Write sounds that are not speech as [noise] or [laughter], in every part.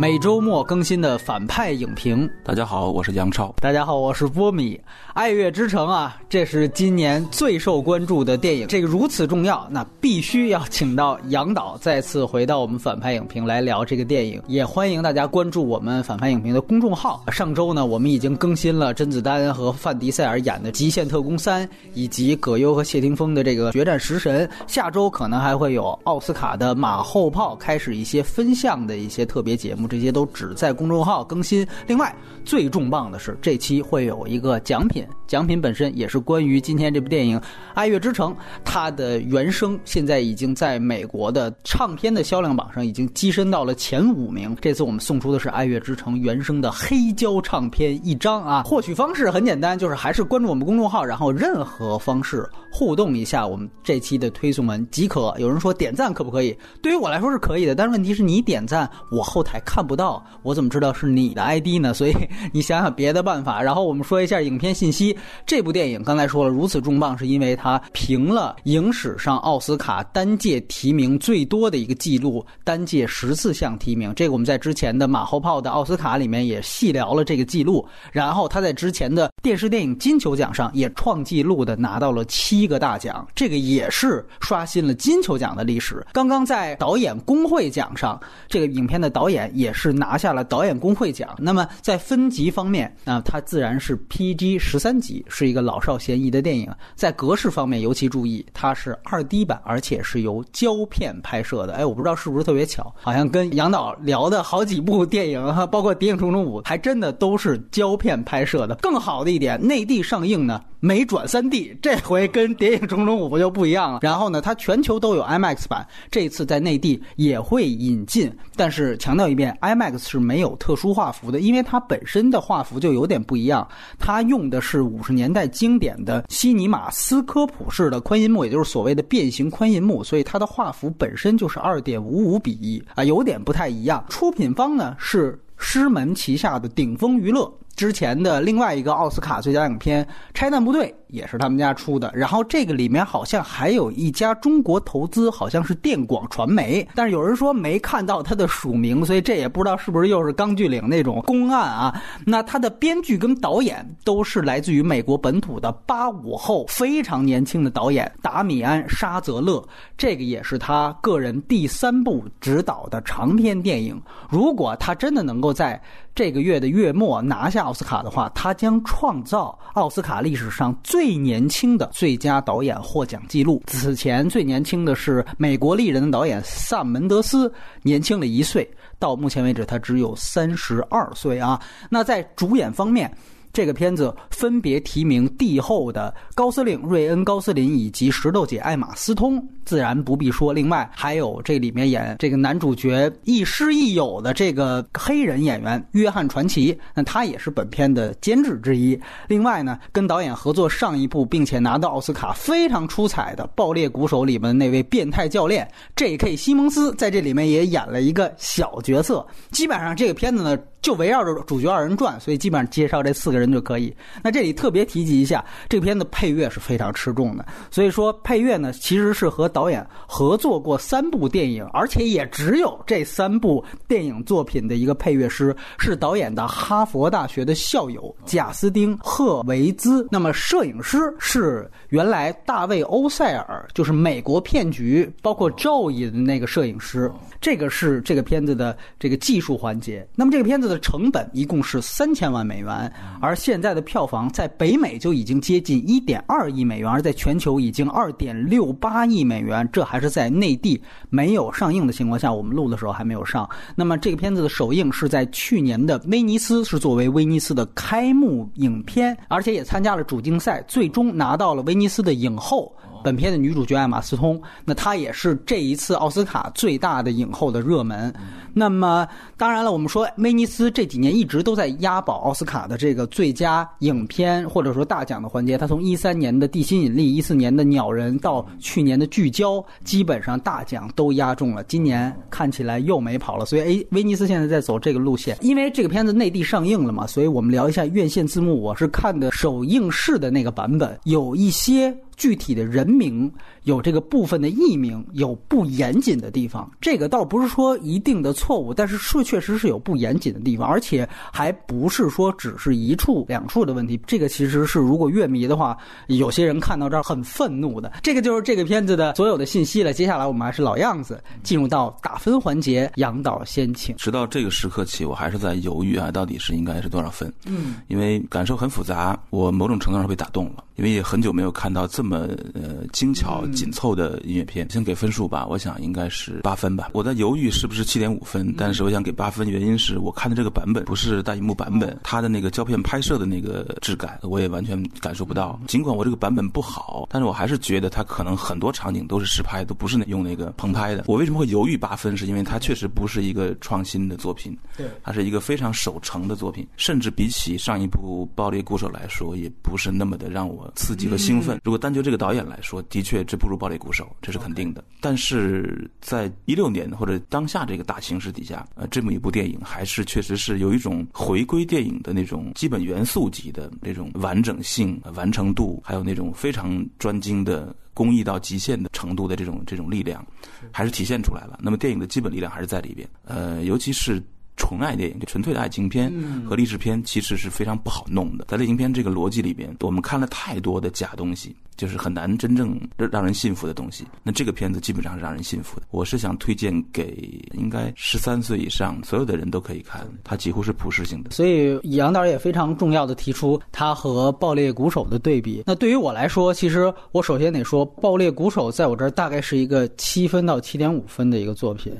每周末更新的反派影评。大家好，我是杨超。大家好，我是波米。《爱乐之城》啊，这是今年最受关注的电影。这个如此重要，那必须要请到杨导再次回到我们反派影评来聊这个电影。也欢迎大家关注我们反派影评的公众号。上周呢，我们已经更新了甄子丹和范迪塞尔演的《极限特工三》，以及葛优和谢霆锋的这个《决战食神》。下周可能还会有奥斯卡的马后炮开始一些分项的一些特别节目。这些都只在公众号更新。另外，最重磅的是，这期会有一个奖品，奖品本身也是关于今天这部电影《爱乐之城》，它的原声现在已经在美国的唱片的销量榜上已经跻身到了前五名。这次我们送出的是《爱乐之城》原声的黑胶唱片一张啊！获取方式很简单，就是还是关注我们公众号，然后任何方式互动一下我们这期的推送文即可。有人说点赞可不可以？对于我来说是可以的，但是问题是你点赞，我后台看。看不到，我怎么知道是你的 ID 呢？所以你想想别的办法。然后我们说一下影片信息。这部电影刚才说了如此重磅，是因为它平了影史上奥斯卡单届提名最多的一个记录，单届十四项提名。这个我们在之前的马后炮的奥斯卡里面也细聊了这个记录。然后他在之前的电视电影金球奖上也创纪录的拿到了七个大奖，这个也是刷新了金球奖的历史。刚刚在导演工会奖上，这个影片的导演也。是拿下了导演工会奖。那么在分级方面啊，它自然是 PG 十三级，是一个老少咸宜的电影。在格式方面尤其注意，它是二 D 版，而且是由胶片拍摄的。哎，我不知道是不是特别巧，好像跟杨导聊的好几部电影哈，包括《谍影重重五》，还真的都是胶片拍摄的。更好的一点，内地上映呢没转三 D，这回跟《谍影重重五》就不一样了。然后呢，它全球都有 IMAX 版，这次在内地也会引进，但是强调一遍。IMAX 是没有特殊画幅的，因为它本身的画幅就有点不一样。它用的是五十年代经典的西尼玛斯科普式的宽银幕，也就是所谓的变形宽银幕，所以它的画幅本身就是二点五五比一啊，有点不太一样。出品方呢是狮门旗下的顶峰娱乐。之前的另外一个奥斯卡最佳影片《拆弹部队》也是他们家出的，然后这个里面好像还有一家中国投资，好像是电广传媒，但是有人说没看到他的署名，所以这也不知道是不是又是钢锯岭那种公案啊？那他的编剧跟导演都是来自于美国本土的八五后非常年轻的导演达米安·沙泽勒，这个也是他个人第三部执导的长篇电影。如果他真的能够在这个月的月末拿下奥斯卡的话，他将创造奥斯卡历史上最年轻的最佳导演获奖记录。此前最年轻的是美国丽人的导演萨门德斯，年轻了一岁。到目前为止，他只有三十二岁啊。那在主演方面。这个片子分别提名帝后的高司令瑞恩·高斯林以及石头姐艾玛·斯通，自然不必说。另外还有这里面演这个男主角亦师亦友的这个黑人演员约翰·传奇，那他也是本片的监制之一。另外呢，跟导演合作上一部并且拿到奥斯卡非常出彩的《爆裂鼓手》里面的那位变态教练 J.K. 西蒙斯，在这里面也演了一个小角色。基本上这个片子呢。就围绕着主角二人转，所以基本上介绍这四个人就可以。那这里特别提及一下，这片的配乐是非常吃重的。所以说配乐呢，其实是和导演合作过三部电影，而且也只有这三部电影作品的一个配乐师是导演的哈佛大学的校友贾斯汀·赫维兹。那么摄影师是原来大卫·欧塞尔，就是美国骗局，包括 Joy 的那个摄影师。这个是这个片子的这个技术环节。那么这个片子的成本一共是三千万美元，而现在的票房在北美就已经接近一点二亿美元，而在全球已经二点六八亿美元。这还是在内地没有上映的情况下，我们录的时候还没有上。那么这个片子的首映是在去年的威尼斯，是作为威尼斯的开幕影片，而且也参加了主竞赛，最终拿到了威尼斯的影后。本片的女主角艾玛斯通，那她也是这一次奥斯卡最大的影后的热门。那么，当然了，我们说威尼斯这几年一直都在押宝奥斯卡的这个最佳影片或者说大奖的环节。它从一三年的《地心引力》，一四年的《鸟人》，到去年的《聚焦》，基本上大奖都押中了。今年看起来又没跑了，所以哎，威尼斯现在在走这个路线。因为这个片子内地上映了嘛，所以我们聊一下院线字幕。我是看的首映式的那个版本，有一些。具体的人名有这个部分的译名有不严谨的地方，这个倒不是说一定的错误，但是是确实是有不严谨的地方，而且还不是说只是一处两处的问题。这个其实是如果乐迷的话，有些人看到这儿很愤怒的。这个就是这个片子的所有的信息了。接下来我们还是老样子，进入到打分环节，杨导先请。直到这个时刻起，我还是在犹豫啊，到底是应该是多少分？嗯，因为感受很复杂，我某种程度上被打动了，因为也很久没有看到这么呃精巧紧凑的音乐片。先给分数吧，我想应该是八分吧。我在犹豫是不是七点五分，但是我想给八分，原因是我看的这个版本不是大荧幕版本，它的那个胶片拍摄的那个质感，我也完全感受不到。尽管我这个版本不好，但是我还是觉得它可能很多场景都是实拍，都不是用那个棚拍的。我为什么会犹豫八分？是因为它确实不是一个创新的作品，对，它是一个非常守成的作品，甚至比起上一部《暴力鼓手》来说，也不是那么的让我刺激和兴奋。如果单就这个导演来说，的确这不如《暴力鼓手》，这是肯定的。但是在一六年或者当下这个大形势底下，呃，这么一部电影还是确实是有一种回归电影的那种基本元素级的那种完整性、完成度，还有那种非常专精的工艺到极限的程度的这种这种力量，还是体现出来了。那么电影的基本力量还是在里边，呃，尤其是。纯爱电影就纯粹的爱情片和励志片，其实是非常不好弄的。在类型片这个逻辑里边，我们看了太多的假东西，就是很难真正让人信服的东西。那这个片子基本上是让人信服的。我是想推荐给应该十三岁以上所有的人都可以看，它几乎是普适性的。所以杨导也非常重要的提出他和《爆裂鼓手》的对比。那对于我来说，其实我首先得说，《爆裂鼓手》在我这儿大概是一个七分到七点五分的一个作品。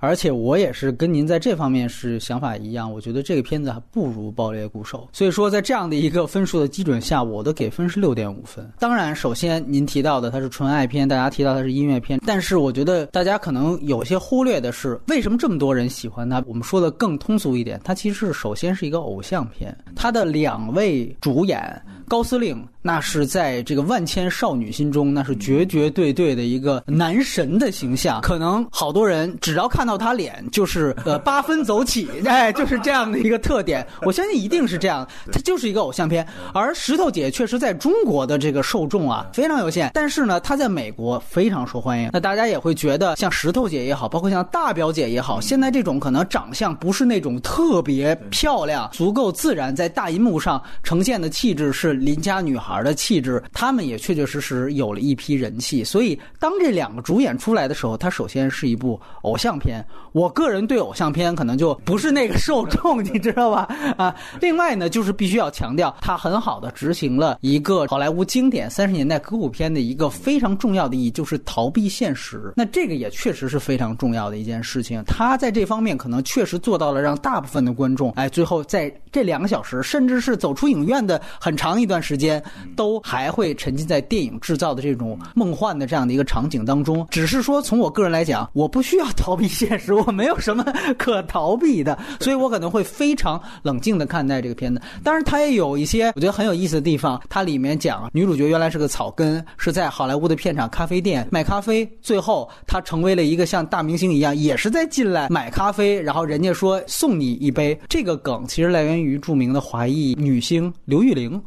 而且我也是跟您在这方面是想法一样，我觉得这个片子还不如《爆裂鼓手》，所以说在这样的一个分数的基准下，我的给分是六点五分。当然，首先您提到的它是纯爱片，大家提到它是音乐片，但是我觉得大家可能有些忽略的是，为什么这么多人喜欢它？我们说的更通俗一点，它其实首先是一个偶像片，它的两位主演高司令。那是在这个万千少女心中，那是绝绝对对的一个男神的形象。可能好多人只要看到他脸，就是呃八分走起，[laughs] 哎，就是这样的一个特点。我相信一定是这样，它就是一个偶像片。而石头姐确实在中国的这个受众啊非常有限，但是呢，她在美国非常受欢迎。那大家也会觉得，像石头姐也好，包括像大表姐也好，现在这种可能长相不是那种特别漂亮、足够自然，在大银幕上呈现的气质是邻家女孩。的气质，她们也确确实实有了一批人气。所以，当这两个主演出来的时候，它首先是一部偶像片。我个人对偶像片可能就不是那个受众，[laughs] 你知道吧？啊，另外呢，就是必须要强调，它很好的执行了一个好莱坞经典三十年代歌舞片的一个非常重要的意义，就是逃避现实。那这个也确实是非常重要的一件事情。他在这方面可能确实做到了，让大部分的观众，哎，最后在这两个小时，甚至是走出影院的很长一段时间。都还会沉浸在电影制造的这种梦幻的这样的一个场景当中。只是说，从我个人来讲，我不需要逃避现实，我没有什么 [laughs] 可逃避的，所以我可能会非常冷静的看待这个片子。当然，它也有一些我觉得很有意思的地方。它里面讲女主角原来是个草根，是在好莱坞的片场咖啡店卖咖啡，最后她成为了一个像大明星一样，也是在进来买咖啡，然后人家说送你一杯。这个梗其实来源于著名的华裔女星刘玉玲。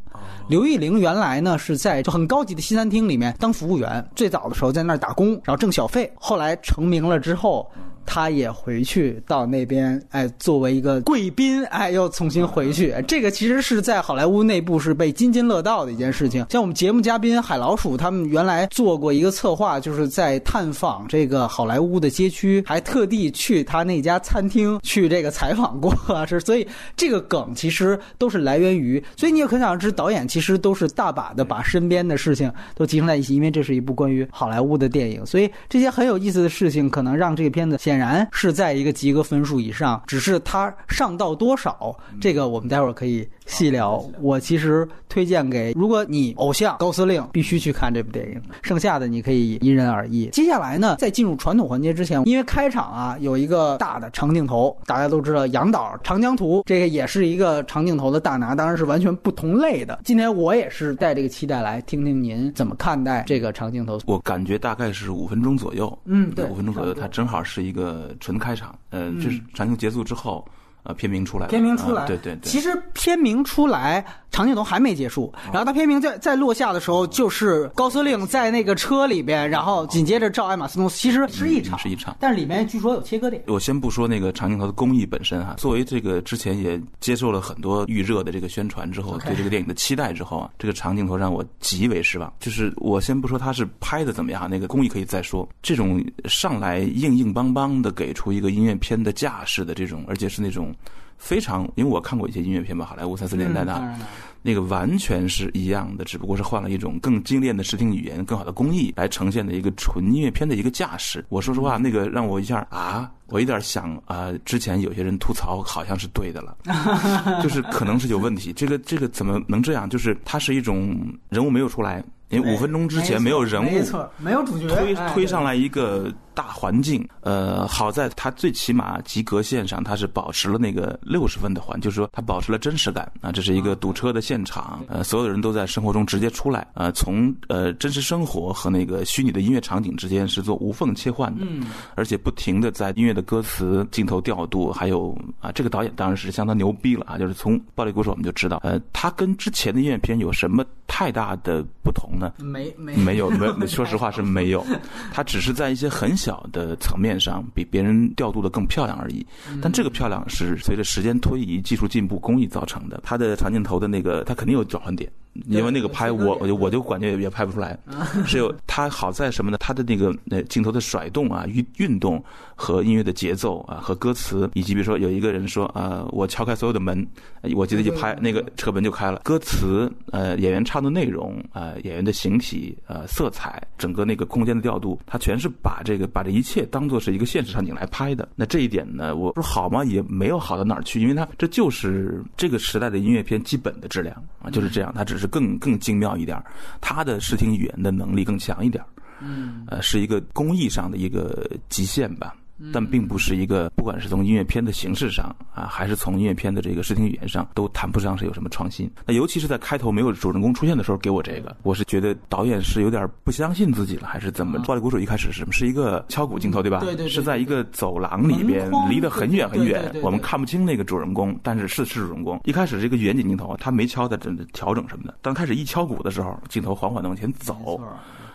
刘玉玲原来呢是在就很高级的西餐厅里面当服务员，最早的时候在那儿打工，然后挣小费。后来成名了之后。他也回去到那边，哎，作为一个贵宾，哎，又重新回去。这个其实是在好莱坞内部是被津津乐道的一件事情。像我们节目嘉宾海老鼠，他们原来做过一个策划，就是在探访这个好莱坞的街区，还特地去他那家餐厅去这个采访过。是，所以这个梗其实都是来源于，所以你也可想而知，导演其实都是大把的把身边的事情都集成在一起，因为这是一部关于好莱坞的电影，所以这些很有意思的事情可能让这个片子显。然是在一个及格分数以上，只是它上到多少，这个我们待会儿可以细聊。我其实推荐给，如果你偶像高司令，必须去看这部电影。剩下的你可以因人而异。接下来呢，在进入传统环节之前，因为开场啊有一个大的长镜头，大家都知道杨导《长江图》这个也是一个长镜头的大拿，当然是完全不同类的。今天我也是带这个期待来听听您怎么看待这个长镜头。我感觉大概是五分钟左右，嗯，对，五分钟左右，它正好是一个。呃，纯开场，呃，就是长镜结束之后，呃片名出来了，片名出来，啊对对对，其实片名出来，长镜头还没结束，然后他片名在在落下的时候，就是高司令在那个车里边，然后紧接着照艾玛斯通，其实是一场，嗯是一场但是里面据说有切割点。我先不说那个长镜头的工艺本身哈，作为这个之前也接受了很多预热的这个宣传之后对这个电影的期待之后啊，这个长镜头让我极为失望。就是我先不说它是拍的怎么样，那个工艺可以再说，这种上来硬硬邦邦的给出一个音乐片的架势的这种，而且是那种非常，因为我看过一些音乐片吧，好莱坞三四十年代的那个完全是一样的，只不过是换了一种更精炼的视听语言、更好的工艺来呈现的一个纯音乐片的一个架势。我说实话，那个让我一下啊，我有点想啊、之前有些人吐槽好像是对的了，[laughs] 就是可能是有问题。这个这个怎么能这样？就是它是一种人物没有出来，因为五分钟之前没有人物，没错，没有主角，推哎推上来一个大环境，呃，好在它最起码及格线上，它是保持了那个六十分的环，就是说它保持了真实感啊。这是一个堵车的现场，呃，所有的人都在生活中直接出来，呃，从呃真实生活和那个虚拟的音乐场景之间是做无缝切换的，嗯，而且不停的在音乐的歌词、镜头调度，还有啊，这个导演当然是相当牛逼了啊，就是从《暴力鼓手》我们就知道，呃，他跟之前的音乐片有什么太大的不同呢？没没没有，没，说实话是没有，他只是在一些很小的层面上比别人调度的更漂亮而已。但这个漂亮是随着时间推移、技术进步、工艺造成的。它的长镜头的那个，它肯定有转换点，因为那个拍我我就我就感觉也拍不出来。[laughs] 是有它好在什么呢？它的那个呃镜头的甩动啊、运运动和音乐的节奏啊和歌词，以及比如说有一个人说啊、我敲开所有的门，呃我记得一拍那个车门就开了。歌词呃演员唱的内容呃演员的形体呃色彩，整个那个空间的调度，它全是把这个把这一切当做是一个现实场景来拍的。那这一点呢，我说好吗？也没有好到哪儿去，因为它这就是这个时代的音乐片基本的质量啊，就是这样，它只是更更精妙一点儿，它的视听语言的能力更强一点儿。嗯，呃，是一个工艺上的一个极限吧。但并不是一个，不管是从音乐片的形式上啊，还是从音乐片的这个视听语言上，都谈不上是有什么创新。那尤其是在开头没有主人公出现的时候给我这个，我是觉得导演是有点不相信自己了，还是怎么？暴力鼓手一开始是什么？是一个敲鼓镜头，对吧？对对对是在一个走廊里边，离得很远很远我们看不清那个主人公，但是是是主人公。一开始这个远景镜头，他没敲的这调整什么的，当开始一敲鼓的时候，镜头缓缓的往前走。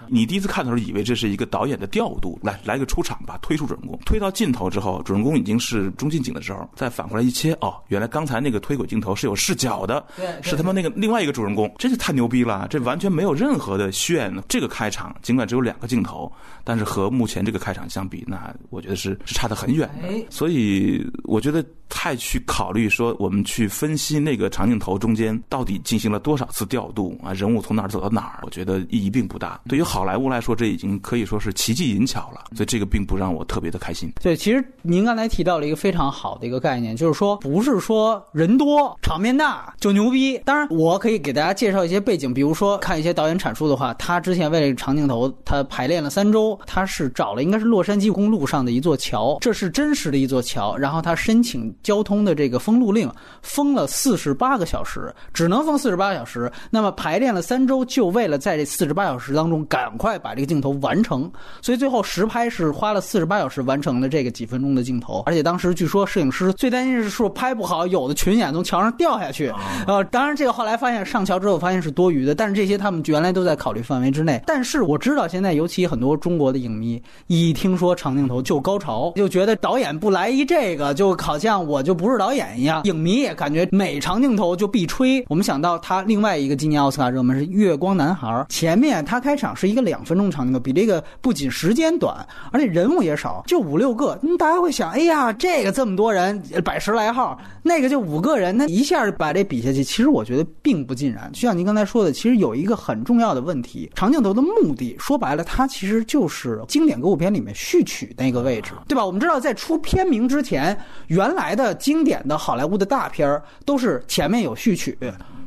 你第一次看的时候，以为这是一个导演的调度，来来个出场吧，推出主人公，推到尽头之后，主人公已经是中近景的时候，再反过来一切，哦，原来刚才那个推轨镜头是有视角的，是他妈那个另外一个主人公，真是太牛逼了，这完全没有任何的炫。这个开场尽管只有两个镜头，但是和目前这个开场相比，那我觉得是是差得很远所以我觉得太去考虑说，我们去分析那个长镜头中间到底进行了多少次调度啊，人物从哪儿走到哪儿，我觉得意义并不大。对于好好莱坞来说，这已经可以说是奇技淫巧了，所以这个并不让我特别的开心。对，其实您刚才提到了一个非常好的一个概念，就是说不是说人多、场面大就牛逼。当然，我可以给大家介绍一些背景，比如说看一些导演阐述的话，他之前为了长镜头，他排练了三周，他是找了应该是洛杉矶公路上的一座桥，这是真实的一座桥，然后他申请交通的这个封路令，封了四十八个小时，只能封四十八小时。那么排练了三周，就为了在这四十八小时当中赶快把这个镜头完成，所以最后实拍是花了四十八小时完成了这个几分钟的镜头。而且当时据说摄影师最担心是说拍不好，有的群演从桥上掉下去。呃，当然这个后来发现上桥之后发现是多余的，但是这些他们原来都在考虑范围之内。但是我知道现在尤其很多中国的影迷一听说长镜头就高潮，就觉得导演不来一这个，就好像我就不是导演一样。影迷也感觉每长镜头就必吹。我们想到他另外一个今年奥斯卡热门是《月光男孩》，前面他开场是一一个两分钟长镜头，比这个不仅时间短，而且人物也少，就五六个。大家会想，哎呀，这个这么多人，百十来号，那个就五个人，那一下把这比下去，其实我觉得并不尽然。就像您刚才说的，其实有一个很重要的问题，长镜头的目的，说白了，它其实就是经典歌舞片里面序曲那个位置，对吧？我们知道，在出片名之前，原来的经典的好莱坞的大片都是前面有序曲。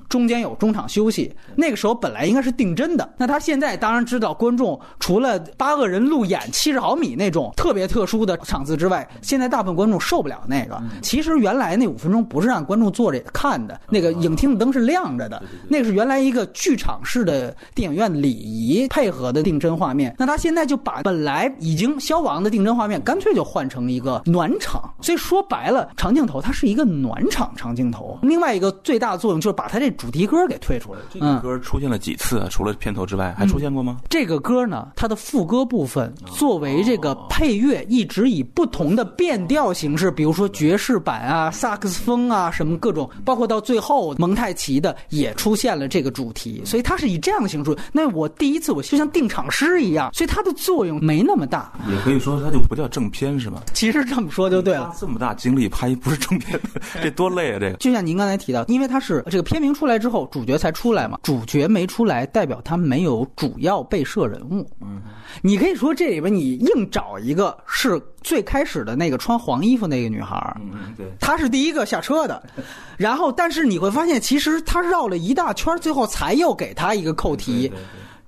中间有中场休息，那个时候本来应该是定帧的。那他现在当然知道观众除了八个人路演七十毫米那种特别特殊的场次之外，现在大部分观众受不了那个。其实原来那五分钟不是让观众坐着看的，那个影厅的灯是亮着的，那个是原来一个剧场式的电影院礼仪配合的定帧画面。那他现在就把本来已经消亡的定帧画面，干脆就换成一个暖场。所以说白了，长镜头它是一个暖场长镜头。另外一个最大的作用就是把它这主题歌给退出来。这个歌出现了几次啊？除了片头之外，还出现过吗？这个歌呢，它的副歌部分作为这个配乐，一直以不同的变调形式，比如说爵士版啊、萨克斯风啊什么各种，包括到最后蒙太奇的也出现了这个主题，所以它是以这样的形式。那我第一次我就像定场诗一样，所以它的作用没那么大。也可以说它就不叫正片是吧？其实这么说就对了。[laughs] 这么大精力拍不是正片，这多累啊！这个就像您刚才提到，因为它是这个片名出来之后，主角才出来嘛，主角没出来，代表他没有主要被摄人物。嗯，你可以说这里边你硬找一个是最开始的那个穿黄衣服那个女孩，嗯，对，她是第一个下车的，然后但是你会发现，其实她绕了一大圈，最后才又给她一个扣题。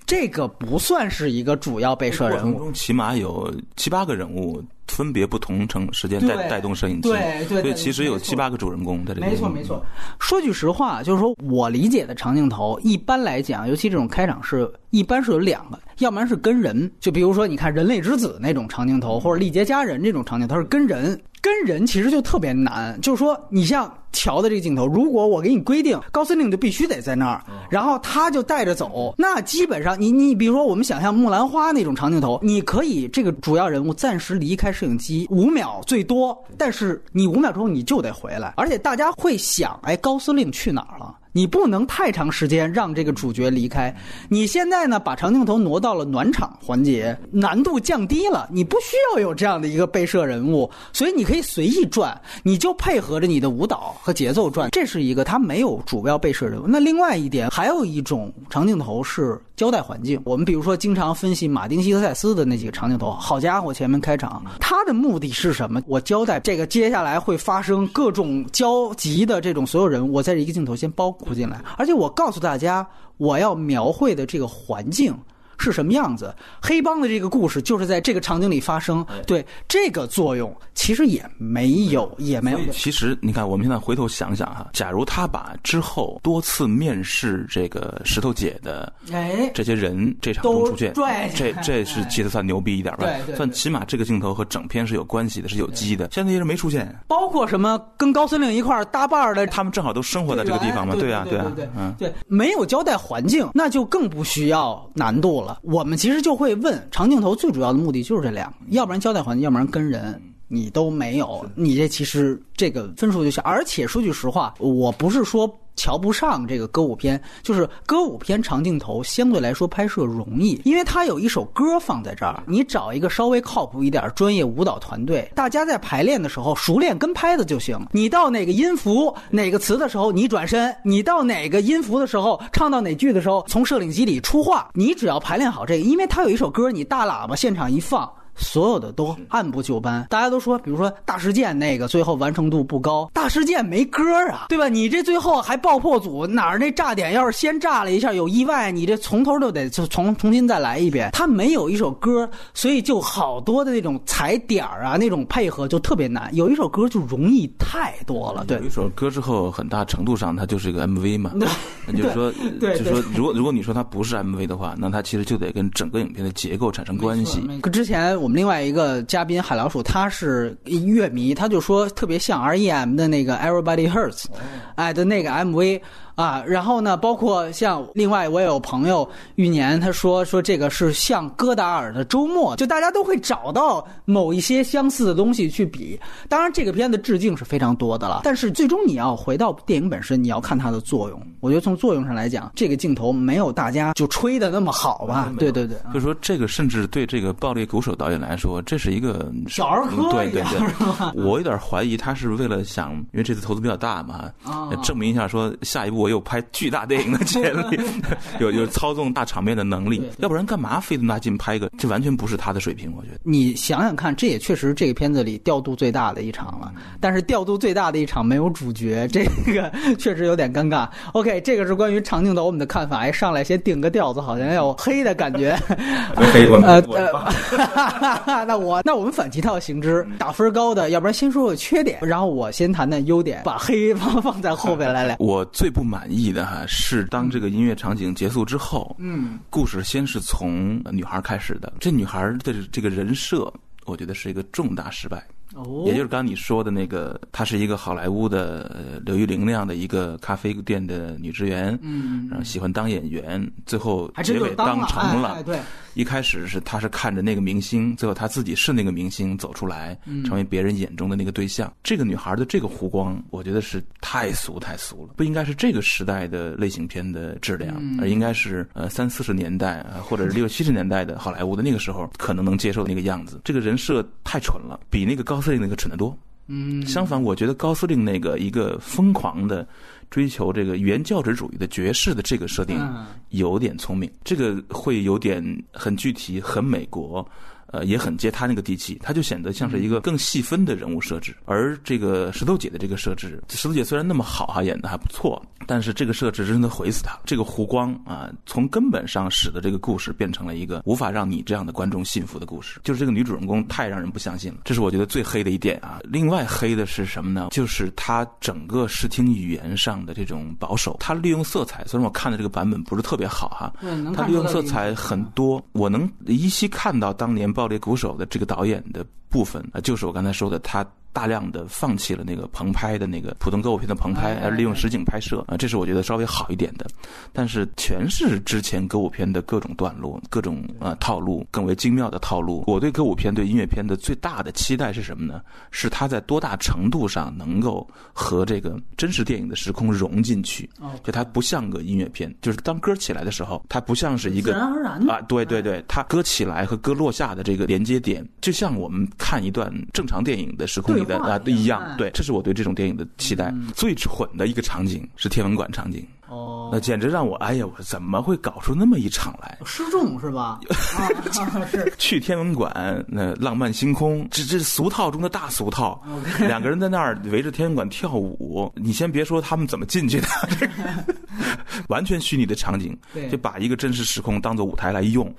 这个不算是一个主要被摄人物，中起码有七八个人物。分别不同成时间带带动摄影机，对对，所以其实有七八个主人公在这里。没错没错。说句实话，就是说我理解的长镜头，一般来讲，尤其这种开场是，一般是有两个，要不然是跟人，就比如说你看《人类之子》那种长镜头，或者《历劫佳人》这种长镜头，是跟人。跟人其实就特别难，就是说，你像乔的这个镜头，如果我给你规定高司令就必须得在那儿，然后他就带着走，那基本上你你比如说我们想象木兰花那种长镜头，你可以这个主要人物暂时离开摄影机五秒最多，但是你五秒钟你就得回来，而且大家会想，哎，高司令去哪儿了？你不能太长时间让这个主角离开。你现在呢，把长镜头挪到了暖场环节，难度降低了，你不需要有这样的一个被摄人物，所以你可以随意转，你就配合着你的舞蹈和节奏转。这是一个它没有主要被摄人物。那另外一点，还有一种长镜头是交代环境。我们比如说经常分析马丁·西德塞斯的那几个长镜头，好家伙，前面开场，他的目的是什么？我交代这个接下来会发生各种交集的这种所有人，我在这一个镜头先包。括进来，而且我告诉大家，我要描绘的这个环境。是什么样子？黑帮的这个故事就是在这个场景里发生。对这个作用，其实也没有，也没有。其实你看，我们现在回头想想哈，假如他把之后多次面试这个石头姐的哎这些人这场中出现，对这这是其实算牛逼一点吧？对，算起码这个镜头和整片是有关系的，是有机的。现在些人没出现，包括什么跟高司令一块搭伴的，他们正好都生活在这个地方嘛？对啊，对啊，嗯，对，没有交代环境，那就更不需要难度了。我们其实就会问，长镜头最主要的目的就是这两个，要不然交代环境，要不然跟人，你都没有，你这其实这个分数就小。而且说句实话，我不是说。瞧不上这个歌舞片，就是歌舞片长镜头相对来说拍摄容易，因为它有一首歌放在这儿，你找一个稍微靠谱一点专业舞蹈团队，大家在排练的时候熟练跟拍的就行。你到哪个音符、哪个词的时候，你转身；你到哪个音符的时候，唱到哪句的时候，从摄影机里出画。你只要排练好这个，因为它有一首歌，你大喇叭现场一放。所有的都按部就班，大家都说，比如说大事件那个最后完成度不高，大事件没歌啊，对吧？你这最后还爆破组哪儿那炸点要是先炸了一下有意外，你这从头就得就重重新再来一遍。他没有一首歌，所以就好多的那种踩点儿啊，那种配合就特别难。有一首歌就容易太多了。对，有一首歌之后，很大程度上它就是一个 MV 嘛。那就是说，就是说，如果如果你说它不是 MV 的话，那它其实就得跟整个影片的结构产生关系。之前我。另外一个嘉宾海老鼠，他是乐迷，他就说特别像 R.E.M 的那个 Everybody Hurts，哎的那个 MV。啊，然后呢，包括像另外我也有朋友玉年，他说说这个是像戈达尔的周末，就大家都会找到某一些相似的东西去比。当然，这个片子致敬是非常多的了，但是最终你要回到电影本身，你要看它的作用。我觉得从作用上来讲，这个镜头没有大家就吹的那么好吧？对对对，就是说这个甚至对这个暴力鼓手导演来说，这是一个小儿科对对对，我有点怀疑他是为了想，因为这次投资比较大嘛，证明一下说下一步我。我有拍巨大电影的潜力，[laughs] 有有操纵大场面的能力，要不然干嘛费那么大劲拍一个？这完全不是他的水平，我觉得。你想想看，这也确实这个片子里调度最大的一场了，但是调度最大的一场没有主角，这个 [laughs] 确实有点尴尬。OK，这个是关于长镜头我们的看法。哎，上来先定个调子，好像要黑的感觉。黑我呃 [laughs] 呃，那我那我们反其道行之，打分高的，要不然先说说缺点，然后我先谈谈优点，把黑放放在后边来来。我最不满意的哈是当这个音乐场景结束之后，嗯，故事先是从女孩开始的，这女孩的这个人设，我觉得是一个重大失败。哦。也就是刚刚你说的那个，她是一个好莱坞的呃刘玉玲那样的一个咖啡店的女职员，嗯，然后喜欢当演员，最后结尾当成哎哎对，一开始是她是看着那个明星，最后她自己是那个明星走出来，嗯。成为别人眼中的那个对象。这个女孩的这个弧光，我觉得是太俗太俗了，不应该是这个时代的类型片的质量，嗯。而应该是呃三四十年代呃或者是六七十年代的好莱坞的那个时候可能能接受的那个样子。这个人设太蠢了，比那个高司令那个蠢得多。嗯，相反，我觉得高司令那个一个疯狂的追求这个原教旨主义的爵士的这个设定嗯有点聪明，这个会有点很具体、很美国。呃，也很接他那个地气，他就显得像是一个更细分的人物设置。而这个石头姐的这个设置，石头姐虽然那么好哈、演的还不错，但是这个设置真的毁死她。这个湖光啊，从根本上使得这个故事变成了一个无法让你这样的观众信服的故事。就是这个女主人公太让人不相信了，这是我觉得最黑的一点啊。另外黑的是什么呢？就是她整个视听语言上的这种保守，她利用色彩，虽然我看的这个版本不是特别好哈、对能他利用色彩很多，我能依稀看到当年《[laughs] 爆裂鼓手》的这个导演的部分啊，就是我刚才说的，他大量的放弃了那个棚拍的那个普通歌舞片的棚拍，哎而利用实景拍摄啊，这是我觉得稍微好一点的。但是全是之前歌舞片的各种段落、各种呃套路，更为精妙的套路。我对歌舞片、对音乐片的最大的期待是什么呢？是它在多大程度上能够和这个真实电影的时空融进去。哦就它不像个音乐片，就是当歌起来的时候，它不像是一个自然而然的啊，对对对，它歌起来和歌落下的这个连接点，就像我们看一段正常电影的时空里的啊一样哎。一样对，这是我对这种电影的期待。最蠢的一个场景是天文馆场景，哦那简直让我哎呀，我怎么会搞出那么一场来？失重是吧？[laughs] 啊，啊是去天文馆，那浪漫星空，这这是俗套中的大俗套。两个人在那儿围着天文馆跳舞，你先别说他们怎么进去的，这 [laughs] 个完全虚拟的场景，就把一个真实时空当做舞台来用，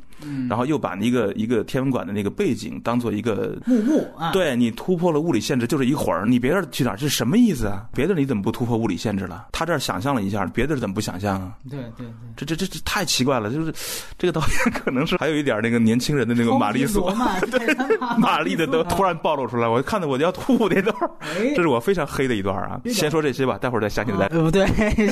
然后又把一个一个天文馆的那个背景当做一个。幕布啊，对你突破了物理限制，就是一会儿，你别人去哪儿？这是什么意思啊？别的你怎么不突破物理限制了？他这儿想象了一下，别的怎么不想象啊？对对对。这这这这太奇怪了，就是这个导演可能是还有一点那个年轻人的那个玛丽索超级罗曼 [laughs] 对玛丽的都突然暴露出来，我看的我就要吐那段这是我非常黑的一段啊。先说这些吧，待会儿再详细再。呃，不对，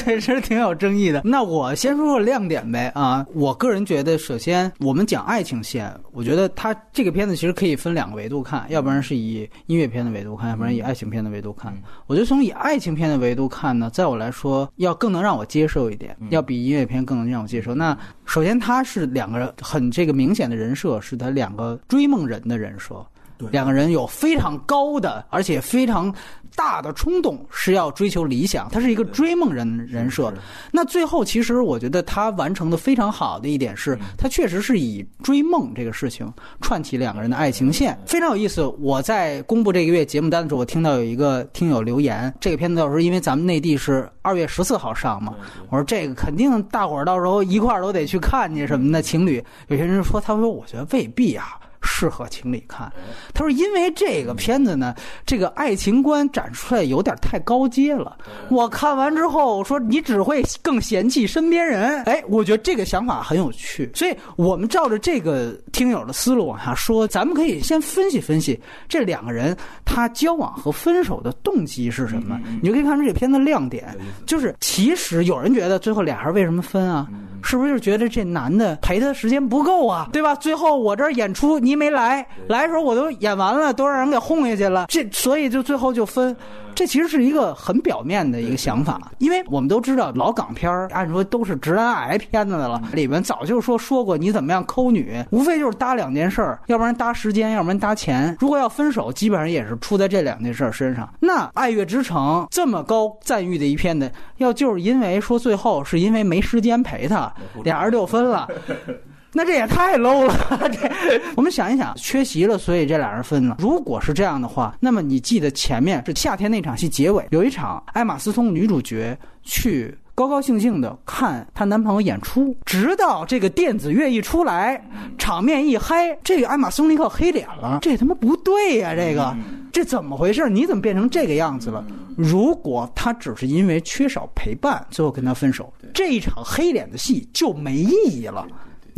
这是挺有争议的。那我先说说亮点呗啊！我个人觉得，首先我们讲爱情线，我觉得它这个片子其实可以分两个维度看，要不然是以音乐片的维度看，要不然以爱情片的维度看。我觉得从以爱情片的维度看呢，在我来说要更能让我接受一点，要比音乐片更能让我接受。那首先他是两个很这个明显的人设，是他两个追梦人的人设。两个人有非常高的，而且非常大的冲动，是要追求理想。他是一个追梦人人设。那最后，其实我觉得他完成的非常好的一点是，他确实是以追梦这个事情串起两个人的爱情线，非常有意思。我在公布这个月节目单的时候，我听到有一个听友留言，这个片子到时候因为咱们内地是二月十四号上嘛，我说这个肯定大伙儿到时候一块儿都得去看去什么的。情侣有些人说，他说我觉得未必啊。适合情侣看，他说：“因为这个片子呢，这个爱情观展出来有点太高阶了。我看完之后说，你只会更嫌弃身边人。哎，我觉得这个想法很有趣。所以我们照着这个听友的思路往下说，咱们可以先分析分析这两个人他交往和分手的动机是什么。你就可以看出这片子亮点，就是其实有人觉得最后俩人为什么分啊？是不是就是觉得这男的陪他时间不够啊？对吧？最后我这儿演出你。没来，来的时候我都演完了，都让人给轰下去了，这所以就最后就分。这其实是一个很表面的一个想法，因为我们都知道老港片儿按说都是直男癌片子的了，里面早就说说过你怎么样抠女，无非就是搭两件事儿，要不然搭时间，要不然搭钱。如果要分手，基本上也是出在这两件事儿身上。那《爱乐之城》这么高赞誉的一片的，要就是因为说最后是因为没时间陪他，俩人就分了。[laughs] 那这也太 low 了！这我们想一想，缺席了，所以这俩人分了。如果是这样的话，那么你记得前面是夏天那场戏结尾有一场，艾玛斯通女主角去高高兴兴的看她男朋友演出，直到这个电子乐一出来，场面一嗨，这个艾玛斯通立刻黑脸了。这他妈不对呀！这个这怎么回事？你怎么变成这个样子了？如果他只是因为缺少陪伴，最后跟他分手，这一场黑脸的戏就没意义了。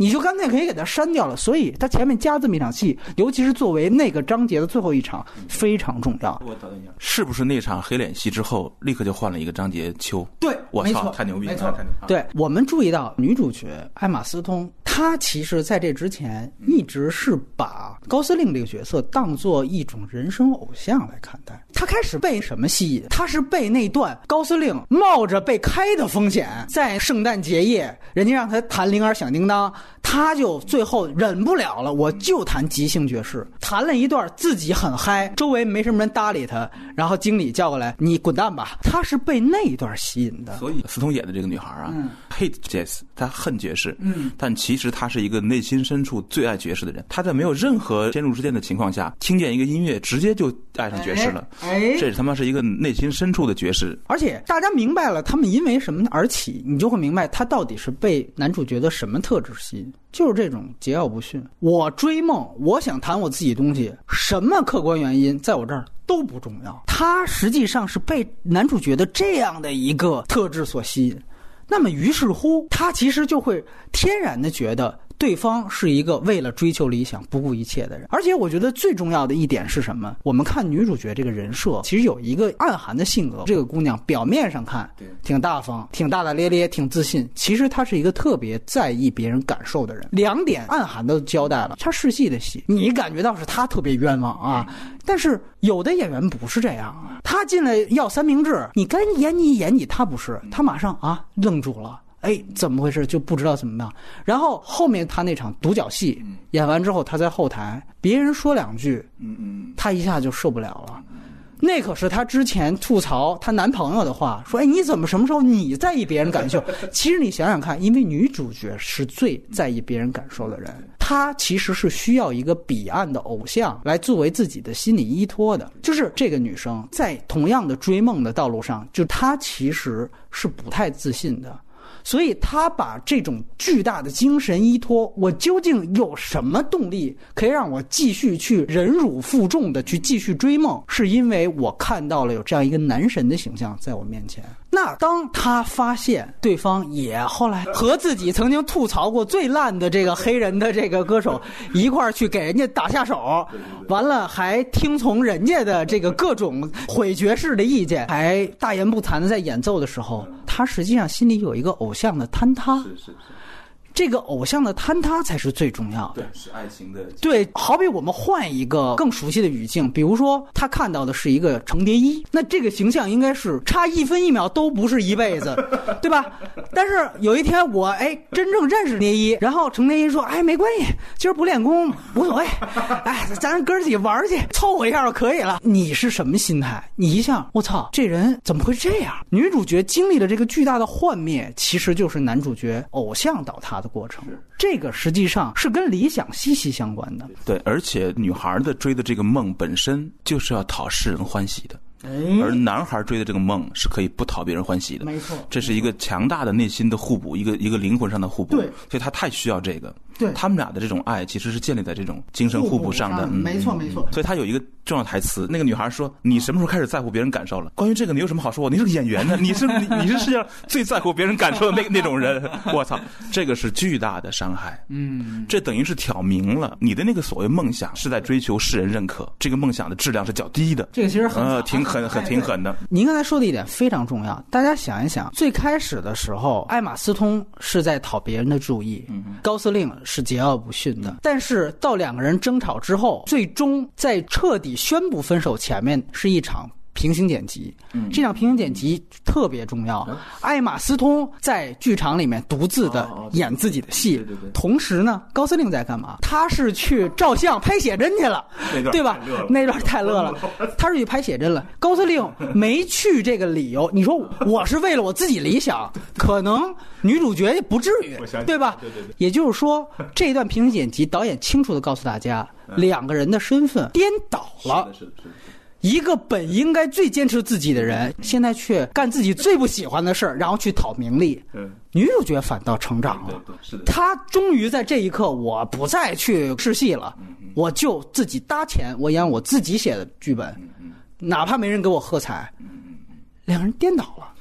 你就干脆可以给它删掉了，所以它前面加这么一场戏，尤其是作为那个章节的最后一场，非常重要。我打断一下，是不是那场黑脸戏之后，立刻就换了一个章节秋？对，我操，没错太牛逼了！没错太牛对我们注意到女主角艾玛斯通，她其实在这之前一直是把高司令这个角色当做一种人生偶像来看待。她开始被什么吸引？她是被那段高司令冒着被开的风险，在圣诞节夜，人家让他弹铃儿响叮当，他就最后忍不了了，我就弹即兴爵士，弹了一段自己很嗨，周围没什么人搭理他，然后经理叫过来，你滚蛋吧。他是被那一段吸引的。所以斯通演的这个女孩啊、嗯 h a t e jazz，她恨爵士，嗯，但其实她是一个内心深处最爱爵士的人。她在没有任何先入之见的情况下，听见一个音乐，直接就爱上爵士了。哎，这他妈是一个内心深处的爵士。而且大家明白了他们因为什么而起，你就会明白他到底是被男主角的什么特质吸引，就是这种桀骜不驯。我追梦，我想谈我自己东西，什么客观原因在我这儿都不重要。他实际上是被男主角的这样的一个特质所吸引，那么于是乎，他其实就会天然的觉得。对方是一个为了追求理想不顾一切的人，而且我觉得最重要的一点是什么？我们看女主角这个人设，其实有一个暗含的性格。这个姑娘表面上看挺大方、挺大大咧咧、挺自信，其实她是一个特别在意别人感受的人。两点暗含的交代了。她试戏的戏，你感觉到是她特别冤枉啊，但是有的演员不是这样啊，他进来要三明治，你该演你演你，他不是，他马上啊愣住了。哎，怎么回事？就不知道怎么样。然后后面他那场独角戏演完之后，他在后台，别人说两句，嗯嗯，他一下就受不了了。那可是她之前吐槽她男朋友的话，说：“哎，你怎么什么时候你在意别人感受？” [laughs] 其实你想想看，因为女主角是最在意别人感受的人，她其实是需要一个彼岸的偶像来作为自己的心理依托的。就是这个女生在同样的追梦的道路上，就她其实是不太自信的。所以他把这种巨大的精神依托，我究竟有什么动力可以让我继续去忍辱负重的去继续追梦？是因为我看到了有这样一个男神的形象在我面前。那当他发现对方也后来和自己曾经吐槽过最烂的这个黑人的这个歌手一块儿去给人家打下手，完了还听从人家的这个各种毁爵士的意见，还大言不惭的在演奏的时候，他实际上心里有一个偶像的坍塌。是是是，这个偶像的坍塌才是最重要的。对，是爱情的。对，好比我们换一个更熟悉的语境，比如说他看到的是一个程蝶衣，那这个形象应该是差一分一秒都不是一辈子，[laughs] 对吧？但是有一天我哎真正认识蝶衣，然后程蝶衣说哎没关系，今儿不练功无所谓，[laughs] 哎咱哥儿几玩去凑合一下就可以了。你是什么心态？你一下我操，这人怎么会这样？女主角经历了这个巨大的幻灭，其实就是男主角偶像倒塌的过程。这个实际上是跟理想息息相关的。对，而且女孩的追的这个梦本身就是要讨世人欢喜的，而男孩追的这个梦是可以不讨别人欢喜的。没错这是一个强大的内心的互补，一个一个灵魂上的互补。对所以他太需要这个。对他们俩的这种爱其实是建立在这种精神互补上的。嗯没错没错。所以他有一个重要台词，那个女孩说：“你什么时候开始在乎别人感受了？”关于这个，你有什么好说？你是个演员呢，你是你你是世界上最在乎别人感受的那那种人。[laughs] 我操，这个是巨大的伤害。嗯，这等于是挑明了你的那个所谓梦想是在追求世人认可，这个梦想的质量是较低的。这个其实很呃，挺狠，很挺狠的。您刚才说的一点非常重要，大家想一想，最开始的时候，艾玛斯通是在讨别人的注意，高司令是桀骜不驯的。但是到两个人争吵之后，最终在彻底宣布分手前面是一场。平行剪辑，这场平行剪辑特别重要。艾玛斯通在剧场里面独自的演自己的戏，同时呢，高司令在干嘛？他是去照相拍写真去了，对吧？那段太乐了，[laughs] 他是去拍写真了。高司令没去这个理由，你说我是为了我自己理想，可能女主角也不至于，对吧？也就是说，[laughs] 这一段平行剪辑，导演清楚的告诉大家，两个人的身份颠倒了。一个本应该最坚持自己的人，现在却干自己最不喜欢的事儿，然后去讨名利。女主角反倒成长了，她终于在这一刻，我不再去试戏了，我就自己搭钱，我演我自己写的剧本，哪怕没人给我喝彩。两人颠倒了，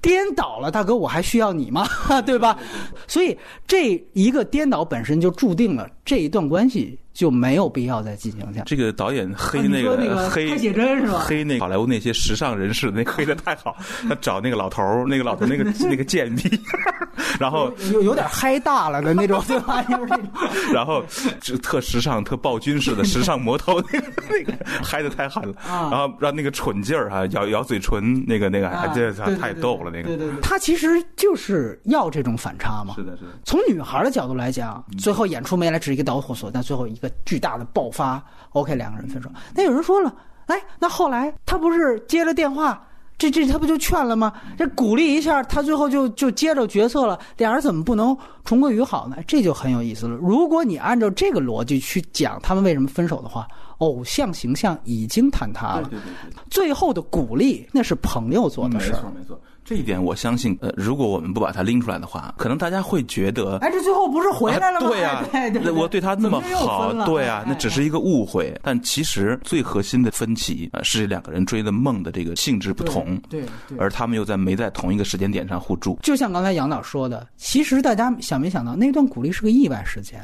颠倒了，大哥，我还需要你吗？对吧？[laughs] 所以这一个颠倒本身就注定了这一段关系。就没有必要再进行下。这个导演黑那个黑写真是吧？黑那好莱坞那些时尚人士，那黑的太好。[laughs] 他找那个老头儿，那个老头那个 [laughs] 那个贱逼，[laughs] 然后有有点嗨大了的那种，对吧？然后就特时尚、特暴君似的时尚魔头，那个那个嗨的太狠了。然后让那个蠢劲儿哈，咬咬嘴唇，那个那个，这太逗了。那个对对对，他其实就是要这种反差嘛。是的，是的。从女孩的角度来讲，最后演出没来，只是一个导火索，但最后一。个巨大的爆发，OK，两个人分手。那有人说了，哎，那后来他不是接了电话，这这他不就劝了吗？这鼓励一下，他最后就就接着决策了。俩人怎么不能重归于好呢？这就很有意思了。如果你按照这个逻辑去讲他们为什么分手的话，偶像形象已经坍塌了。最后的鼓励那是朋友做的事儿，没错没错。这一点我相信，呃，如果我们不把它拎出来的话，可能大家会觉得，哎，这最后不是回来了吗？对呀，[laughs] 我对他那么好，对啊，那只是一个误会。但其实最核心的分歧啊，是两个人追的梦的这个性质不同，对，而他们又在没在同一个时间点上互助。就像刚才杨导说的，其实大家想没想到，那段鼓励是个意外事件，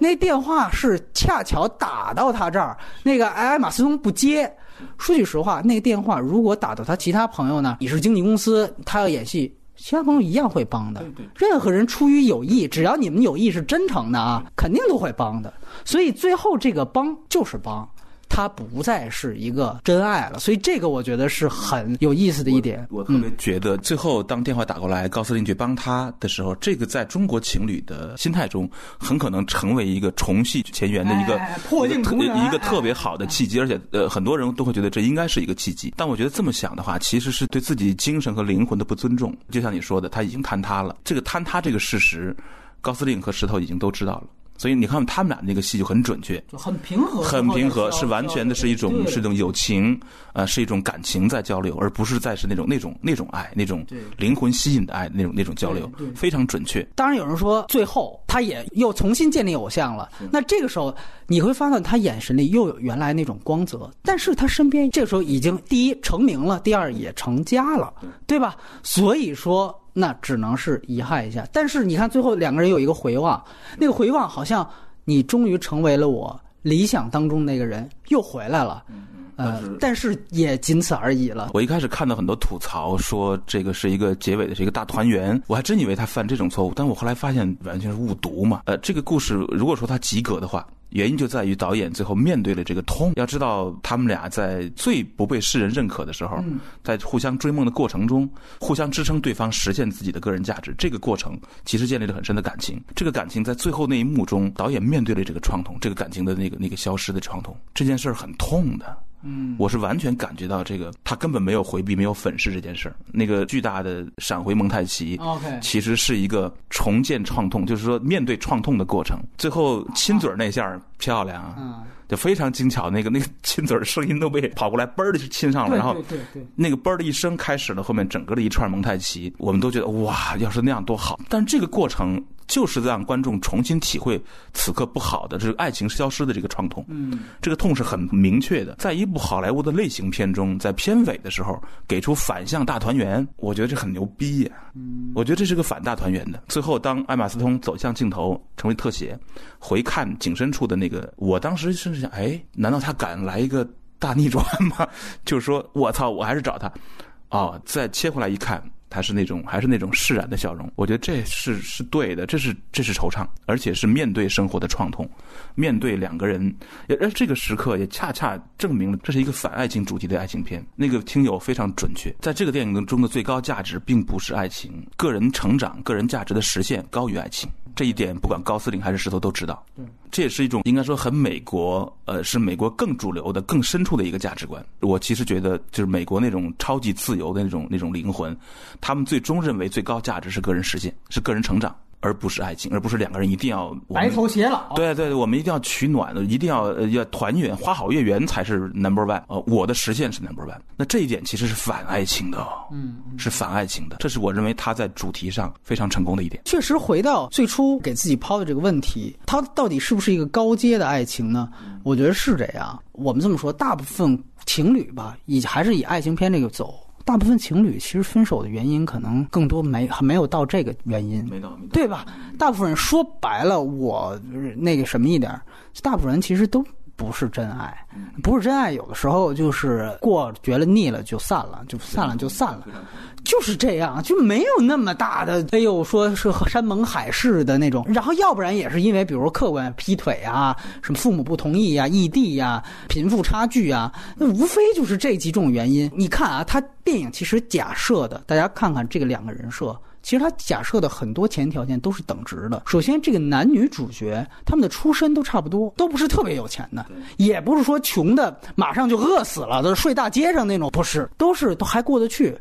那电话是恰巧打到他这儿，那个艾玛斯通不接。说句实话，那个电话如果打到他其他朋友呢？你是经纪公司，他要演戏，其他朋友一样会帮的。任何人出于友谊，只要你们友谊是真诚的啊，肯定都会帮的。所以最后这个帮就是帮。他不再是一个真爱了，所以这个我觉得是很有意思的一点。我特别觉得，最后当电话打过来，高司令去帮他的时候，这个在中国情侣的心态中，很可能成为一个重续前缘的一个破镜重圆一个特别好的契机。而且，呃，很多人都会觉得这应该是一个契机。但我觉得这么想的话，其实是对自己精神和灵魂的不尊重。就像你说的，他已经坍塌了。这个坍塌这个事实，高司令和石头已经都知道了。所以你看，他们俩那个戏就很准确，就很平和，很平和，是完全的是一种是一种友情，呃，是一种感情在交流，而不是再是那种那种那种爱，那种灵魂吸引的爱，那种那种交流，非常准确。当然有人说，最后他也又重新建立偶像了，那这个时候你会发现他眼神里又有原来那种光泽，但是他身边这个时候已经第一成名了，第二也成家了，对吧？所以说。那只能是遗憾一下，但是你看最后两个人有一个回望，那个回望好像你终于成为了我理想当中那个人，又回来了，呃，但是也仅此而已了。我一开始看到很多吐槽说这个是一个结尾的是一个大团圆，我还真以为他犯这种错误，但我后来发现完全是误读嘛。呃，这个故事如果说他及格的话。原因就在于导演最后面对了这个痛。要知道，他们俩在最不被世人认可的时候，在互相追梦的过程中，互相支撑对方实现自己的个人价值。这个过程其实建立了很深的感情。这个感情在最后那一幕中，导演面对了这个创痛，这个感情的那个那个消失的创痛。这件事儿很痛的。嗯，我是完全感觉到这个，他根本没有回避，没有粉饰这件事儿。那个巨大的闪回蒙太奇，OK，其实是一个重建创痛，就是说面对创痛的过程。最后亲嘴那下漂亮，啊，就非常精巧。那个 [laughs] 那个亲嘴的声音都被跑过来嘣儿的就亲上了，然后对对，那个嘣儿的一声开始了后面整个的一串蒙太奇，我们都觉得哇，要是那样多好。但这个过程。就是让观众重新体会此刻不好的这个爱情消失的这个创痛。嗯，这个痛是很明确的。在一部好莱坞的类型片中，在片尾的时候给出反向大团圆，我觉得这很牛逼呀。嗯，我觉得这是个反大团圆的。最后，当艾玛斯通走向镜头，成为特写，回看景深处的那个，我当时甚至想，哎，难道他敢来一个大逆转吗？[laughs] 就是说我操，我还是找他。哦，再切回来一看，还是那种还是那种释然的笑容。我觉得这是是对的，这是这是惆怅，而且是面对生活的创痛，面对两个人，而这个时刻也恰恰证明了这是一个反爱情主题的爱情片。那个听友非常准确，在这个电影中的最高价值并不是爱情，个人成长、个人价值的实现高于爱情。这一点，不管高司令还是石头都知道。这也是一种应该说很美国，呃，是美国更主流的、更深处的一个价值观。我其实觉得，就是美国那种超级自由的那种那种灵魂，他们最终认为最高价值是个人实现，是个人成长。而不是爱情，而不是两个人一定要白头偕老。对对对，我们一定要取暖，一定要要团圆，花好月圆才是 number one。呃，我的实现是 number one。那这一点其实是反爱情的，嗯，是反爱情的。这是我认为他在主题上非常成功的一点。确实，回到最初给自己抛的这个问题，他到底是不是一个高阶的爱情呢？我觉得是这样。我们这么说，大部分情侣吧，以还是以爱情片这个走。大部分情侣其实分手的原因可能更多没还没有到这个原因，没到，对吧？大部分人说白了，我那个什么一点，大部分人其实都不是真爱，不是真爱，有的时候就是过觉得腻了就散了，就散了就散了。就是这样，就没有那么大的，哎呦，说是山盟海誓的那种。然后，要不然也是因为，比如客观劈腿啊，什么父母不同意啊、异地呀、贫富差距啊，那无非就是这几种原因。你看啊，他电影其实假设的，大家看看这个两个人设。其实他假设的很多前提条件都是等值的。首先，这个男女主角他们的出身都差不多，都不是特别有钱的，也不是说穷的马上就饿死了，都是睡大街上那种，不是，都是都还过得去。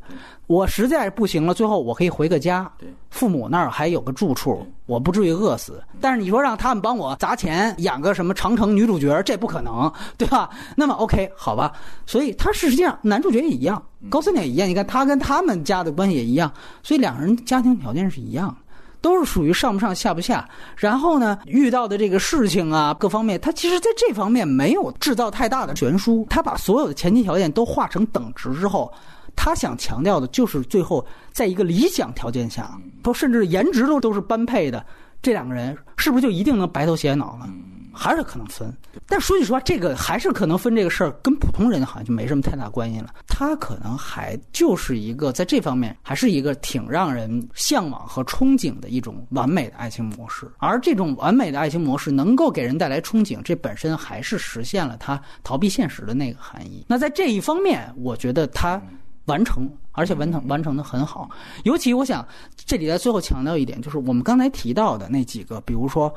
我实在不行了，最后我可以回个家，父母那儿还有个住处，我不至于饿死。但是你说让他们帮我砸钱养个什么长城女主角，这不可能，对吧？那么 OK，好吧。所以他实际上男主角也一样。高司令也一样，你看他跟他们家的关系也一样，所以两个人家庭条件是一样，都是属于上不上下不下。然后呢，遇到的这个事情啊，各方面，他其实在这方面没有制造太大的悬殊。他把所有的前提条件都化成等值之后，他想强调的就是最后在一个理想条件下，都甚至颜值都都是般配的，这两个人是不是就一定能白头偕老了？还是可能分，但说句实话，这个还是可能分这个事儿，跟普通人好像就没什么太大关系了。他可能还就是一个在这方面还是一个挺让人向往和憧憬的一种完美的爱情模式，而这种完美的爱情模式能够给人带来憧憬，这本身还是实现了他逃避现实的那个含义。那在这一方面，我觉得他完成，而且完成完成的很好。尤其我想这里在最后强调一点，就是我们刚才提到的那几个，比如说。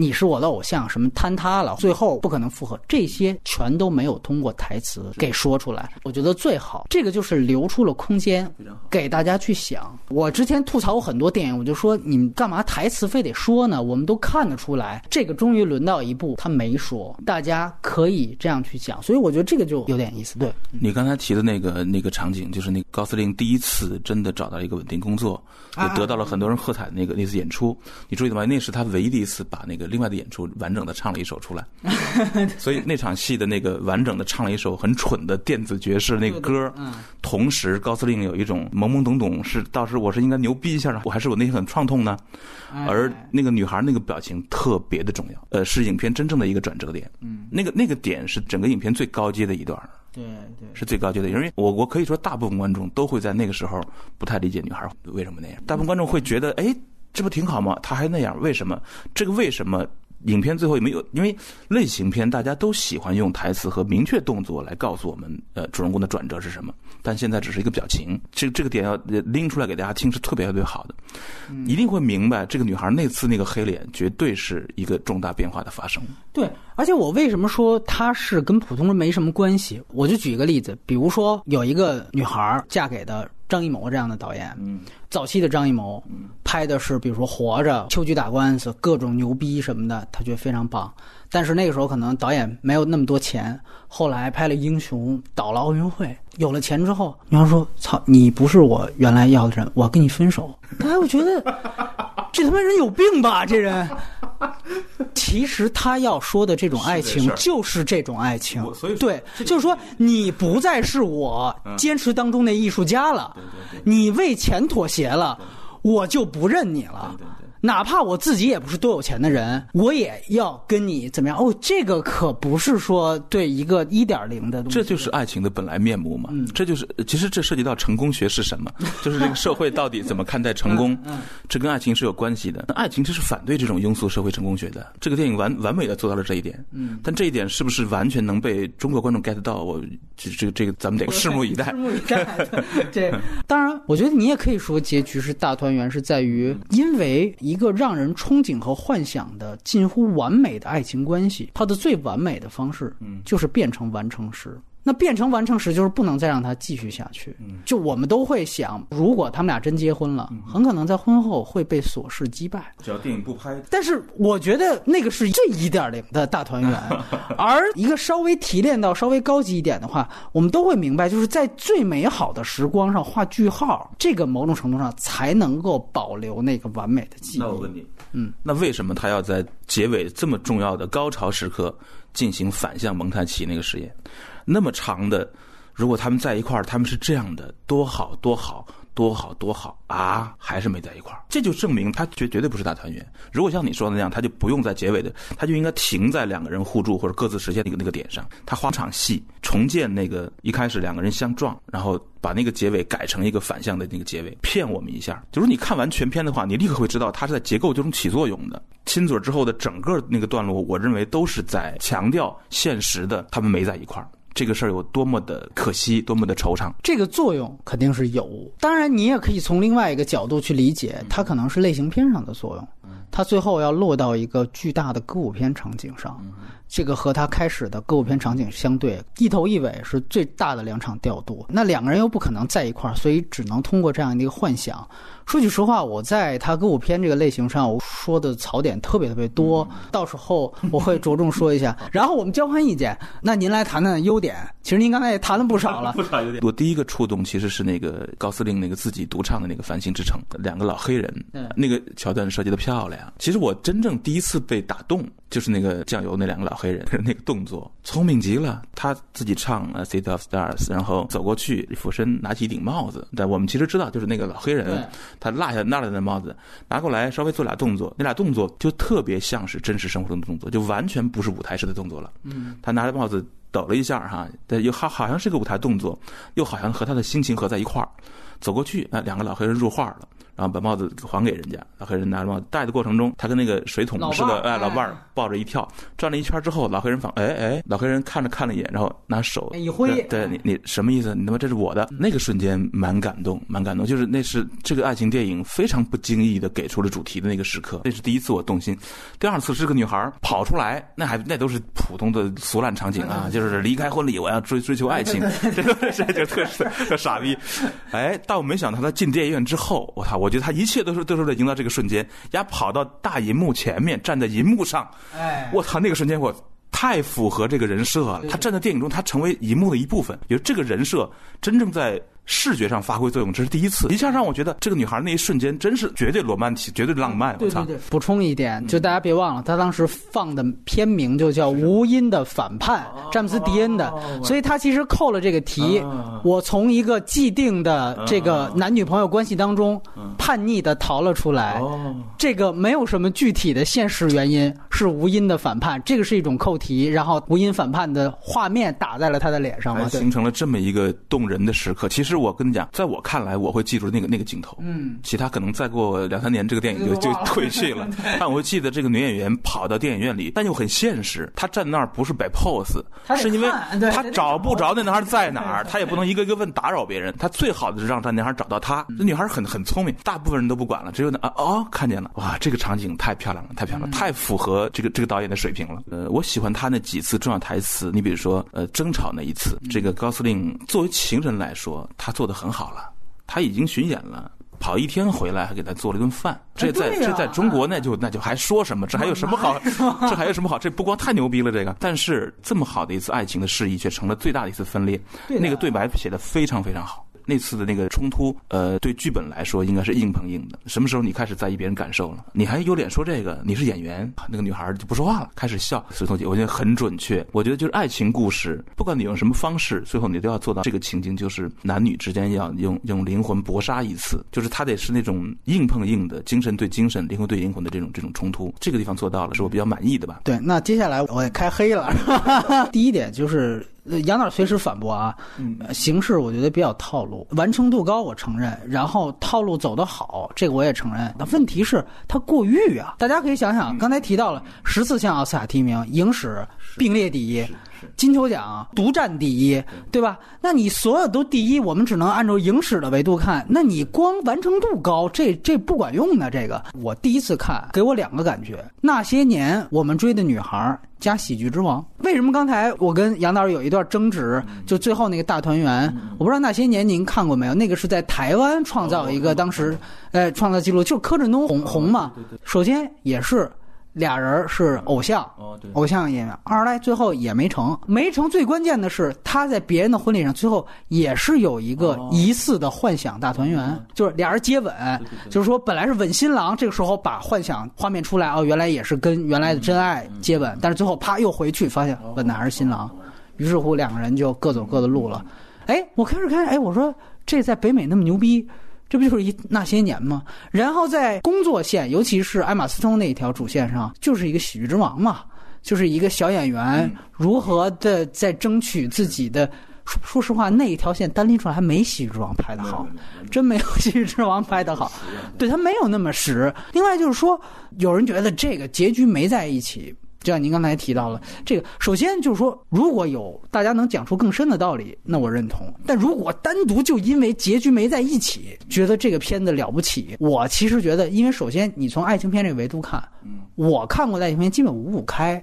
你是我的偶像，什么坍塌了，最后不可能复合，这些全都没有通过台词给说出来。我觉得最好，这个就是留出了空间，给大家去想。我之前吐槽过很多电影，我就说你们干嘛台词非得说呢？我们都看得出来，这个终于轮到一部他没说，大家可以这样去讲。所以我觉得这个就有点意思。对你刚才提的那个那个场景，就是那高司令第一次真的找到一个稳定工作，也得到了很多人喝彩的。那个那次演出，你注意到吗？那是他唯一的一次把那个。另外的演出完整的唱了一首出来，[laughs] 所以那场戏的那个完整的唱了一首很蠢的电子爵士那个歌，同时高司令有一种懵懵懂懂，是到时我是应该牛逼一下呢，我还是我内心很创痛呢？而那个女孩那个表情特别的重要，呃，是影片真正的一个转折点。嗯，那个那个点是整个影片最高阶的一段。对对，是最高阶的，因为我我可以说大部分观众都会在那个时候不太理解女孩为什么那样，大部分观众会觉得哎。这不挺好吗？他还那样，为什么？这个为什么？影片最后也没有，因为类型片大家都喜欢用台词和明确动作来告诉我们，呃，主人公的转折是什么。但现在只是一个表情，这这个点要拎出来给大家听是特别特别好的，一定会明白这个女孩那次那个黑脸绝对是一个重大变化的发生。对，而且我为什么说她是跟普通人没什么关系？我就举一个例子，比如说有一个女孩嫁给的。张艺谋这样的导演，嗯，早期的张艺谋，拍的是比如说《活着》《秋菊打官司》各种牛逼什么的，他觉得非常棒。但是那个时候可能导演没有那么多钱，后来拍了《英雄》，导了奥运会，有了钱之后，女孩说：“操，你不是我原来要的人，我要跟你分手。[laughs] ”哎，我觉得这他妈人有病吧？这人。其实他要说的这种爱情就是这种爱情，对，就是说你不再是我坚持当中的艺术家了，你为钱妥协了，我就不认你了。哪怕我自己也不是多有钱的人，我也要跟你怎么样？哦，这个可不是说对一个一点零的东西，这就是爱情的本来面目嘛。嗯这就是其实这涉及到成功学是什么，[laughs] 就是这个社会到底怎么看待成功，嗯这跟爱情是有关系的。那爱情这是反对这种庸俗社会成功学的。这个电影完完美的做到了这一点，嗯，但这一点是不是完全能被中国观众 get 到？我这这个这个咱们得拭目以待 [laughs] 拭。目以待。对当然，我觉得你也可以说结局是大团圆，是在于因为一个让人憧憬和幻想的近乎完美的爱情关系，它的最完美的方式，嗯就是变成完成时。那变成完成时，就是不能再让它继续下去。嗯就我们都会想，如果他们俩真结婚了，很可能在婚后会被琐事击败。只要电影不拍，但是我觉得那个是这一点零的大团圆，[laughs] 而一个稍微提炼到稍微高级一点的话，我们都会明白，就是在最美好的时光上画句号，这个某种程度上才能够保留那个完美的记忆。那我问你，嗯，那为什么他要在结尾这么重要的高潮时刻进行反向蒙太奇那个实验？那么长的，如果他们在一块儿，他们是这样的，多好多好。多好多好啊！还是没在一块儿，这就证明他绝绝对不是大团圆。如果像你说的那样，他就不用在结尾的，他就应该停在两个人互助或者各自实现那个那个点上。他花场戏重建那个一开始两个人相撞，然后把那个结尾改成一个反向的那个结尾，骗我们一下。就是你看完全片的话，你立刻会知道它是在结构中起作用的。亲嘴之后的整个那个段落，我认为都是在强调现实的，他们没在一块儿。这个事儿有多么的可惜，多么的惆怅。这个作用肯定是有，当然你也可以从另外一个角度去理解，它可能是类型片上的作用。它最后要落到一个巨大的歌舞片场景上，这个和它开始的歌舞片场景相对，一头一尾是最大的两场调度。那两个人又不可能在一块儿，所以只能通过这样的一个幻想。说句实话，我在他歌舞片这个类型上，我说的槽点特别特别多，到时候我会着重说一下。[laughs] 然后我们交换意见，那您来谈谈优点。其实您刚才也谈了不少了，[laughs] 不少优点。我第一个触动其实是那个高司令那个自己独唱的那个《繁星之城》，两个老黑人，嗯那个桥段设计的漂亮。其实我真正第一次被打动，就是那个酱油那两个老黑人那个动作，聪明极了。他自己唱《呃 City of Stars》，然后走过去，俯身拿起一顶帽子。但我们其实知道，就是那个老黑人，他落下拿来的帽子，拿过来稍微做俩动作，那俩动作就特别像是真实生活中的动作，就完全不是舞台式的动作了。嗯，他拿着帽子抖了一下哈，但又好好像是个舞台动作，又好像和他的心情合在一块儿。走过去，那，两个老黑人入画了，然后把帽子还给人家。老黑人拿着帽子戴的过程中，他跟那个水桶似的，哎，老伴儿抱着一跳，转了一圈之后，老黑人仿，哎哎，老黑人看着看了一眼，然后拿手哎一挥对对你你什么意思？你他妈这是我的。那个瞬间蛮感动，蛮感动，就是那是这个爱情电影非常不经意的给出了主题的那个时刻，那是第一次我动心。第二次是个女孩跑出来，那还那都是普通的俗烂场景啊，就是离开婚礼，我要追追求爱情，这个是就特特傻逼。哎，但我没想到他进电影院之后，我操，我觉得他一切都是都是在营造这个瞬间，丫跑到大银幕前面，站在银幕上，哎，我操，那个瞬间我。太符合这个人设了，他站在电影中，他成为银幕的一部分，也就这个人设真正在视觉上发挥作用，这是第一次，一下让我觉得这个女孩那一瞬间真是绝对罗曼蒂，绝对浪漫。我操！对补充一点，就大家别忘了，他当时放的片名就叫《无因的反叛》，詹姆斯·迪恩的，所以他其实扣了这个题。我从一个既定的这个男女朋友关系当中叛逆的逃了出来，哦，这个没有什么具体的现实原因，是无因的反叛，这个是一种扣题，然后无因反叛的画面打在了他的脸上嘛，形成了这么一个动人的时刻。其实我跟你讲，在我看来，我会记住那个那个镜头。嗯，其他可能再过两三年，这个电影就就就忘了退去了。[laughs] 但我会记得这个女演员跑到电影院里，但又很现实。她站那儿不是摆 pose，是因为她找不着那男孩在哪儿，她也不能一个一个问打扰别人。她最好的是让这男孩找到她。这女孩很很聪明，大部分人都不管了，只有那啊哦看见了，哇，这个场景太漂亮了，太漂亮了，太符合这个这个导演的水平了。呃，我喜欢他那几次重要台词，你比如说呃争吵那一次，这个高司令作为情人来说，他做的很好了。他已经巡演了，跑一天回来还给他做了一顿饭，这在、这在中国那就那就还说什么？这还有什么好？[laughs] 这还有什么好？这不光太牛逼了，这个。但是这么好的一次爱情的示意，却成了最大的一次分裂。对那个对白写的非常非常好。那次的那个冲突，呃，对剧本来说应该是硬碰硬的。什么时候你开始在意别人感受了？你还有脸说这个？你是演员？那个女孩就不说话了，开始笑。所以，我觉得很准确。我觉得就是爱情故事，不管你用什么方式，最后你都要做到这个情景，就是男女之间要用用灵魂搏杀一次，就是他得是那种硬碰硬的精神对精神、灵魂对灵魂的这种这种冲突。这个地方做到了，是我比较满意的吧？对，那接下来我也开黑了。[laughs] [laughs] 第一点就是杨导随时反驳啊，形式我觉得比较套路，完成度高我承认，然后套路走得好，这个我也承认。那问题是它过誉啊！大家可以想想，刚才提到了十四项奥斯卡提名，影史并列第一。金球奖独占第一，对吧？那你所有都第一，我们只能按照影史的维度看。那你光完成度高，这这不管用的。这个我第一次看，给我两个感觉：那些年我们追的女孩加喜剧之王。为什么刚才我跟杨导有一段争执？就最后那个大团圆，我不知道那些年您看过没有？那个是在台湾创造一个当时，呃，创造记录，就是柯震东红红嘛。首先也是。俩人是偶像，偶像演员。二来最后也没成，没成。最关键的是他在别人的婚礼上，最后也是有一个疑似的幻想大团圆，就是俩人接吻，就是说本来是吻新郎，这个时候把幻想画面出来，哦，原来也是跟原来的真爱接吻，但是最后啪又回去，发现吻的还是新郎，于是乎两个人就各走各的路了。哎，我开始看，哎，我说这在北美那么牛逼。这不就是一那些年吗？然后在工作线，尤其是艾玛斯通那一条主线上，就是一个喜剧之王嘛，就是一个小演员如何的在争取自己的。说说实话，那一条线单拎出来还没喜剧之王拍的好，真没有喜剧之王拍的好。对他没有那么实。另外就是说，有人觉得这个结局没在一起。就像您刚才提到了这个，首先就是说，如果有大家能讲出更深的道理，那我认同。但如果单独就因为结局没在一起，觉得这个片子了不起，我其实觉得，因为首先你从爱情片这个维度看，我看过的爱情片基本五五开。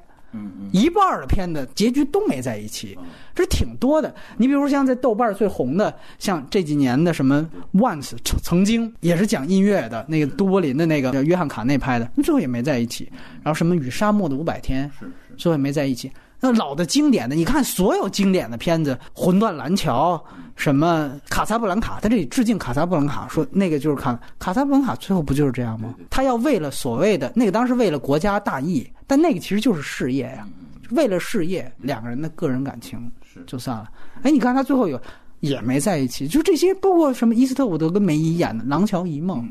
一半的片子结局都没在一起，这挺多的。你比如像在豆瓣最红的，像这几年的什么《Once》曾经也是讲音乐的那个都柏林的那个约翰卡内拍的，最后也没在一起。然后什么《与沙漠的五百天》，最后也没在一起。那老的经典的，你看所有经典的片子，《魂断蓝桥》什么《卡萨布兰卡》，他这里致敬《卡萨布兰卡》，说那个就是卡卡萨布兰卡，最后不就是这样吗？他要为了所谓的那个当时为了国家大义。但那个其实就是事业呀，为了事业，两个人的个人感情就算了。哎，你看他最后有也没在一起，就这些，包括什么伊斯特伍德跟梅姨演的《廊桥遗梦》，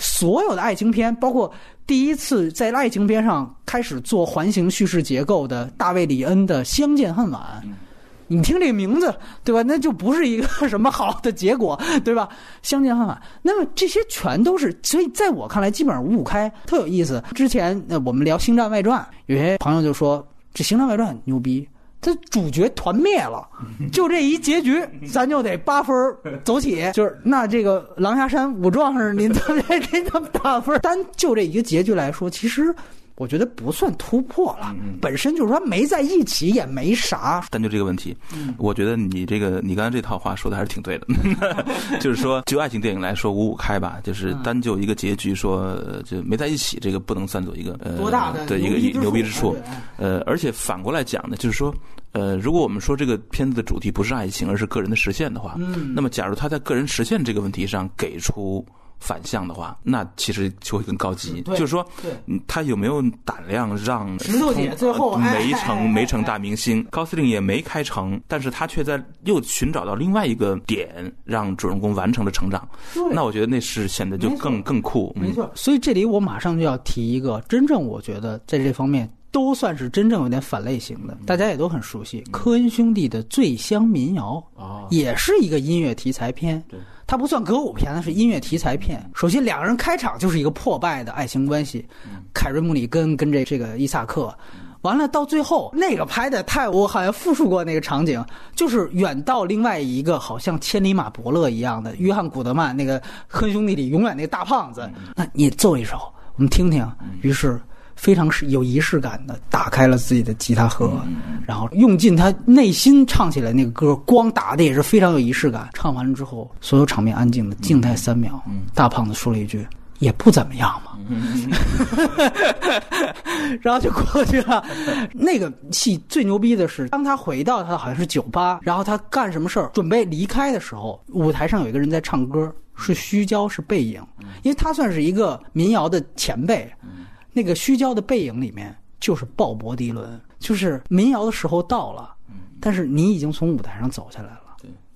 所有的爱情片，包括第一次在爱情片上开始做环形叙事结构的大卫里恩的《相见恨晚》。你听这个名字，对吧？那就不是一个什么好的结果，[laughs] 对吧？相见恨晚。那么这些全都是，所以在我看来，基本上五五开，特有意思。之前那我们聊《星战外传》，有些朋友就说这《星战外传》牛逼，它主角团灭了，就这一结局，咱就得八分走起。[laughs] 就是那这个狼牙山五壮士，您怎么给他们打分？单就这一个结局来说，其实。我觉得不算突破了，本身就是说没在一起也没啥。但就这个问题，我觉得你这个你刚才这套话说的还是挺对的，[laughs] 就是说就爱情电影来说五五开吧，就是单就一个结局说就没在一起，这个不能算作一个呃多大的对一个牛逼之处。呃，而且反过来讲呢，就是说呃，如果我们说这个片子的主题不是爱情，而是个人的实现的话，那么假如他在个人实现这个问题上给出。反向的话，那其实就会更高级。就是说，他有没有胆量让石头姐最后没成没成大明星，高司令也没开成，但是他却在又寻找到另外一个点，让主人公完成了成长。那我觉得那是显得就更更酷。没错，所以这里我马上就要提一个，真正我觉得在这方面都算是真正有点反类型的，大家也都很熟悉，科恩兄弟的《醉乡民谣》啊，也是一个音乐题材片。它不算歌舞片，它是音乐题材片。首先，两个人开场就是一个破败的爱情关系，凯瑞·穆里根跟这这个伊萨克，完了到最后那个拍的太，我好像复述过那个场景，就是远到另外一个好像千里马伯乐一样的约翰·古德曼那个科恩兄弟里永远那个大胖子，那你奏一首，我们听听。于是。非常是有仪式感的，打开了自己的吉他盒，然后用尽他内心唱起来那个歌，光打的也是非常有仪式感。唱完了之后，所有场面安静的静态三秒。大胖子说了一句：“也不怎么样嘛。[laughs] [laughs] 然后就过去了。那个戏最牛逼的是，当他回到他好像是酒吧，然后他干什么事儿，准备离开的时候，舞台上有一个人在唱歌，是虚焦，是背影，因为他算是一个民谣的前辈。那个虚焦的背影里面就是鲍勃迪伦，就是民谣的时候到了，但是你已经从舞台上走下来了。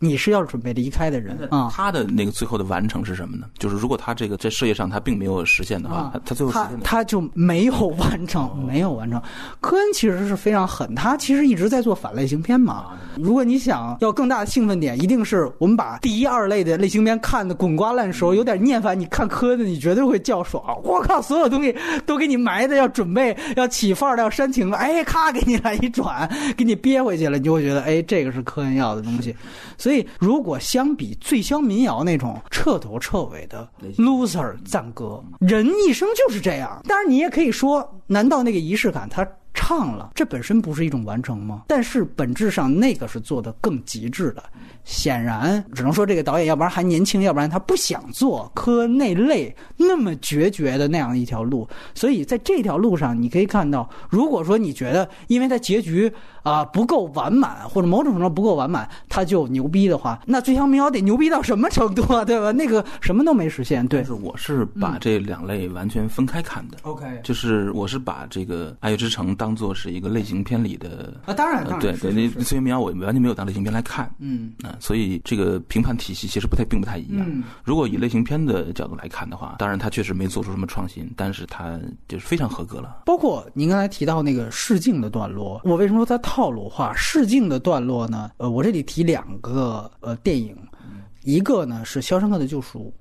你是要准备离开的人啊！他的那个最后的完成是什么呢？就是如果他这个在事业上他并没有实现的话，他最后他他就没有完成，没有完成。科恩其实是非常狠，他其实一直在做反类型片嘛。如果你想要更大的兴奋点，一定是我们把第一二类的类型片看的滚瓜烂熟，有点厌烦。你看科恩，你绝对会叫爽！我靠，所有东西都给你埋的要准备要起范儿的要煽情了，哎，咔给你来一转，给你憋回去了，你就会觉得哎，这个是科恩要的东西。所以，如果相比醉乡民谣那种彻头彻尾的 loser 赞歌，人一生就是这样。当然，你也可以说，难道那个仪式感他？唱了，这本身不是一种完成吗？但是本质上那个是做的更极致的。显然，只能说这个导演要不然还年轻，要不然他不想做科那类那么决绝的那样一条路。所以在这条路上，你可以看到，如果说你觉得因为他结局啊不够完满，或者某种程度不够完满，他就牛逼的话，那《最强民谣》得牛逼到什么程度啊？对吧？那个什么都没实现。对，是我是把这两类完全分开看的。OK，就是我是把这个《爱乐之城》当做是一个类型片里的啊，当然，对对，那《最强民谣》我完全没有当类型片来看。嗯啊。所以这个评判体系其实不太并不太一样。如果以类型片的角度来看的话，当然他确实没做出什么创新，但是他就是非常合格了。包括您刚才提到那个试镜的段落，我为什么说它套路化？试镜的段落呢？呃，我这里提两个呃电影，一个呢是《肖申克的救赎》。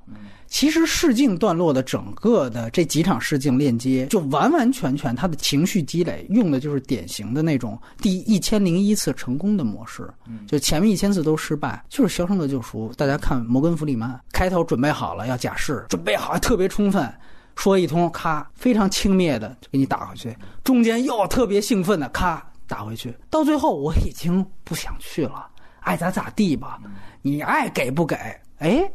其实试镜段落的整个的这几场试镜链接，就完完全全他的情绪积累用的就是典型的那种第一千零一次成功的模式，就前面一千次都失败，就是《肖申克救赎》。大家看摩根弗里曼开头准备好了要假释，准备好特别充分，说一通，咔，非常轻蔑的就给你打回去，中间又特别兴奋的咔打回去，到最后我已经不想去了，爱咋咋地吧，你爱给不给？哎，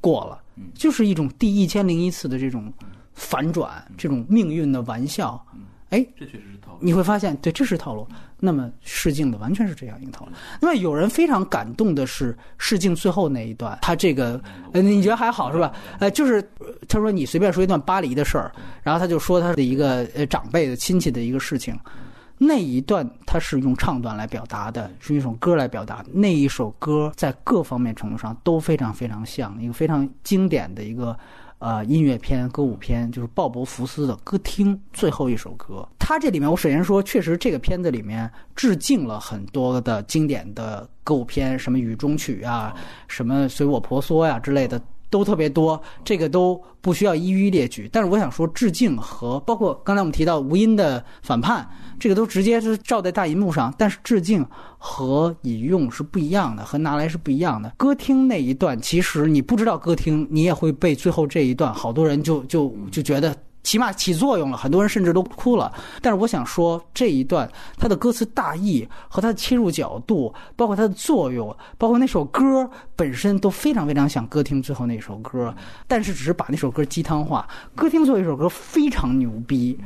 过了。就是一种第一千零一次的这种反转，这种命运的玩笑。哎，这确实是套路。你会发现，对，这是套路。那么试镜的完全是这样一个套路。那么有人非常感动的是试镜最后那一段，他这个，呃，你觉得还好是吧？呃，就是他说你随便说一段巴黎的事儿，然后他就说他的一个呃长辈的亲戚的一个事情。那一段它是用唱段来表达的，是一首歌来表达。那一首歌在各方面程度上都非常非常像一个非常经典的一个呃音乐片、歌舞片，就是鲍勃福斯的《歌厅》最后一首歌。他这里面，我首先说，确实这个片子里面致敬了很多的经典的歌舞片，什么《雨中曲》啊，什么《随我婆娑》呀之类的。都特别多，这个都不需要一一列举。但是我想说，致敬和包括刚才我们提到吴音的反叛，这个都直接是照在大银幕上。但是致敬和引用是不一样的，和拿来是不一样的。歌厅那一段，其实你不知道歌厅，你也会被最后这一段，好多人就就就觉得。起码起作用了，很多人甚至都哭了。但是我想说，这一段它的歌词大意和它的切入角度，包括它的作用，包括那首歌本身都非常非常像歌厅最后那首歌。但是只是把那首歌鸡汤化。歌厅最后一首歌非常牛逼，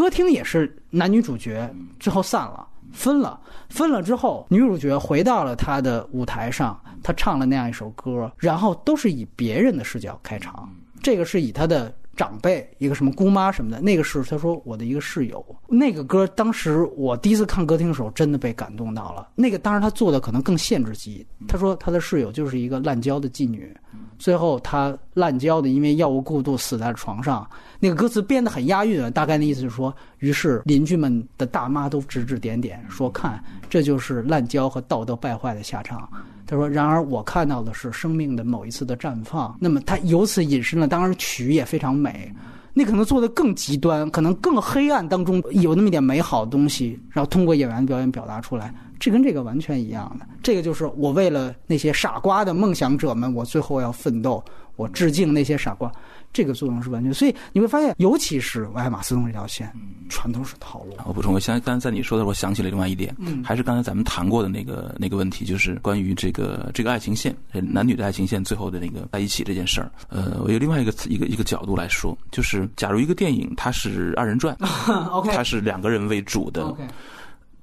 歌厅也是男女主角最后散了，分了，分了之后，女主角回到了她的舞台上，她唱了那样一首歌，然后都是以别人的视角开场。这个是以她的。长辈一个什么姑妈什么的，那个是他说我的一个室友。那个歌当时我第一次看歌厅的时候，真的被感动到了。那个当然他做的可能更限制级。他说他的室友就是一个滥交的妓女，最后他滥交的因为药物过度死在了床上。那个歌词编得很押韵啊，大概的意思就是说，于是邻居们的大妈都指指点点说，看这就是滥交和道德败坏的下场。他说：“然而我看到的是生命的某一次的绽放。那么他由此引申了，当然曲也非常美。那可能做的更极端，可能更黑暗当中有那么一点美好的东西，然后通过演员的表演表达出来。这跟这个完全一样的。这个就是我为了那些傻瓜的梦想者们，我最后要奋斗，我致敬那些傻瓜。这个作用是完全，所以你会发现，尤其是爱马仕通这条线，全都是套路。我补充，我想刚才在你说的时候，我想起了另外一点，嗯。还是刚才咱们谈过的那个那个问题，就是关于这个这个爱情线，呃男女的爱情线最后的那个在一起这件事儿。呃，我有另外一个一个一个角度来说，就是假如一个电影它是二人转，[laughs] OK。它是两个人为主的，OK，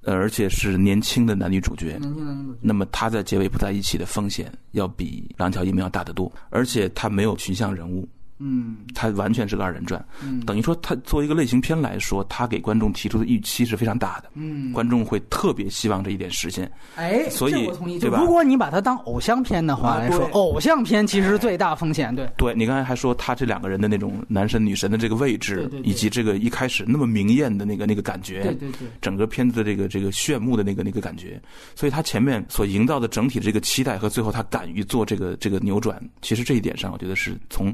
呃，而且是年轻的男女主角，年轻的女主角。那么他在结尾不在一起的风险要比《廊桥遗梦》要大得多，而且他没有群像人物，嗯。它完全是个二人转，嗯。等于说它作为一个类型片来说，它给观众提出的预期是非常大的，嗯，观众会特别希望这一点实现。哎，所以我同意。对吧？如果你把它当偶像片的话啊来说，对。偶像片其实是最大风险，对。对你刚才还说他这两个人的那种男神女神的这个位置，对对对。以及这个一开始那么明艳的那个那个感觉，对对对，整个片子的这个这个炫目的那个那个感觉，所以他前面所营造的整体的这个期待和最后他敢于做这个这个扭转，其实这一点上，我觉得是从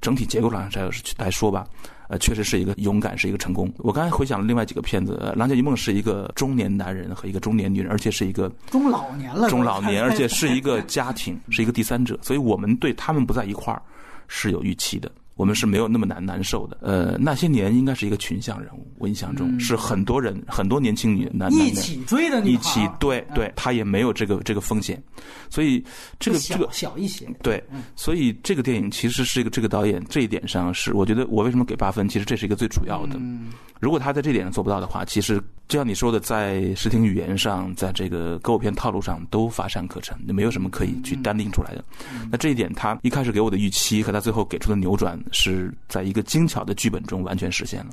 整体结构上来来说吧，呃，确实是一个勇敢，是一个成功。我刚才回想了另外几个片子，呃《廊桥遗梦》是一个中年男人和一个中年女人，而且是一个中老年了，中老年，而且是一个家庭，是一个第三者，所以我们对他们不在一块儿是有预期的。我们是没有那么难难受的。呃，那些年应该是一个群像人物，我印象中、是很多人很多年轻女男男人一起追的女孩一起对对，他也没有这个这个风险，所以这个小这个小一些，对，所以这个电影其实是一个这个导演这一点上是，我觉得我为什么给八分，其实这是一个最主要的。如果他在这点上做不到的话，其实就像你说的，在视听语言上，在这个歌舞片套路上都乏善可陈，没有什么可以去单拎出来的。那这一点，他一开始给我的预期和他最后给出的扭转，是在一个精巧的剧本中完全实现了。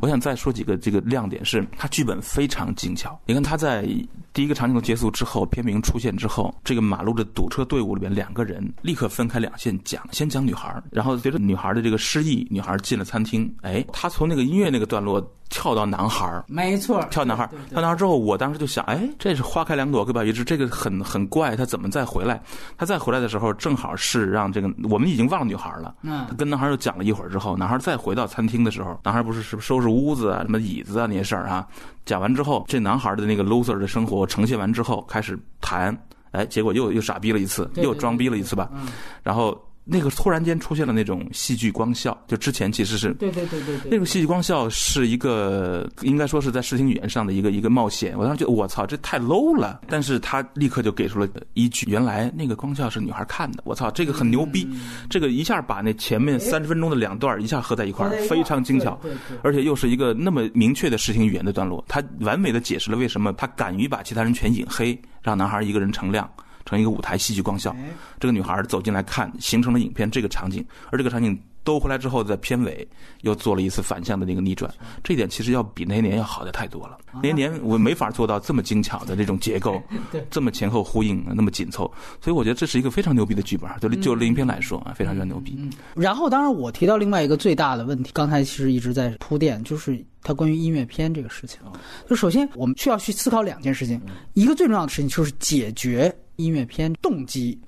我想再说几个这个亮点是，他剧本非常精巧。你看他在第一个长镜头结束之后，片名出现之后，这个马路的堵车队伍里边两个人立刻分开两线讲，先讲女孩儿，然后随着女孩的这个失忆，女孩进了餐厅，哎，她从那个音乐那个段落跳到男孩儿，没错，跳男孩儿跳男孩儿之后，我当时就想，哎，这是花开两朵，各表一枝，这个很很怪，他怎么再回来？他再回来的时候，正好是让这个我们已经忘了女孩儿了。嗯。他跟男孩儿又讲了一会儿之后，男孩儿再回到餐厅的时候，男孩儿不是是收拾屋子啊、什么椅子啊那些事儿啊，讲完之后，这男孩儿的那个 loser 的生活呈现完之后，开始谈，哎，结果又又傻逼了一次，又装逼了一次吧，嗯。然后那个突然间出现了那种戏剧光效，就之前其实是对对对对对，那种戏剧光效是一个，应该说是在视听语言上的一个一个冒险。我当时觉得我操，这太 low 了。但是他立刻就给出了依据，原来那个光效是女孩看的。我操，这个很牛逼，这个一下把那前面三十分钟的两段一下合在一块儿，非常精巧。而且又是一个那么明确的视听语言的段落，他完美的解释了为什么他敢于把其他人全引黑，让男孩一个人成亮，成一个舞台戏剧光效。哎。这个女孩走进来看，形成了影片这个场景，而这个场景兜回来之后，在片尾又做了一次反向的那个逆转，这一点其实要比那些年要好的太多了。那些年我没法做到这么精巧的这种结构 [laughs] 对，这么前后呼应，那么紧凑，所以我觉得这是一个非常牛逼的剧本，就就类型片来说啊，非常非常牛逼。然后，当然我提到另外一个最大的问题，刚才其实一直在铺垫，就是它关于音乐片这个事情。就首先我们需要去思考两件事情，一个最重要的事情就是解决音乐片动机。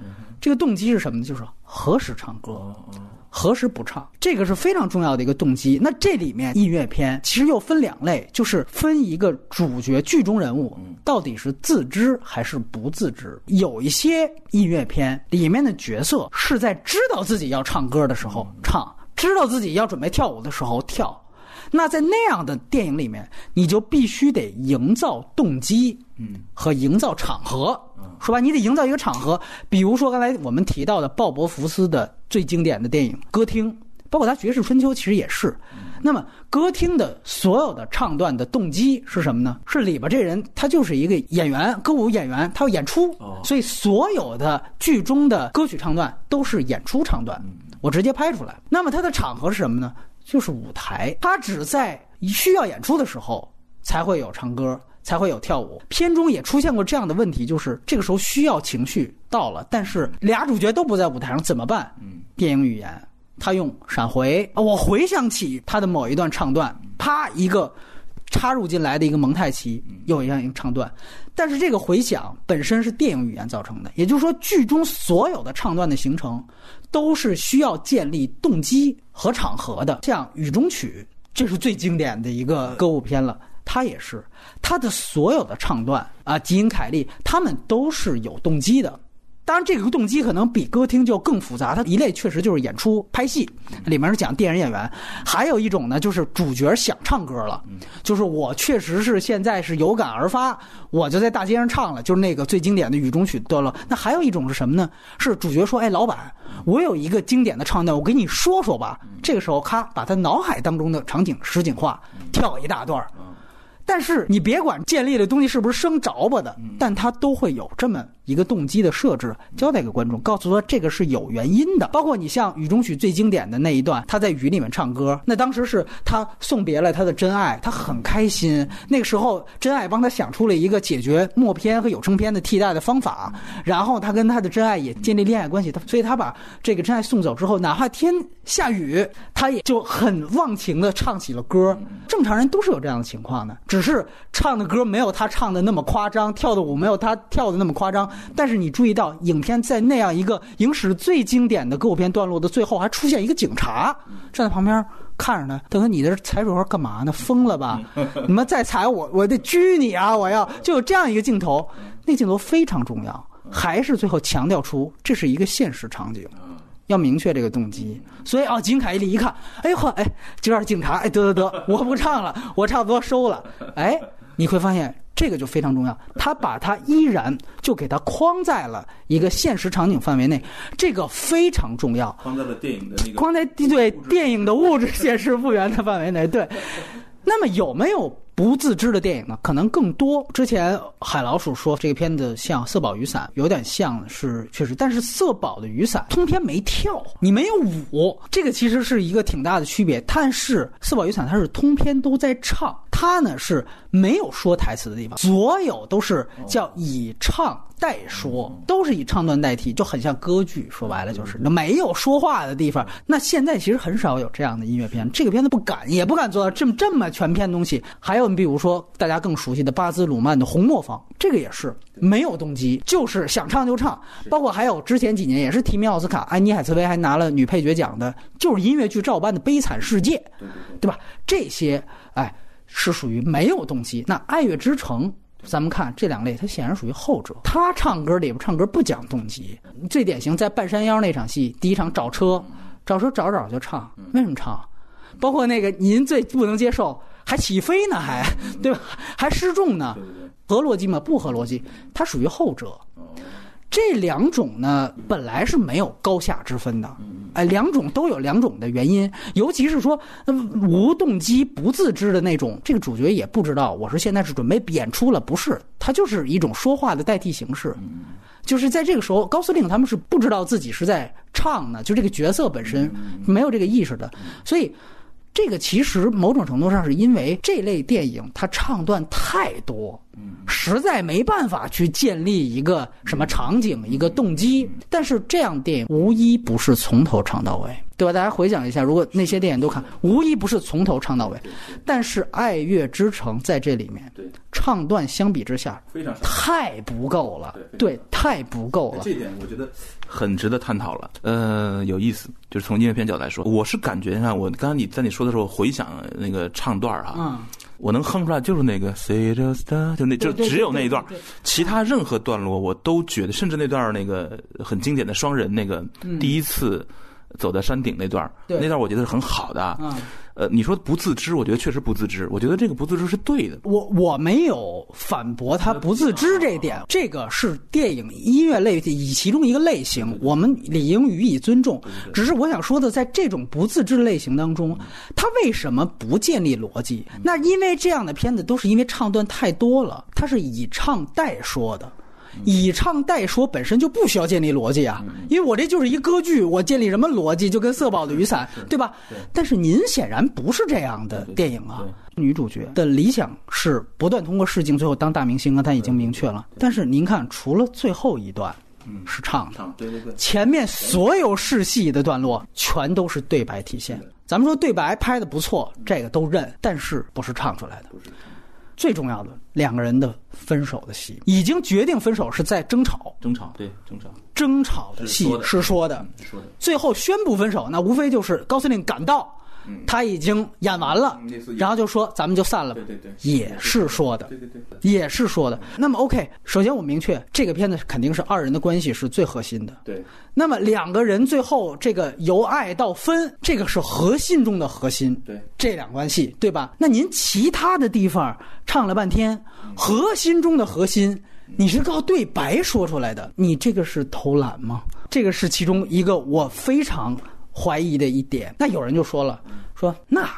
这个动机是什么呢？就是何时唱歌。何时不唱？这个是非常重要的一个动机。那这里面音乐片其实又分两类，就是分一个主角剧中人物到底是自知还是不自知。有一些音乐片里面的角色是在知道自己要唱歌的时候唱，知道自己要准备跳舞的时候跳。那在那样的电影里面，你就必须得营造动机，嗯，和营造场合，说吧，你得营造一个场合。比如说刚才我们提到的鲍勃福斯的最经典的电影《歌厅》，包括他《爵士春秋》，其实也是。那么歌厅的所有的唱段的动机是什么呢？是里边这人他就是一个演员，歌舞演员，他要演出，所以所有的剧中的歌曲唱段都是演出唱段，我直接拍出来。那么它的场合是什么呢？就是舞台，他只在需要演出的时候才会有唱歌，才会有跳舞。片中也出现过这样的问题，就是这个时候需要情绪到了，但是俩主角都不在舞台上，怎么办？嗯，电影语言，他用闪回，啊我回想起他的某一段唱段，啪一个。插入进来的一个蒙太奇，有一样一个唱段，但是这个回响本身是电影语言造成的，也就是说，剧中所有的唱段的形成都是需要建立动机和场合的。像《雨中曲》，这是最经典的一个歌舞片了。他也是，他的所有的唱段啊，吉英凯利他们都是有动机的。当然，这个动机可能比歌厅就更复杂。它一类确实就是演出拍戏，里面是讲电影演员；还有一种呢，就是主角想唱歌了，就是我确实是现在是有感而发，我就在大街上唱了，就是那个最经典的雨中曲段落。那还有一种是什么呢？是主角说：“哎，老板，我有一个经典的唱段，我给你说说吧。”这个时候，咔，把他脑海当中的场景实景化，跳一大段但是你别管建立的东西是不是生着吧的，但它都会有这么。一个动机的设置，交代给观众，告诉他这个是有原因的。包括你像《雨中曲》最经典的那一段，他在雨里面唱歌，那当时是他送别了他的真爱，他很开心。那个时候，真爱帮他想出了一个解决默片和有声片的替代的方法，然后他跟他的真爱也建立恋爱关系。他所以，他把这个真爱送走之后，哪怕天下雨，他也就很忘情的唱起了歌。正常人都是有这样的情况的，只是唱的歌没有他唱的那么夸张，跳的舞没有他跳的那么夸张。但是你注意到，影片在那样一个影史最经典的歌舞片段落的最后，还出现一个警察站在旁边看着呢。他说你在这踩水花干嘛呢？疯了吧？[laughs] 你们再踩我，我得拘你啊！我要就有这样一个镜头，那镜头非常重要，还是最后强调出这是一个现实场景，要明确这个动机。所以啊，金凯利一看，哎呦呵，哎，这边警察，哎，得得得，我不唱了，我差不多收了。哎，你会发现。这个就非常重要，他把它依然就给它框在了一个现实场景范围内，这个非常重要。框在了电影的那个框在对电影的物质现实复原的范围内。对，那么有没有不自知的电影呢？可能更多。之前海老鼠说这个片子像《色宝雨伞》，有点像是确实，但是《色宝的雨伞》通篇没跳，你没有舞，这个其实是一个挺大的区别。但是《色宝雨伞》它是通篇都在唱。它呢是没有说台词的地方，所有都是叫以唱代说，都是以唱段代替，就很像歌剧。说白了就是那没有说话的地方。那现在其实很少有这样的音乐片，这个片子不敢，也不敢做到这么这么全篇东西。还有你比如说大家更熟悉的巴兹鲁曼的《红磨坊》，这个也是没有动机，就是想唱就唱。包括还有之前几年也是提名奥斯卡，安妮海瑟薇还拿了女配角奖的，就是音乐剧照搬的《悲惨世界》，对吧？这些哎。是属于没有动机。那《爱乐之城》，咱们看这两类，它显然属于后者。他唱歌里边唱歌不讲动机，最典型在半山腰那场戏，第一场找车，找车找找就唱，为什么唱？包括那个您最不能接受，还起飞呢，还 [laughs] 对吧？还失重呢，合逻辑吗？不合逻辑，它属于后者。这两种呢，本来是没有高下之分的，哎，两种都有两种的原因，尤其是说无动机、不自知的那种，这个主角也不知道我是现在是准备演出了，不是，他就是一种说话的代替形式，就是在这个时候，高司令他们是不知道自己是在唱呢，就这个角色本身没有这个意识的，所以。这个其实某种程度上是因为这类电影它唱段太多，实在没办法去建立一个什么场景、一个动机。但是这样电影无一不是从头唱到尾。对吧？大家回想一下，如果那些电影都看，无一不是从头唱到尾。但是《爱乐之城》在这里面，唱段相比之下非常太不够了，对，太不够了。这点我觉得很值得探讨了。呃，有意思，就是从音乐片角度来说，我是感觉上，我刚刚你在你说的时候回想那个唱段哈，嗯，我能哼出来就是那个就那就只有那一段，其他任何段落我都觉得，甚至那段那个很经典的双人那个第一次。走在山顶那段那段我觉得是很好的。嗯，呃，你说不自知，我觉得确实不自知。我觉得这个不自知是对的。我我没有反驳他不自知这点，这个是电影音乐类以其中一个类型，我们理应予以尊重。只是我想说的，在这种不自知类型当中，他为什么不建立逻辑？那因为这样的片子都是因为唱段太多了，它是以唱代说的。以唱代说本身就不需要建立逻辑啊，因为我这就是一歌剧，我建立什么逻辑？就跟色宝的雨伞，对吧？但是您显然不是这样的电影啊。女主角的理想是不断通过试镜，最后当大明星啊，她已经明确了。但是您看，除了最后一段是唱的，对对对，前面所有试戏的段落全都是对白体现。咱们说对白拍的不错，这个都认，但是不是唱出来的。最重要的两个人的分手的戏，已经决定分手是在争吵，争吵对争吵，争吵的戏是说的，说的。最后宣布分手，那无非就是高司令赶到，他已经演完了，然后就说咱们就散了吧，对对也是说的，对对对，也是说的。那么 OK，首先我明确这个片子肯定是二人的关系是最核心的。对，那么两个人最后这个由爱到分，这个是核心中的核心。对，这两关系对吧？那您其他的地方唱了半天，核心中的核心，你是靠对白说出来的，你这个是偷懒吗？这个是其中一个我非常怀疑的一点。那有人就说了，说那。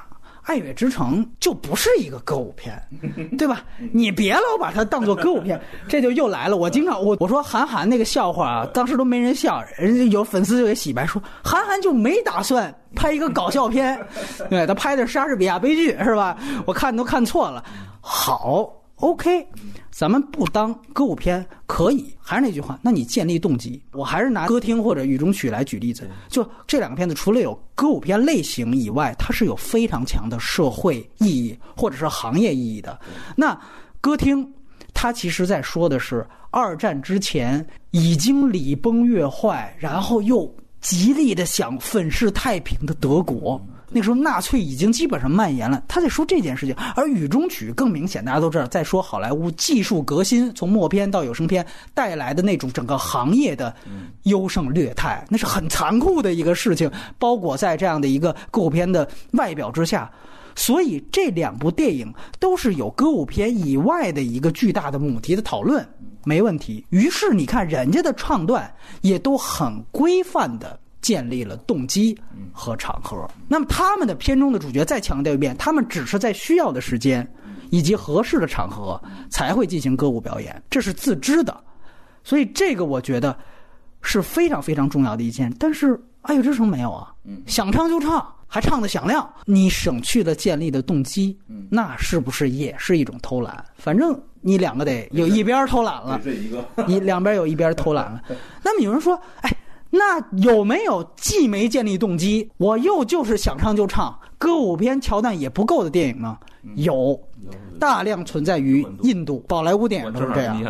《爱乐之城》就不是一个歌舞片，[laughs] 对吧？你别老把它当做歌舞片，这就又来了。我经常我我说韩寒那个笑话啊，当时都没人笑，人家有粉丝就给洗白说，韩寒就没打算拍一个搞笑片，对他拍的是莎士比亚悲剧是吧？我看都看错了。好，OK，咱们不当歌舞片可以，还是那句话，那你建立动机。我还是拿歌厅或者雨中曲来举例子，就这两个片子，除了有歌舞片类型以外，它是有非常强的社会意义或者是行业意义的。那歌厅，它其实在说的是二战之前已经礼崩乐坏，然后又极力的想粉饰太平的德国。那时候纳粹已经基本上蔓延了，他在说这件事情，而《雨中曲》更明显，大家都知道在说好莱坞技术革新，从默片到有声片带来的那种整个行业的优胜劣汰，那是很残酷的一个事情，包裹在这样的一个歌舞片的外表之下。所以这两部电影都是有歌舞片以外的一个巨大的母题的讨论，没问题。于是你看人家的唱段也都很规范的。建立了动机和场合。那么他们的片中的主角再强调一遍，他们只是在需要的时间以及合适的场合才会进行歌舞表演，这是自知的。所以这个我觉得是非常非常重要的一件。但是《爱乐之城》没有啊，想唱就唱，还唱的响亮，你省去了建立的动机，那是不是也是一种偷懒？反正你两个得有一边偷懒了，这一个你两边有一边偷懒了。[laughs] 那么有人说，哎。那有没有既没建立动机，我又就是想唱就唱，歌舞片桥段也不够的电影呢？有，大量存在于印度宝莱坞电影都是这样。[laughs]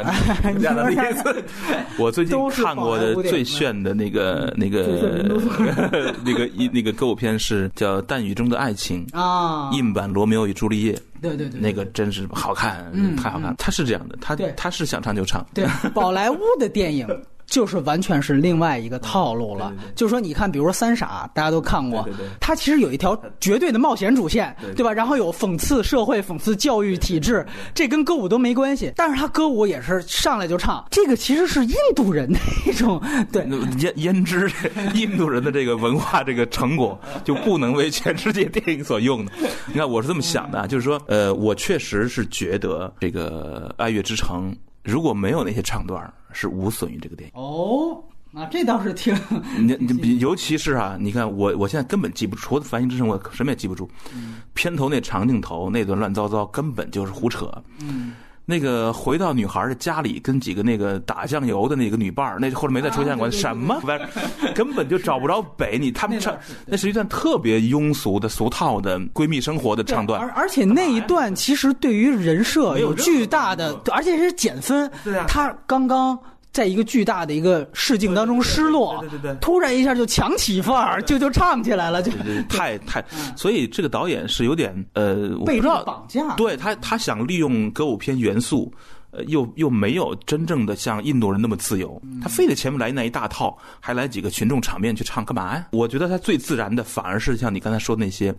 [laughs] 我最近看过的最炫的那个那个 [laughs] 那个一那个歌舞片是叫《弹雨中的爱情》啊，印版《罗密欧与朱丽叶》。对对对，那个真是好看，太好看。他是这样的，他他是想唱就唱。对，宝莱坞的电影。就是完全是另外一个套路了。就是说，你看，比如说《三傻》，大家都看过，它其实有一条绝对的冒险主线，对吧？然后有讽刺社会、讽刺教育体制，这跟歌舞都没关系。但是他歌舞也是上来就唱，这个其实是印度人的一种 [laughs] 对胭胭脂，印度人的这个文化这个成果 [laughs] 就不能为全世界电影所用的。你看，我是这么想的，就是说，呃，我确实是觉得这个《爱乐之城》。如果没有那些唱段，是无损于这个电影。哦，那这倒是挺你你尤其是啊，你看我我现在根本记不住，除了《繁星之城》，我什么也记不住。片头那长镜头那段乱糟糟，根本就是胡扯。嗯。那个回到女孩的家里，跟几个那个打酱油的那个女伴儿，那后来没再出现过。什么？根本就找不着北。你 [laughs] 他们唱，那是一段特别庸俗的俗套的闺蜜生活的唱段。而而且那一段其实对于人设有巨大的，而且是减分。对啊。他刚刚。在一个巨大的一个试镜当中失落，对对对，突然一下就强起范儿，就就唱起来了，就太太，所以这个导演是有点呃，被绑架，对他他想利用歌舞片元素，呃，又又没有真正的像印度人那么自由，他非得前面来那一大套，还来几个群众场面去唱干嘛呀？我觉得他最自然的反而是像你刚才说的那些。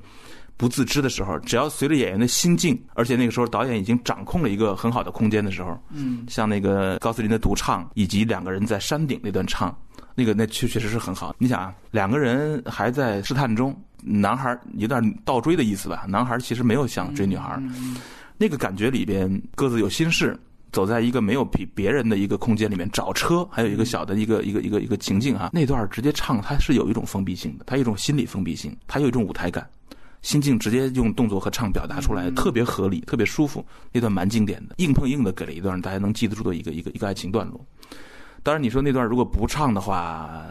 不自知的时候，只要随着演员的心境，而且那个时候导演已经掌控了一个很好的空间的时候，嗯，像那个高斯林的独唱，以及两个人在山顶那段唱，那个那确确实是很好。你想啊，两个人还在试探中，男孩有点倒追的意思吧？男孩其实没有想追女孩，那个感觉里边各自有心事，走在一个没有比别人的一个空间里面找车，还有一个小的一个一个一个一个情境哈，那段直接唱，它是有一种封闭性的，它有一种心理封闭性，它有一种舞台感。心境直接用动作和唱表达出来，特别合理，特别舒服。那段蛮经典的，硬碰硬的给了一段大家能记得住的一个一个一个爱情段落。当然，你说那段如果不唱的话，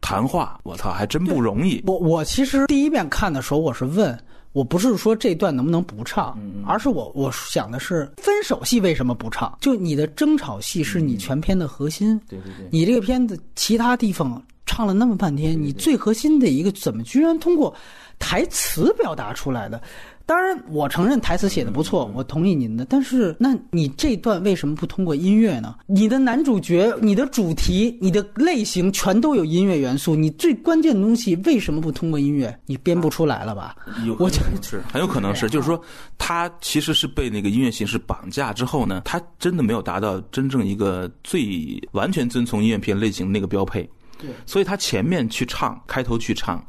谈话，我操，还真不容易。我我其实第一遍看的时候，我是问，我不是说这段能不能不唱，而是我我想的是分手戏为什么不唱？就你的争吵戏是你全片的核心，对对对，你这个片子其他地方。唱了那么半天，你最核心的一个怎么居然通过台词表达出来的？当然，我承认台词写的不错，我同意您的。但是，那你这段为什么不通过音乐呢？你的男主角、你的主题、你的类型全都有音乐元素，你最关键的东西为什么不通过音乐？你编不出来了吧？我觉得是很有可能是，就是说，他其实是被那个音乐形式绑架之后呢，他真的没有达到真正一个最完全遵从音乐片类型那个标配。对，所以他前面去唱，开头去唱。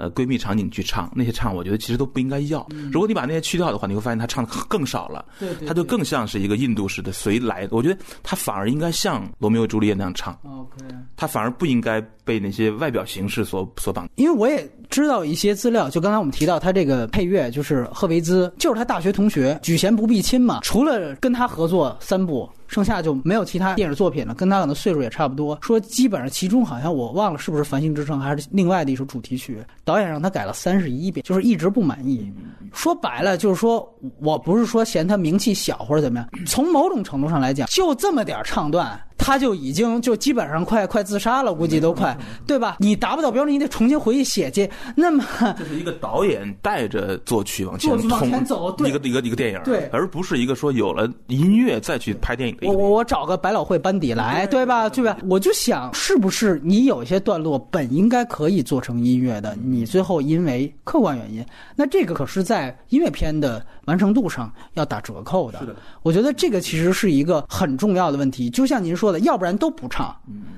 呃，闺蜜场景去唱那些唱，我觉得其实都不应该要。如果你把那些去掉的话，你会发现他唱的更少了。对，他就更像是一个印度式的随来。我觉得他反而应该像罗密欧朱丽叶那样唱。OK，他反而不应该被那些外表形式所所绑。因为我也知道一些资料，就刚才我们提到他这个配乐，就是赫维兹，就是他大学同学，举贤不避亲嘛。除了跟他合作三部。剩下就没有其他电影作品了，跟他可能岁数也差不多。说基本上其中好像我忘了是不是《繁星之城》还是另外的一首主题曲，导演让他改了三十一遍，就是一直不满意。说白了就是说我不是说嫌他名气小或者怎么样，从某种程度上来讲，就这么点唱段。他就已经就基本上快快自杀了，估计都快，对吧？你达不到标准，你得重新回去写去。那么，[laughs] 这是一个导演带着作曲往前往前走，一个一个一个电影，对，而不是一个说有了音乐再去拍电影。我我我找个百老汇班底来，对吧？对吧？我就想，是不是你有一些段落本应该可以做成音乐的，你最后因为客观原因，那这个可是在音乐片的完成度上要打折扣的。是的，我觉得这个其实是一个很重要的问题。就像您说要不然都不。唱，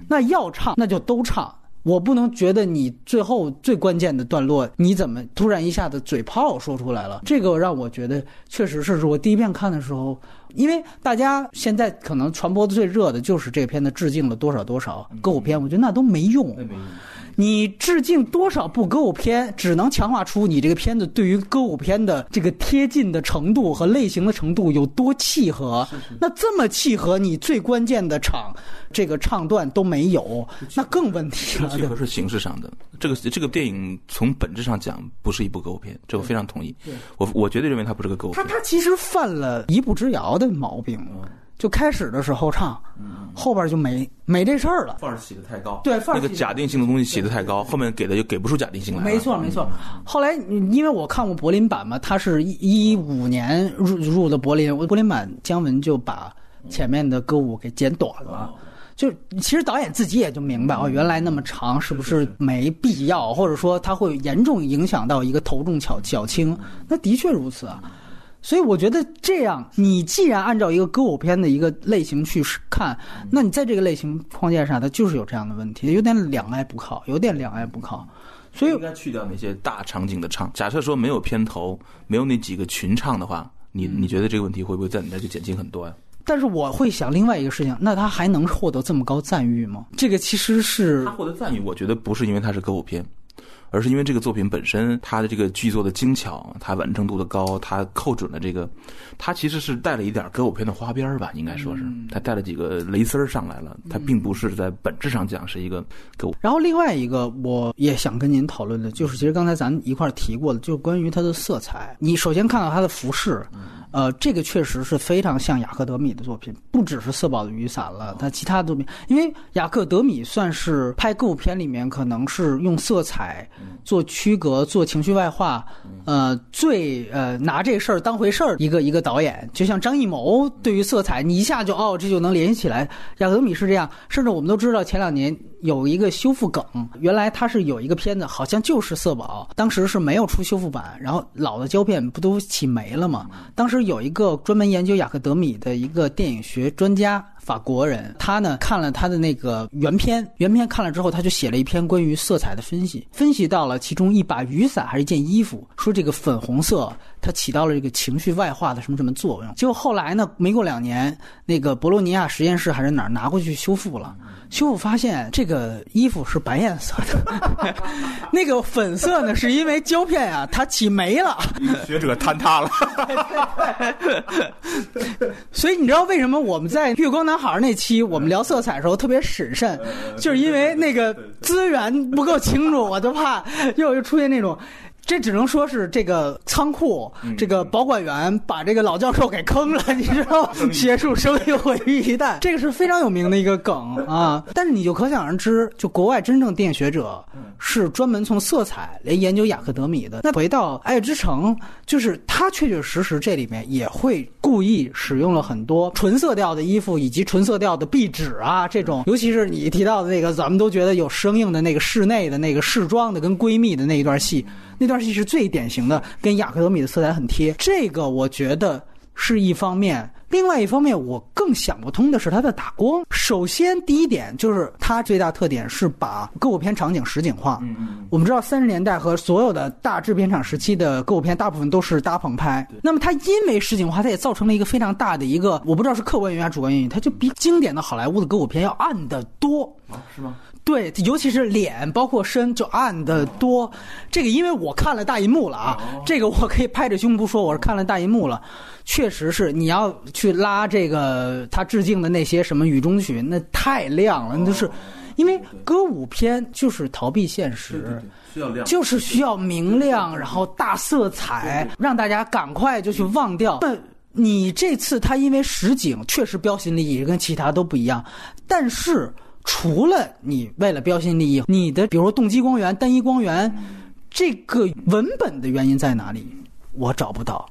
那要唱那就都唱。我不能觉得你最后最关键的段落，你怎么突然一下子嘴炮说出来了？这个让我觉得确实是我第一遍看的时候，因为大家现在可能传播最热的就是这片的致敬了多少多少歌舞片，我觉得那都没用。你致敬多少部歌舞片，只能强化出你这个片子对于歌舞片的这个贴近的程度和类型的程度有多契合。那这么契合，你最关键的场这个唱段都没有，那更问题了。契合是形式上的，这个这个电影从本质上讲不是一部歌舞片，这我非常同意。我我绝对认为它不是个歌舞片。它它其实犯了一步之遥的毛病。就开始的时候唱，后边就没没这事儿了。范儿起的太高，对，那个假定性的东西起的太高，后面给的就给不出假定性来。没错，没错。后来因为我看过柏林版嘛，他是一五年入入的柏林，柏林版姜文就把前面的歌舞给剪短了。就其实导演自己也就明白哦，原来那么长是不是没必要，或者说他会严重影响到一个头重脚脚轻？那的确如此啊。所以我觉得这样，你既然按照一个歌舞片的一个类型去看，那你在这个类型框架上，它就是有这样的问题，有点两爱不靠，有点两爱不靠。所以应该去掉那些大场景的唱。假设说没有片头，没有那几个群唱的话，你你觉得这个问题会不会在你那就减轻很多呀？但是我会想另外一个事情，那他还能获得这么高赞誉吗？这个其实是他获得赞誉，我觉得不是因为他是歌舞片。而是因为这个作品本身，它的这个剧作的精巧，它完成度的高，它扣准了这个，它其实是带了一点歌舞片的花边吧，应该说是，它带了几个蕾丝儿上来了，它并不是在本质上讲是一个歌舞。然后另外一个，我也想跟您讨论的，就是其实刚才咱一块提过的，就是关于它的色彩。你首先看到它的服饰。呃，这个确实是非常像雅克德米的作品，不只是色宝的雨伞了，他其他作品，因为雅克德米算是拍歌舞片里面可能是用色彩做区隔、做情绪外化，呃，最呃拿这事儿当回事儿一个一个导演。就像张艺谋对于色彩，你一下就哦，这就能联系起来。雅克德米是这样，甚至我们都知道前两年。有一个修复梗，原来它是有一个片子，好像就是色宝，当时是没有出修复版，然后老的胶片不都起霉了吗？当时有一个专门研究雅克德米的一个电影学专家。法国人，他呢看了他的那个原片，原片看了之后，他就写了一篇关于色彩的分析，分析到了其中一把雨伞还是一件衣服，说这个粉红色它起到了这个情绪外化的什么什么作用。结果后来呢，没过两年，那个博洛尼亚实验室还是哪儿拿过去修复了，修复发现这个衣服是白颜色的，[laughs] 那个粉色呢是因为胶片啊它起霉了，学者坍塌了。[laughs] 所以你知道为什么我们在月光男孩那期我们聊色彩的时候特别审慎，就是因为那个资源不够清楚，我就怕 [laughs] 又又出现那种。这只能说是这个仓库、这个保管员把这个老教授给坑了，你知道吗？[laughs] 学术声誉毁于一旦，这个是非常有名的一个梗啊。[laughs] 但是你就可想而知，就国外真正电影学者是专门从色彩来研究雅克德米的。那回到《爱乐之城》，就是他确确实实这里面也会故意使用了很多纯色调的衣服以及纯色调的壁纸啊，这种，尤其是你提到的那个，咱们都觉得有生硬的那个室内的那个试装的跟闺蜜的那一段戏。那段戏是最典型的，跟雅克德米的色彩很贴。这个我觉得是一方面，另外一方面我更想不通的是它的打光。首先，第一点就是它最大特点是把歌舞片场景实景化。我们知道三十年代和所有的大制片厂时期的歌舞片，大部分都是搭棚拍。那么它因为实景化，它也造成了一个非常大的一个，我不知道是客观原因还是主观原因，它就比经典的好莱坞的歌舞片要暗得多。啊，是吗？对，尤其是脸，包括身，就暗的多。这个因为我看了大银幕了啊，这个我可以拍着胸脯说我是看了大银幕了。确实是，你要去拉这个他致敬的那些什么雨中曲，那太亮了，那就是。因为歌舞片就是逃避现实，需要亮，就是需要明亮，然后大色彩，让大家赶快就去忘掉。那你这次他因为实景确实标新立异，跟其他都不一样，但是除了你为了标新立异，你的比如说动机光源、单一光源，这个文本的原因在哪里？我找不到。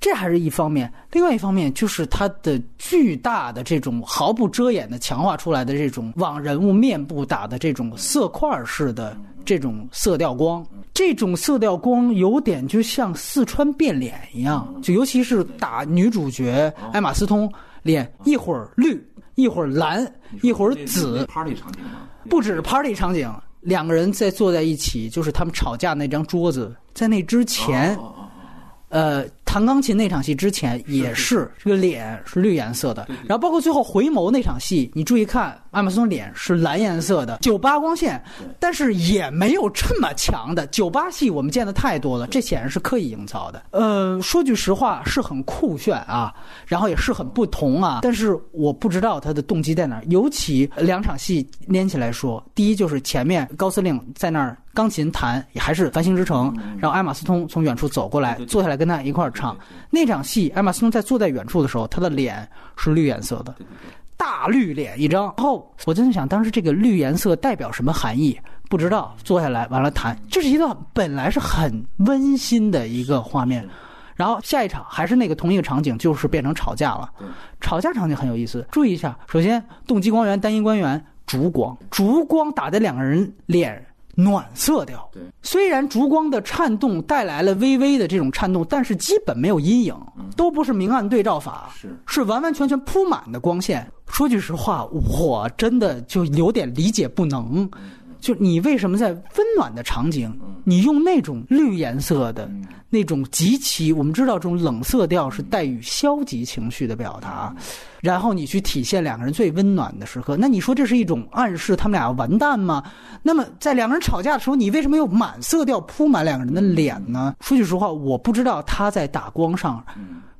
这还是一方面，另外一方面就是它的巨大的这种毫不遮掩的强化出来的这种往人物面部打的这种色块式的这种色调光，这种色调光有点就像四川变脸一样，就尤其是打女主角艾玛斯通脸，一会儿绿，一会儿蓝，一会儿紫，party 场景吗？不只是 party 场景，两个人在坐在一起，就是他们吵架那张桌子，在那之前。呃，弹钢琴那场戏之前也是这个脸是绿颜色的，然后包括最后回眸那场戏，你注意看，艾玛松脸是蓝颜色的，酒吧光线，但是也没有这么强的酒吧戏，我们见的太多了，这显然是刻意营造的。呃，说句实话，是很酷炫啊，然后也是很不同啊，但是我不知道他的动机在哪儿。尤其两场戏连起来说，第一就是前面高司令在那儿钢琴弹，也还是《繁星之城》，然后艾玛斯通从远处走过来，坐下来跟他一块儿唱。那场戏，艾玛斯通在坐在远处的时候，他的脸是绿颜色的，大绿脸一张。然后我就在想，当时这个绿颜色代表什么含义？不知道。坐下来完了弹，这是一段本来是很温馨的一个画面。然后下一场还是那个同一个场景，就是变成吵架了。吵架场景很有意思，注意一下。首先，动机光源、单一光源、烛光，烛光打在两个人脸暖色调。对，虽然烛光的颤动带来了微微的这种颤动，但是基本没有阴影，都不是明暗对照法，是是完完全全铺满的光线。说句实话，我真的就有点理解不能。就你为什么在温暖的场景，你用那种绿颜色的、那种极其我们知道这种冷色调是带有消极情绪的表达，然后你去体现两个人最温暖的时刻，那你说这是一种暗示他们俩要完蛋吗？那么在两个人吵架的时候，你为什么有满色调铺满两个人的脸呢？说句实话，我不知道他在打光上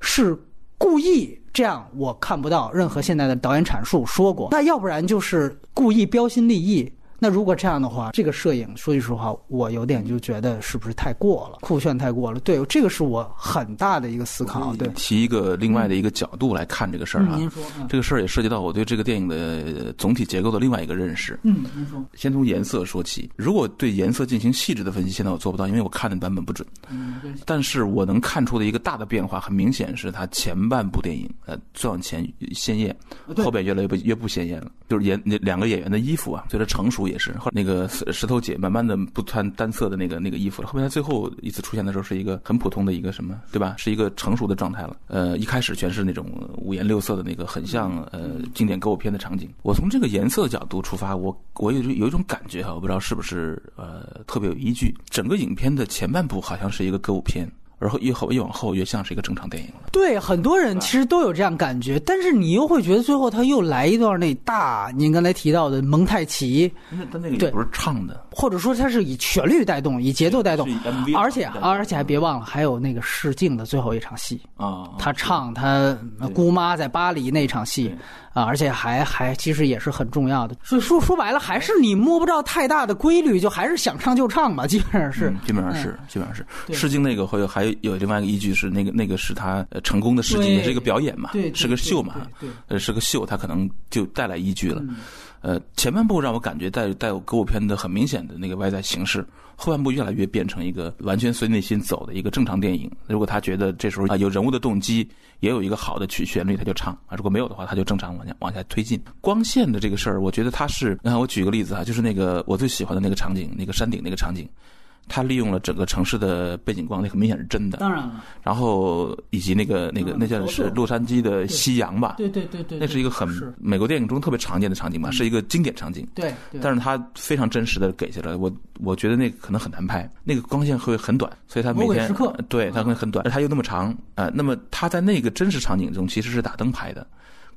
是故意这样，我看不到任何现在的导演阐述说过。那要不然就是故意标新立异。那如果这样的话，这个摄影说句实话，我有点就觉得是不是太过了，酷炫太过了。对，这个是我很大的一个思考。对，提一个另外的一个角度来看这个事儿啊。您说，嗯这个事儿也涉及到我对这个电影的呃总体结构的另外一个认识。嗯，您说，先从颜色说起，如果对颜色进行细致的分析，现在我做不到，因为我看的版本不准。嗯，但是我能看出的一个大的变化，很明显是它前半部电影，呃，再往前鲜艳，后边越来越不越不鲜艳了。就是演那两个演员的衣服啊，随着成熟也是，后那个石头姐慢慢的不穿单色的那个那个衣服了。后面她最后一次出现的时候，是一个很普通的一个什么，对吧？是一个成熟的状态了。呃，一开始全是那种五颜六色的那个，很像呃经典歌舞片的场景。我从这个颜色角度出发，我我有有一种感觉哈，我不知道是不是呃特别有依据。整个影片的前半部好像是一个歌舞片。而后越后越往后越像是一个正常电影了。对，很多人其实都有这样感觉，但是你又会觉得最后他又来一段那大，您刚才提到的蒙太奇，那他那个不是唱的，或者说它是以旋律带动，以节奏带动而且而且还别忘了，还有那个试镜的最后一场戏，啊，他唱他姑妈在巴黎那场戏啊，而且还还其实也是很重要的。所以说说白了，还是你摸不着太大的规律，就还是想唱就唱吧，基本上是。嗯。基本上是，基本上是。试镜那个会有还有有另外一个依据是那个那个是他呃成功的试镜，也是一个表演嘛，是个秀嘛，是个秀，他可能就带来依据了。呃，前半部让我感觉带带有歌舞片的很明显的那个外在形式，后半部越来越变成一个完全随内心走的一个正常电影。如果他觉得这时候啊有人物的动机，也有一个好的曲旋律，他就唱啊；如果没有的话，他就正常往下往下推进。光线的这个事儿，我觉得他是，你看我举个例子啊，就是那个我最喜欢的那个场景，那个山顶那个场景。他利用了整个城市的背景光，那很明显是真的。当然了，然后以及那个那个嗯那叫是洛杉矶的夕阳吧，对。对对对，那是一个很美国电影中特别常见的场景吧，是一个经典场景。对，但是他非常真实的给下来，我我觉得那个可能很难拍，那个光线会很短，所以他每天对它会很短，而它又那么长啊、呃那么他在那个真实场景中其实是打灯拍的，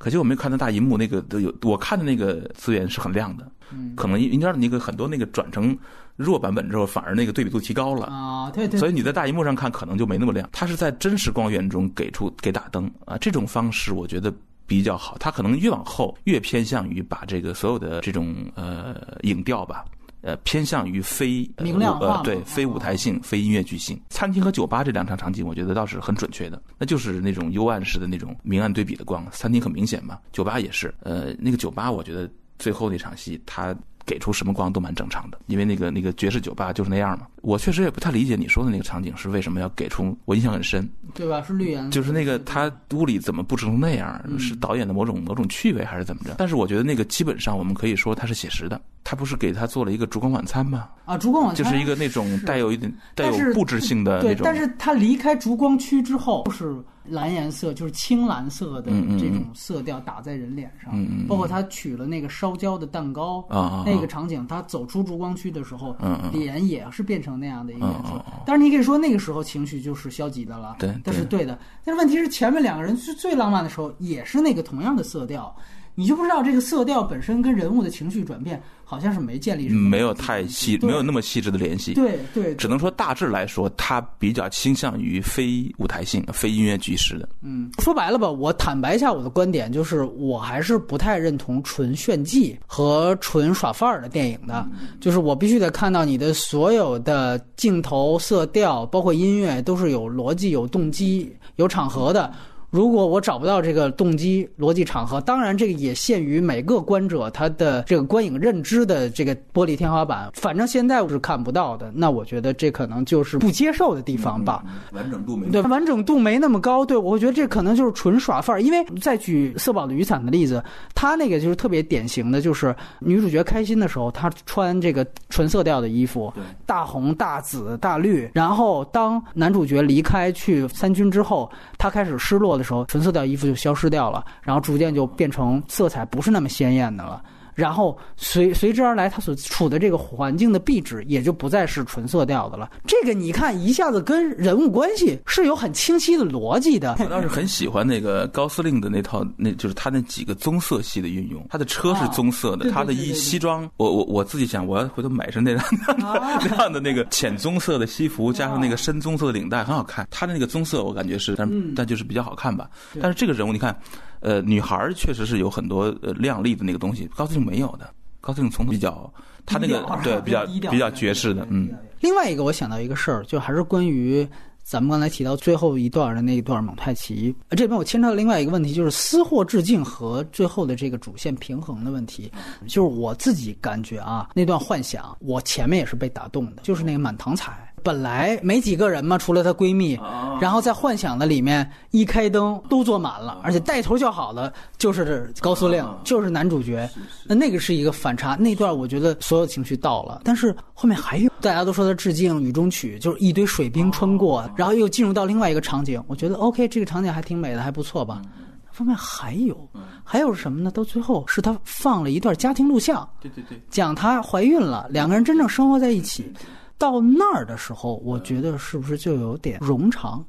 可惜我没有看到大银幕那个都有，我看的那个资源是很亮的，嗯可能因因为那个很多那个转成弱版本之后，反而那个对比度提高了。啊，对对，所以你在大荧幕上看可能就没那么亮，它是在真实光源中给出给打灯啊，这种方式我觉得比较好。它可能越往后越偏向于把这个所有的这种呃影调吧。呃，偏向于非呃明亮化呃，对，非舞台性、非音乐剧性。餐厅和酒吧这两场场景，我觉得倒是很准确的，那就是那种幽暗式的那种明暗对比的光。餐厅很明显嘛，酒吧也是。呃，那个酒吧，我觉得最后那场戏，它给出什么光都蛮正常的，因为那个那个爵士酒吧就是那样嘛。我确实也不太理解你说的那个场景是为什么要给出，我印象很深，对吧？是绿颜，就是那个他屋里怎么布置成那样，是导演的某种某种趣味还是怎么着？但是我觉得那个基本上我们可以说它是写实的，他不是给他做了一个烛光晚餐吗？啊，烛光晚餐就是一个那种带有一点带有布置性的那，种，但是他离开烛光区之后是蓝颜色，就是青蓝色的这种色调打在人脸上，包括他取了那个烧焦的蛋糕那个场景，他走出烛光区的时候，脸也是变成那样的一个颜色。嗯嗯嗯当然，你可以说那个时候情绪就是消极的了，对但是对的。但是问题是前面两个人是最浪漫的时候，也是那个同样的色调。你就不知道这个色调本身跟人物的情绪转变好像是没建立什么没有太细，没有那么细致的联系。对对，只能说大致来说，他比较倾向于非舞台性、非音乐剧式的。嗯，说白了吧，我坦白一下我的观点，就是我还是不太认同纯炫技和纯耍范儿的电影的。就是我必须得看到你的所有的镜头、色调，包括音乐，都是有逻辑、有动机、有场合的。如果我找不到这个动机、逻辑、场合，当然这个也限于每个观者他的这个观影认知的这个玻璃天花板。反正现在我是看不到的，那我觉得这可能就是不接受的地方吧。完整度没对，完整度没那么高。对，我觉得这可能就是纯耍范儿。因为再举色宝的雨伞的例子，他那个就是特别典型的，就是女主角开心的时候，她穿这个纯色调的衣服，大红、大紫、大绿。然后当男主角离开去参军之后，他开始失落时候，纯色调衣服就消失掉了，然后逐渐就变成色彩不是那么鲜艳的了。然后随随之而来，他所处的这个环境的壁纸也就不再是纯色调的了。这个你看一下子跟人物关系是有很清晰的逻辑的。我倒是很喜欢那个高司令的那套，那就是他那几个棕色系的运用。他的车是棕色的，他的衣西装，我我我自己想，我要回头买身 [laughs] 那样啊那样的那个浅棕色的西服，加上那个深棕色的领带，很好看。他的那个棕色，我感觉是，但嗯但就是比较好看吧。但是这个人物，你看，呃，女孩儿确实是有很多呃靓丽的那个东西，高司令没有的。高司令从比较，他那个对 [laughs] 比较比较爵士的，嗯。另外一个，我想到一个事儿，就还是关于咱们刚才提到最后一段的那一段蒙太奇。呃这边我牵扯到另外一个问题，就是私货致敬和最后的这个主线平衡的问题。就是我自己感觉啊，那段幻想，我前面也是被打动的，就是那个满堂彩。本来没几个人嘛，除了她闺蜜，然后在幻想的里面一开灯都坐满了，而且带头叫好的就是高司令，就是男主角。那那个是一个反差，那段我觉得所有情绪到了，但是后面还有大家都说他致敬《雨中曲》，就是一堆水兵穿过，然后又进入到另外一个场景，我觉得 OK，这个场景还挺美的，还不错吧。后面还有，还有是什么呢？到最后是他放了一段家庭录像，对对对，讲她怀孕了，两个人真正生活在一起。到那儿的时候，我觉得是不是就有点冗长？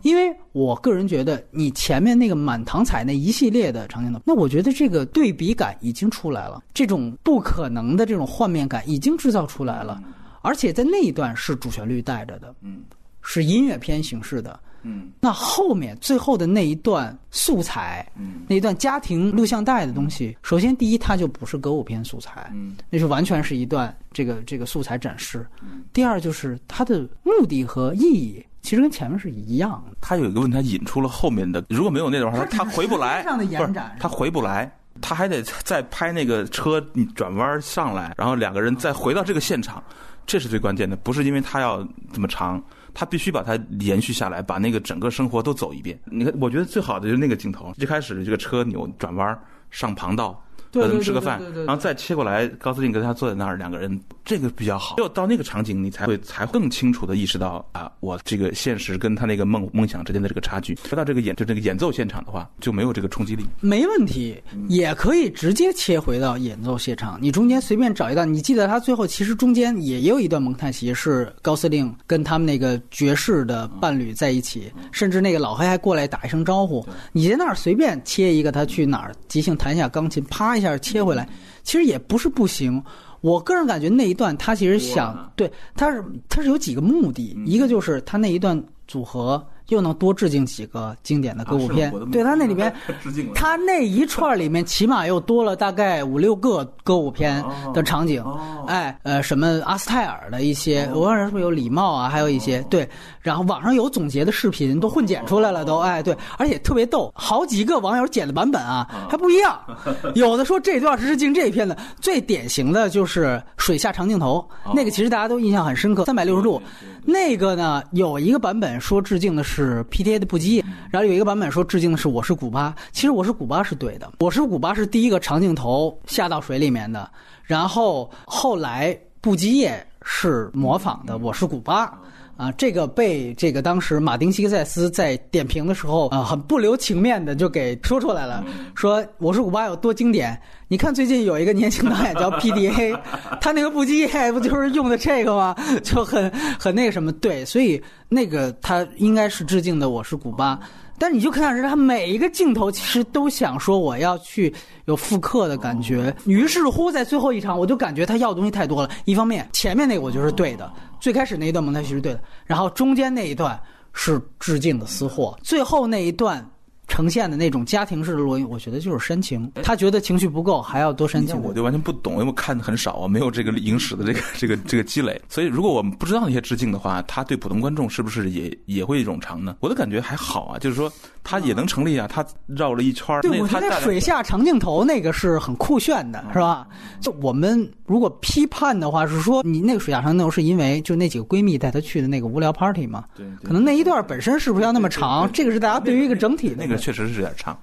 因为我个人觉得，你前面那个满堂彩那一系列的场景的，那我觉得这个对比感已经出来了，这种不可能的这种画面感已经制造出来了，而且在那一段是主旋律带着的，嗯是音乐片形式的。嗯那后面最后的那一段素材，嗯那一段家庭录像带的东西，首先第一，它就不是歌舞片素材，嗯那是完全是一段这个这个素材展示。第二就是它的目的和意义其实跟前面是一样的。他有一个问题，他引出了后面的，如果没有那段话，他他回不来，时间上的延不是展他回不来。他还得再拍那个车转弯上来，然后两个人再回到这个现场，这是最关键的。不是因为他要这么长，他必须把它延续下来，把那个整个生活都走一遍。你看，我觉得最好的就是那个镜头，一开始这个车扭转弯上旁道，和他们吃个饭然后再切过来，高司令跟他坐在那儿，两个人这个比较好。只有到那个场景，你才会才更清楚的意识到啊，我这个现实跟他那个梦梦想之间的这个差距。说到这个演就这个演奏现场的话，就没有这个冲击力。没问题，也可以直接切回到演奏现场。你中间随便找一段，你记得他最后其实中间也也有一段蒙太奇，是高司令跟他们那个爵士的伴侣在一起，甚至那个老黑还过来打一声招呼。你在那儿随便切一个，他去哪儿即兴弹一下钢琴，啪一下切回来，其实也不是不行。我个人感觉那一段他其实想对，他是他是有几个目的，一个就是他那一段组合又能多致敬几个经典的歌舞片，对他那里边 [laughs] 致敬了。他那一串里面起码又多了大概五六个歌舞片的场景，哦。哎，呃，什么阿斯泰尔的一些，我忘了是不是有礼貌啊，还有一些对，然后网上有总结的视频都混剪出来了，都哎对，而且特别逗，好几个网友剪的版本啊还不一样，[laughs] 有的说这段是致敬这一片的，最典型的就是水下长镜头，那个其实大家都印象很深刻，三百六十度。那个呢，有一个版本说致敬的是 PTA 的布基，然后有一个版本说致敬的是我是古巴。其实我是古巴是对的，我是古巴是第一个长镜头下到水里面的，然后后来布基叶是模仿的我是古巴。啊，这个被这个当时马丁·西克塞斯在点评的时候啊，很不留情面的就给说出来了，说我是古巴有多经典。你看最近有一个年轻导演叫 PDA，[laughs] 他那个不羁不就是用的这个吗？就很很那个什么，对，所以那个他应该是致敬的我是古巴。但你就看着他每一个镜头，其实都想说我要去有复刻的感觉。于是乎，在最后一场，我就感觉他要的东西太多了。一方面，前面那个我觉得是对的，最开始那一段蒙太奇是对的，然后中间那一段是致敬的私货，最后那一段。呈现的那种家庭式的录音，我觉得就是煽情。他觉得情绪不够，还要多煽情。我就完全不懂，因为我看的很少啊，没有这个影史的这个这个这个积累。所以，如果我们不知道那些致敬的话，他对普通观众是不是也也会冗长呢？我的感觉还好啊，就是说他也能成立啊。他绕了一圈儿，对，我觉得水下长镜头那个是很酷炫的，是吧？就我们如果批判的话，是说你那个水下长镜头是因为就那几个闺蜜带她去的那个无聊 party 嘛？对对可能那一段本身是不是要那么长？这个是大家对于一个整体那个确实是有点长，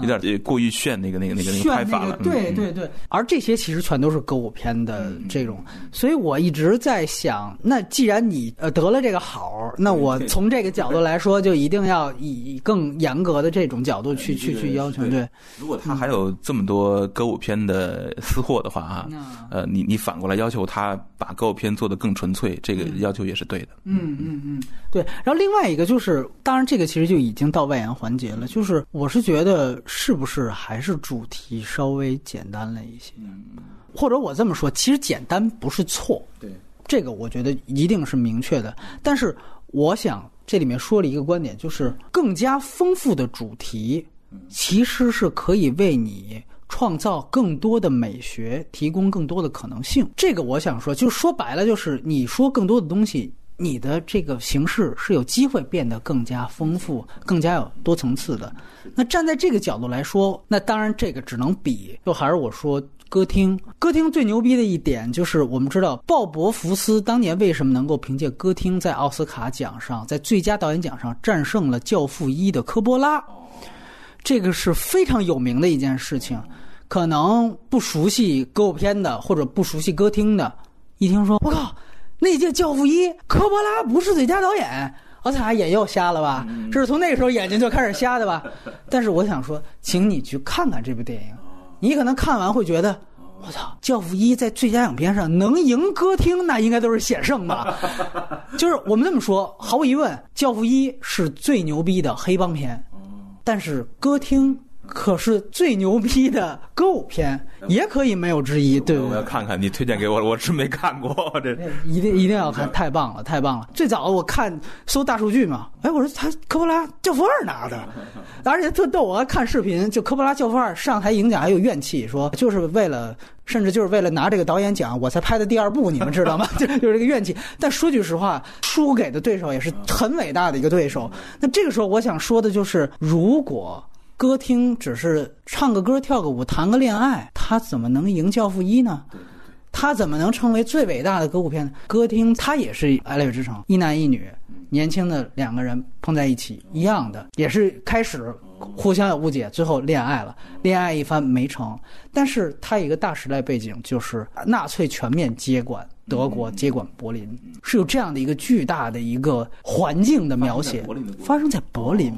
有点呃过于炫那个那个那个那个拍法了。那个，对嗯对对。而这些其实全都是歌舞片的这种，所以我一直在想，那既然你呃得了这个好，那我 [laughs] 从这个角度来说，就一定要以更严格的这种角度去去去要求，对。如果他还有这么多歌舞片的私货的话啊，呃，你你反过来要求他把歌舞片做得更纯粹，这个要求也是对的。嗯嗯嗯，对。然后另外一个就是，当然这个其实就已经到外延环节了，就是我是觉得是不是还是主题稍微简单了一些，或者我这么说，其实简单不是错，对，这个我觉得一定是明确的。但是我想这里面说了一个观点，就是更加丰富的主题，其实是可以为你。创造更多的美学，提供更多的可能性。这个我想说，就说白了，就是你说更多的东西，你的这个形式是有机会变得更加丰富、更加有多层次的。那站在这个角度来说，那当然这个只能比，就还是我说。歌厅，歌厅最牛逼的一点就是，我们知道鲍勃福斯当年为什么能够凭借歌厅在奥斯卡奖上，在最佳导演奖上战胜了《教父一》的科波拉，这个是非常有名的一件事情。可能不熟悉歌舞片的或者不熟悉歌厅的，一听说我靠，那届《教父一》科波拉不是最佳导演，奥斯卡眼又瞎了吧？这是从那个时候眼睛就开始瞎的吧？[laughs] 但是我想说，请你去看看这部电影，你可能看完会觉得，我操，《教父一》在最佳影片上能赢歌厅，那应该都是险胜吧？[laughs] 就是我们这么说，毫无疑问，《教父一》是最牛逼的黑帮片，但是歌厅。可是最牛逼的歌舞片也可以没有之一，对不对？我要看看你推荐给我，我是没看过 [laughs] 这。[laughs] 一定一定要看，太棒了，太棒了！最早我看搜大数据嘛，哎，我说他科波拉教父二拿的，[laughs] 而且特逗，我还看视频，就科波拉教父二上台领奖还有怨气，说就是为了，甚至就是为了拿这个导演奖，我才拍的第二部，你们知道吗？就就是这个怨气。但说句实话，输给的对手也是很伟大的一个对手。那这个时候我想说的就是，如果。歌厅只是唱个歌、跳个舞、谈个恋爱，他怎么能赢《教父一》呢？他怎么能成为最伟大的歌舞片呢？歌厅它也是《爱乐之城》，一男一女，年轻的两个人碰在一起，一样的，也是开始互相有误解，最后恋爱了，恋爱一番没成。但是它一个大时代背景，就是纳粹全面接管。德国接管柏林是有这样的一个巨大的一个环境的描写，发生在柏林，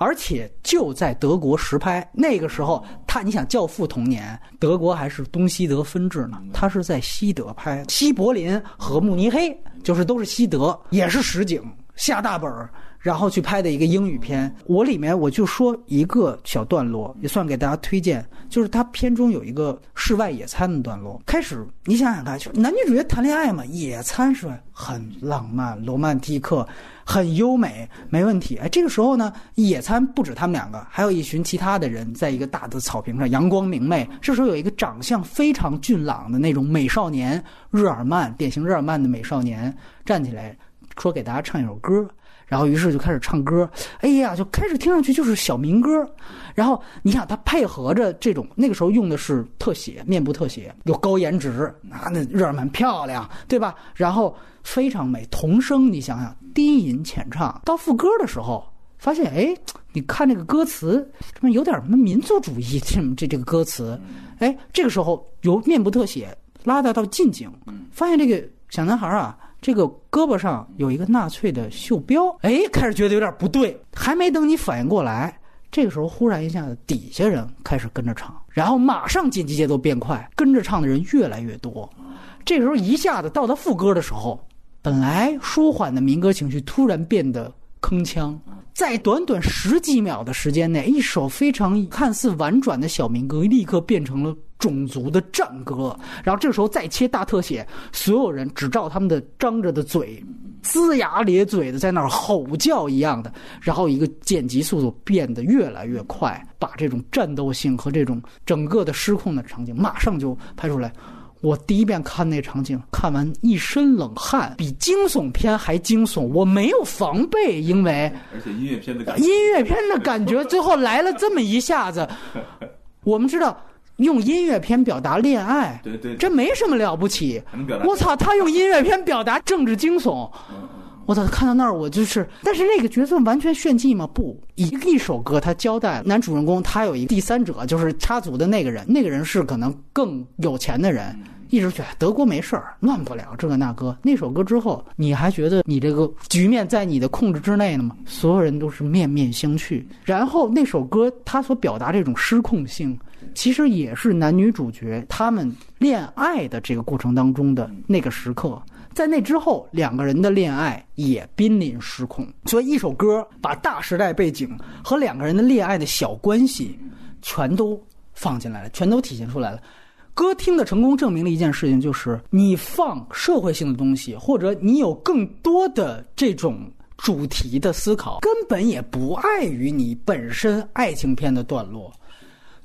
而且就在德国实拍。那个时候，他你想《教父》童年，德国还是东西德分治呢，他是在西德拍，西柏林和慕尼黑就是都是西德，也是实景，下大本儿。然后去拍的一个英语片，我里面我就说一个小段落，也算给大家推荐，就是它片中有一个室外野餐的段落。开始你想想看，就男女主角谈恋爱嘛，野餐是？很浪漫、罗曼蒂克，很优美，没问题。哎，这个时候呢，野餐不止他们两个，还有一群其他的人，在一个大的草坪上，阳光明媚。这时候有一个长相非常俊朗的那种美少年，日耳曼典型日耳曼的美少年站起来，说给大家唱一首歌。然后，于是就开始唱歌，哎呀，就开始听上去就是小民歌。然后你想，他配合着这种那个时候用的是特写，面部特写，有高颜值，那那日耳曼漂亮，对吧？然后非常美，童声，你想想，低吟浅唱，到副歌的时候，发现哎，你看这个歌词，这么有点什么民族主义，这这这个歌词，哎，这个时候由面部特写拉大到近景，发现这个小男孩啊。这个胳膊上有一个纳粹的袖标，哎，开始觉得有点不对，还没等你反应过来，这个时候忽然一下子，底下人开始跟着唱，然后马上紧急节奏变快，跟着唱的人越来越多，这时候一下子到他副歌的时候，本来舒缓的民歌情绪突然变得铿锵，在短短十几秒的时间内，一首非常看似婉转的小民歌立刻变成了。种族的战歌，然后这时候再切大特写，所有人只照他们的张着的嘴，龇牙咧嘴的在那儿吼叫一样的，然后一个剪辑速度变得越来越快，把这种战斗性和这种整个的失控的场景马上就拍出来。我第一遍看那场景，看完一身冷汗，比惊悚片还惊悚。我没有防备，因为而且音乐片的感觉音乐片的感觉最后来了这么一下子，我们知道。用音乐片表达恋爱，对对，这没什么了不起。我操，他用音乐片表达政治惊悚，我操，看到那儿我就是，但是那个角色完全炫技吗？不，一一首歌，他交代男主人公他有一个第三者，就是插足的那个人，那个人是可能更有钱的人，一直觉得德国没事儿，乱不了这个那个。那首歌之后，你还觉得你这个局面在你的控制之内呢吗？所有人都是面面相觑。然后那首歌他所表达这种失控性。其实也是男女主角他们恋爱的这个过程当中的那个时刻，在那之后，两个人的恋爱也濒临失控。所以，一首歌把大时代背景和两个人的恋爱的小关系全都放进来了，全都体现出来了。歌厅的成功证明了一件事情，就是你放社会性的东西，或者你有更多的这种主题的思考，根本也不碍于你本身爱情片的段落。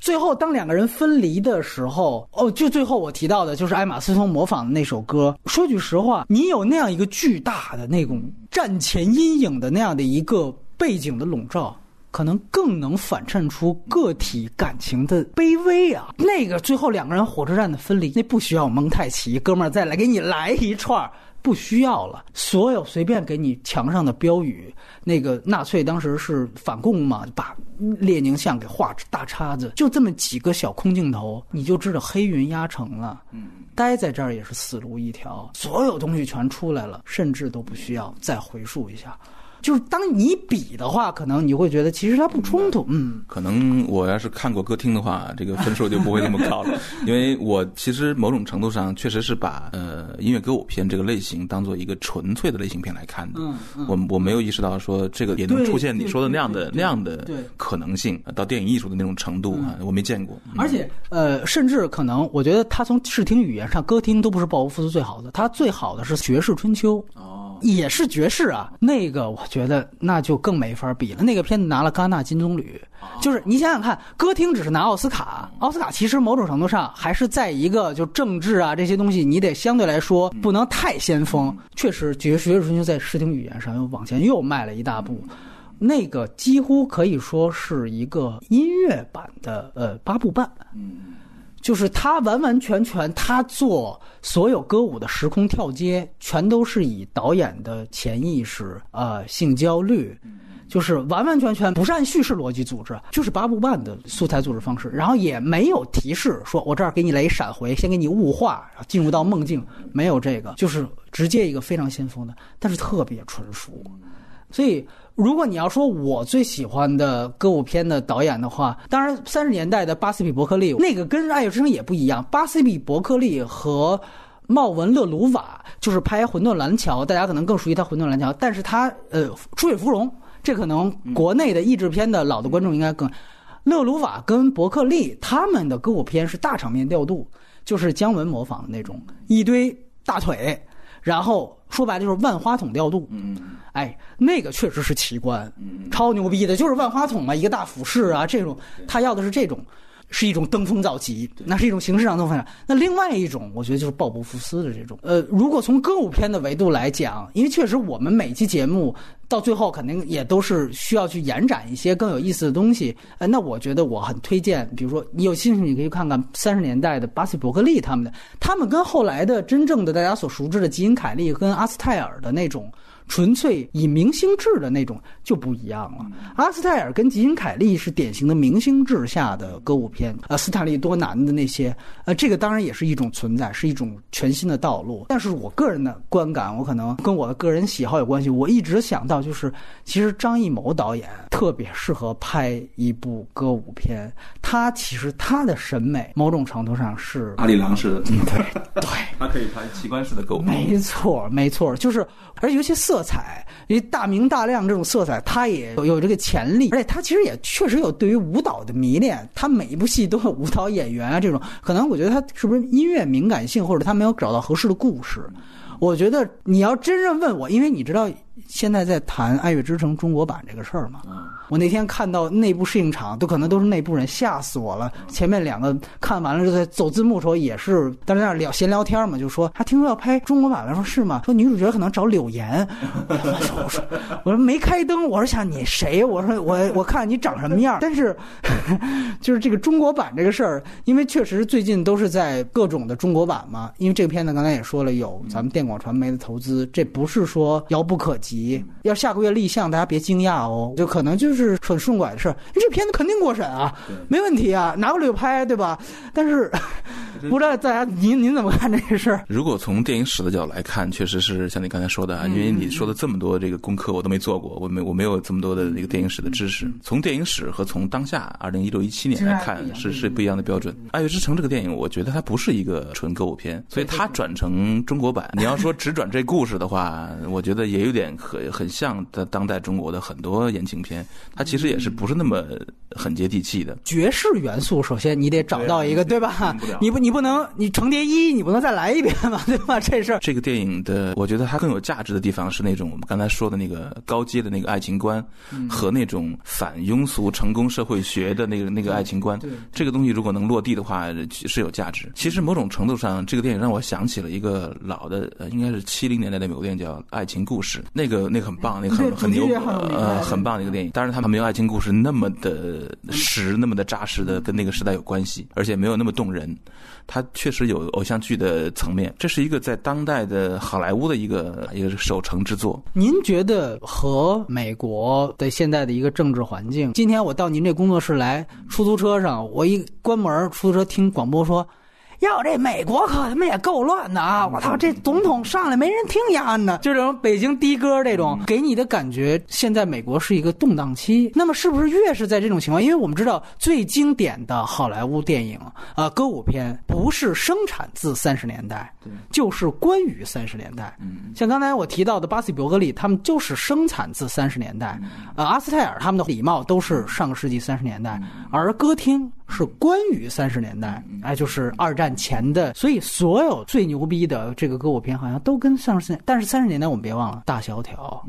最后，当两个人分离的时候，哦，就最后我提到的，就是艾玛斯通模仿的那首歌。说句实话，你有那样一个巨大的那种战前阴影的那样的一个背景的笼罩，可能更能反衬出个体感情的卑微啊。那个最后两个人火车站的分离，那不需要蒙太奇哥们儿再来给你来一串儿。不需要了，所有随便给你墙上的标语，那个纳粹当时是反共嘛，把列宁像给画大叉子，就这么几个小空镜头，你就知道黑云压城了。嗯，待在这儿也是死路一条，所有东西全出来了，甚至都不需要再回溯一下。就是当你比的话，可能你会觉得其实它不冲突。嗯，可能我要是看过歌厅的话，这个分数就不会那么高了，[laughs] 因为我其实某种程度上确实是把呃音乐歌舞片这个类型当做一个纯粹的类型片来看的。嗯嗯我我没有意识到说这个也能出现你说的那样的那样的对可能性，到电影艺术的那种程度啊，我没见过。嗯而且呃，甚至可能我觉得它从视听语言上，歌厅都不是鲍勃福斯最好的，它最好的是《爵士春秋》。哦，也是爵士啊，那个我觉得那就更没法比了。那个片子拿了戛纳金棕榈，就是你想想看，歌厅只是拿奥斯卡，奥斯卡其实某种程度上还是在一个就政治啊这些东西，你得相对来说不能太先锋。确实，爵士爵士春秋在视听语言上又往前又迈了一大步。那个几乎可以说是一个音乐版的呃八部半，就是他完完全全他做所有歌舞的时空跳接，全都是以导演的潜意识、呃性焦虑，就是完完全全不是按叙事逻辑组织，就是八部半的素材组织方式，然后也没有提示说我这儿给你来一闪回，先给你雾化，然后进入到梦境，没有这个，就是直接一个非常先锋的，但是特别纯熟。所以，如果你要说我最喜欢的歌舞片的导演的话，当然三十年代的巴斯比伯克利那个跟《爱乐之城》也不一样。巴斯比伯克利和茂文勒鲁瓦就是拍《魂断蓝桥》，大家可能更熟悉他《魂断蓝桥》，但是他呃《出水芙蓉》这可能国内的译制片的老的观众应该更。勒鲁瓦跟伯克利他们的歌舞片是大场面调度，就是姜文模仿的那种，一堆大腿，然后说白了就是万花筒调度。嗯哎，那个确实是奇观，超牛逼的，就是万花筒啊，一个大俯视啊，这种他要的是这种，是一种登峰造极，那是一种形式上的发展。那另外一种，我觉得就是鲍勃福斯的这种，呃，如果从歌舞片的维度来讲，因为确实我们每期节目到最后肯定也都是需要去延展一些更有意思的东西，呃，那我觉得我很推荐，比如说你有兴趣，你可以看看三十年代的巴西伯克利他们的，他们跟后来的真正的大家所熟知的吉恩凯利跟阿斯泰尔的那种。纯粹以明星制的那种就不一样了。阿斯泰尔跟吉恩凯利是典型的明星制下的歌舞片，呃，斯坦利多南的那些，呃，这个当然也是一种存在，是一种全新的道路。但是我个人的观感，我可能跟我的个人喜好有关系。我一直想到，就是其实张艺谋导演特别适合拍一部歌舞片，他其实他的审美某种程度上是 [laughs] 阿里郎式的，对对。[laughs] 他可以拍奇观式的歌舞。没错，没错，就是，而且有些色彩，因为大明大亮这种色彩，他也有有这个潜力，而且他其实也确实有对于舞蹈的迷恋，他每一部戏都有舞蹈演员啊，这种可能我觉得他是不是音乐敏感性，或者他没有找到合适的故事。我觉得你要真正问我，因为你知道现在在谈《爱乐之城》中国版这个事儿嘛，我那天看到内部试映场，都可能都是内部人，吓死我了。前面两个看完了就，在走字幕的时候也是，当时在那聊闲聊天嘛，就说他听说要拍中国版了，说是吗？说女主角可能找柳岩。[laughs] 我说我说没开灯，我说想你谁？我说我我看你长什么样。但是 [laughs] 就是这个中国版这个事儿，因为确实最近都是在各种的中国版嘛，因为这个片子刚才也说了，有咱们电广传媒的投资，这不是说遥不可及。要下个月立项，大家别惊讶哦，就可能就是很顺拐的事儿。这片子肯定过审啊，没问题啊，拿过来就拍，对吧？但是 [laughs] 不知道大家您您怎么看这个事儿？如果从电影史的角度来看，确实是像你刚才说的啊，因为你说的这么多这个功课我都没做过，我没我没有这么多的这个电影史的知识。从电影史和从当下二零一六一七年来看，是是不一样的标准。《爱乐之城》这个电影，我觉得它不是一个纯歌舞片，所以它转成中国版，你要说只转这故事的话，我觉得也有点很很像的当代中国的很多言情片，它其实也是不是那么很接地气的。爵士元素，首先你得找到一个，对吧不？你不你不能你程蝶衣，你不能再来一遍嘛，[laughs] 对吧？这事儿这个电影的，我觉得它更有价值的地方是那种我们刚才说的那个高阶的那个爱情观，和那种反庸俗成功社会学的那个那个爱情观。对这个东西如果能落地的话，是有价值。其实某种程度上，这个电影让我想起了一个老的，呃，应该是七零年代的美国电影叫《爱情故事》，那个那个很棒，那个很很牛呃很棒的一个电影。但是，它没有《爱情故事》那么的实，那么的扎实的跟那个时代有关系，而且没有那么动人。它确实有偶像剧的层面，这是一个在当代的好莱坞的一个一个守成之作。您觉得和美国的现在的一个政治环境？今天我到您这工作室来，出租车上我一关门，出租车听广播说。要这美国可他妈也够乱的啊！我操，这总统上来没人听呀呢，就这种北京的哥这种，给你的感觉，现在美国是一个动荡期。那么是不是越是在这种情况？因为我们知道最经典的好莱坞电影啊，歌舞片不是生产自三十年代，就是关于三十年代。像刚才我提到的巴西伯格利，他们就是生产自三十年代。呃，阿斯泰尔他们的礼貌都是上个世纪三十年代，而歌厅是关于三十年代，哎，就是二战前的。所以所有最牛逼的这个歌舞片好像都跟上十年，但是三十年代我们别忘了大萧条，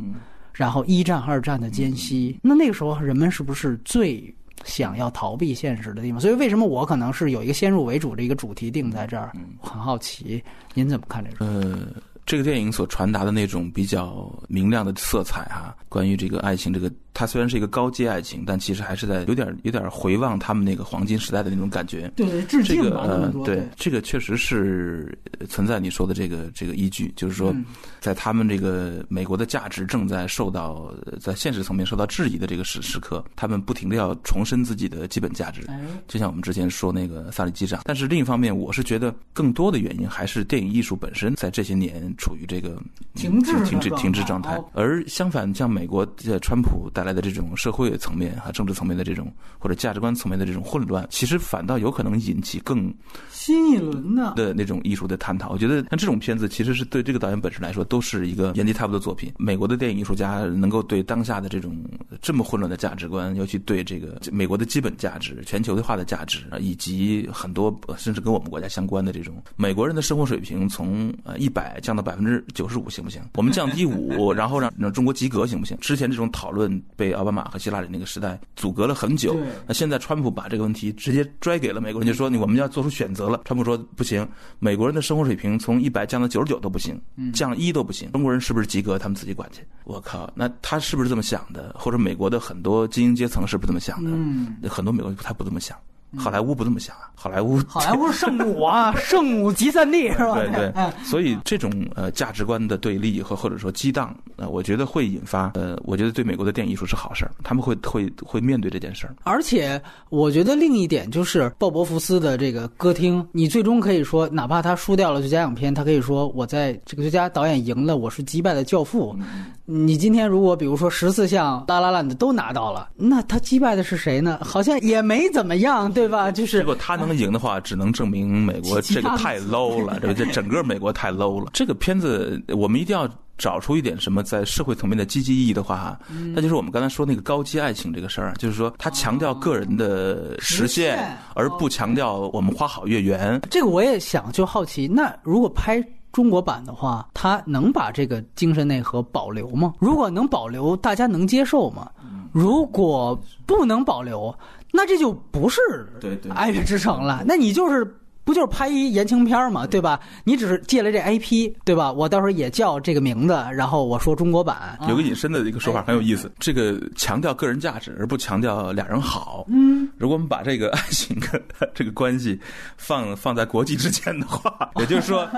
然后一战、二战的间隙，那那个时候人们是不是最想要逃避现实的地方？所以为什么我可能是有一个先入为主的一个主题定在这儿？我很好奇，您怎么看这个？呃。这个电影所传达的那种比较明亮的色彩，哈，关于这个爱情，这个它虽然是一个高阶爱情，但其实还是在有点有点回望他们那个黄金时代的那种感觉。对，致敬吧，呃，对，这个确实是存在你说的这个这个依据，就是说，在他们这个美国的价值正在受到在现实层面受到质疑的这个时时刻，他们不停的要重申自己的基本价值。就像我们之前说那个萨利机长，但是另一方面，我是觉得更多的原因还是电影艺术本身在这些年。处于这个停滞停滞停滞状态，而相反，像美国的川普带来的这种社会层面和政治层面的这种或者价值观层面的这种混乱，其实反倒有可能引起更新一轮的的那种艺术的探讨。我觉得像这种片子，其实是对这个导演本身来说都是一个演技差不多的作品。美国的电影艺术家能够对当下的这种这么混乱的价值观，尤其对这个美国的基本价值、全球化的价值，以及很多甚至跟我们国家相关的这种美国人的生活水平，从呃一百降到。百分之九十五行不行？我们降低五，[laughs] 然后让让中国及格行不行？之前这种讨论被奥巴马和希拉里那个时代阻隔了很久。那现在川普把这个问题直接拽给了美国人，就说你我们要做出选择了。川普说不行，美国人的生活水平从一百降到九十九都不行，降一都不行。中国人是不是及格？他们自己管去。我靠，那他是不是这么想的？或者美国的很多精英阶层是不是这么想的？很多美国人他不这么想。好莱坞不这么想啊！好莱坞，[laughs] 好莱坞是圣母啊，[laughs] 圣母集散地是吧？对对，所以这种呃价值观的对立和或者说激荡，呃，我觉得会引发呃，我觉得对美国的电影艺术是好事儿，他们会会会面对这件事儿。而且我觉得另一点就是鲍勃福斯的这个歌厅，你最终可以说，哪怕他输掉了最佳影片，他可以说我在这个最佳导演赢了，我是击败的教父。你今天如果比如说十四项拉拉烂的都拿到了，那他击败的是谁呢？好像也没怎么样，对。对吧？[laughs] 就是如果他能赢的话，只能证明美国这个太 low 了，这这整个美国太 low 了。这个片子我们一定要找出一点什么在社会层面的积极意义的话哈，那就是我们刚才说那个高级爱情这个事儿，就是说他强调个人的实现，而不强调我们花好月圆。这个我也想就好奇，那如果拍中国版的话，他能把这个精神内核保留吗？如果能保留，大家能接受吗？如果不能保留？那这就不是《爱乐之城》了，那你就是。不就是拍一言情片嘛，对吧？你只是借了这 IP，对吧？我到时候也叫这个名字，然后我说中国版。有个隐身的一个说法很有意思，这个强调个人价值而不强调俩人好。嗯，如果我们把这个 [laughs] 爱情跟这个关系放放在国际之间的话，也就是说，[laughs]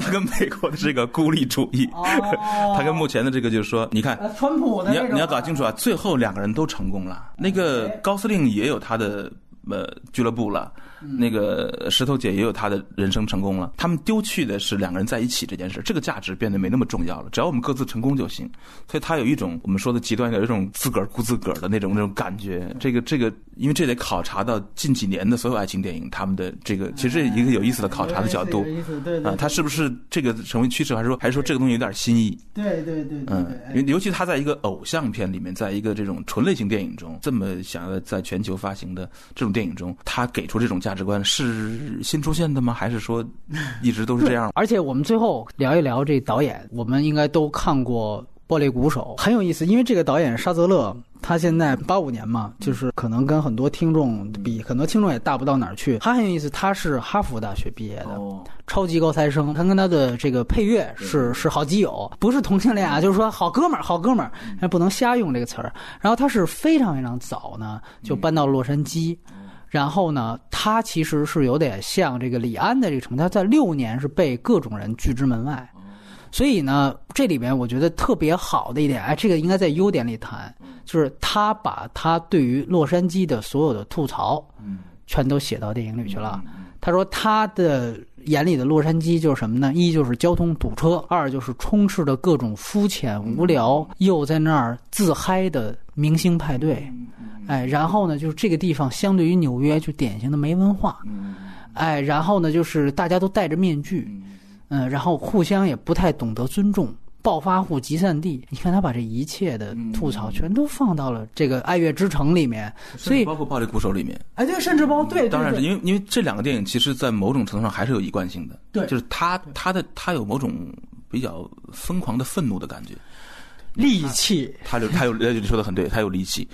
他跟美国的这个孤立主义，[laughs] 他跟目前的这个就是说，你看，川普的你要你要搞清楚啊，最后两个人都成功了，那个高司令也有他的。呃，俱乐部了，那个石头姐也有她的人生成功了。他们丢去的是两个人在一起这件事，这个价值变得没那么重要了。只要我们各自成功就行。所以他有一种我们说的极端，有一种自个儿顾自个儿的那种那种感觉。这个这个，因为这得考察到近几年的所有爱情电影，他们的这个其实一个有意思的考察的角度啊，他是不是这个成为趋势，还是说还是说这个东西有点新意？对对对，嗯，尤其他在一个偶像片里面，在一个这种纯类型电影中，这么想要在全球发行的这种。电影中，他给出这种价值观是新出现的吗？还是说一直都是这样？[laughs] 而且我们最后聊一聊这导演，我们应该都看过《玻璃鼓手》，很有意思。因为这个导演沙泽勒，他现在八五年嘛，就是可能跟很多听众比，很多听众也大不到哪儿去。他很有意思，他是哈佛大学毕业的，超级高材生。他跟他的这个配乐是是好基友，不是同性恋啊，就是说好哥们儿，好哥们儿，还不能瞎用这个词儿。然后他是非常非常早呢，就搬到洛杉矶。然后呢，他其实是有点像这个李安的这个程度，他在六年是被各种人拒之门外，所以呢，这里边我觉得特别好的一点，哎，这个应该在优点里谈，就是他把他对于洛杉矶的所有的吐槽，全都写到电影里去了。他说他的眼里的洛杉矶就是什么呢？一就是交通堵车，二就是充斥着各种肤浅、无聊又在那儿自嗨的明星派对。哎，然后呢，就是这个地方相对于纽约就典型的没文化。哎，然后呢，就是大家都戴着面具，嗯，然后互相也不太懂得尊重。暴发户集散地，你看他把这一切的吐槽全都放到了这个《爱乐之城》里面，所以包括《暴力鼓手》里面，哎，对，甚至包括对，当然是因为因为这两个电影其实，在某种程度上还是有一贯性的，对，就是他他的他有某种比较疯狂的愤怒的感觉，戾气，他就他有，你说的很对，他有戾气，《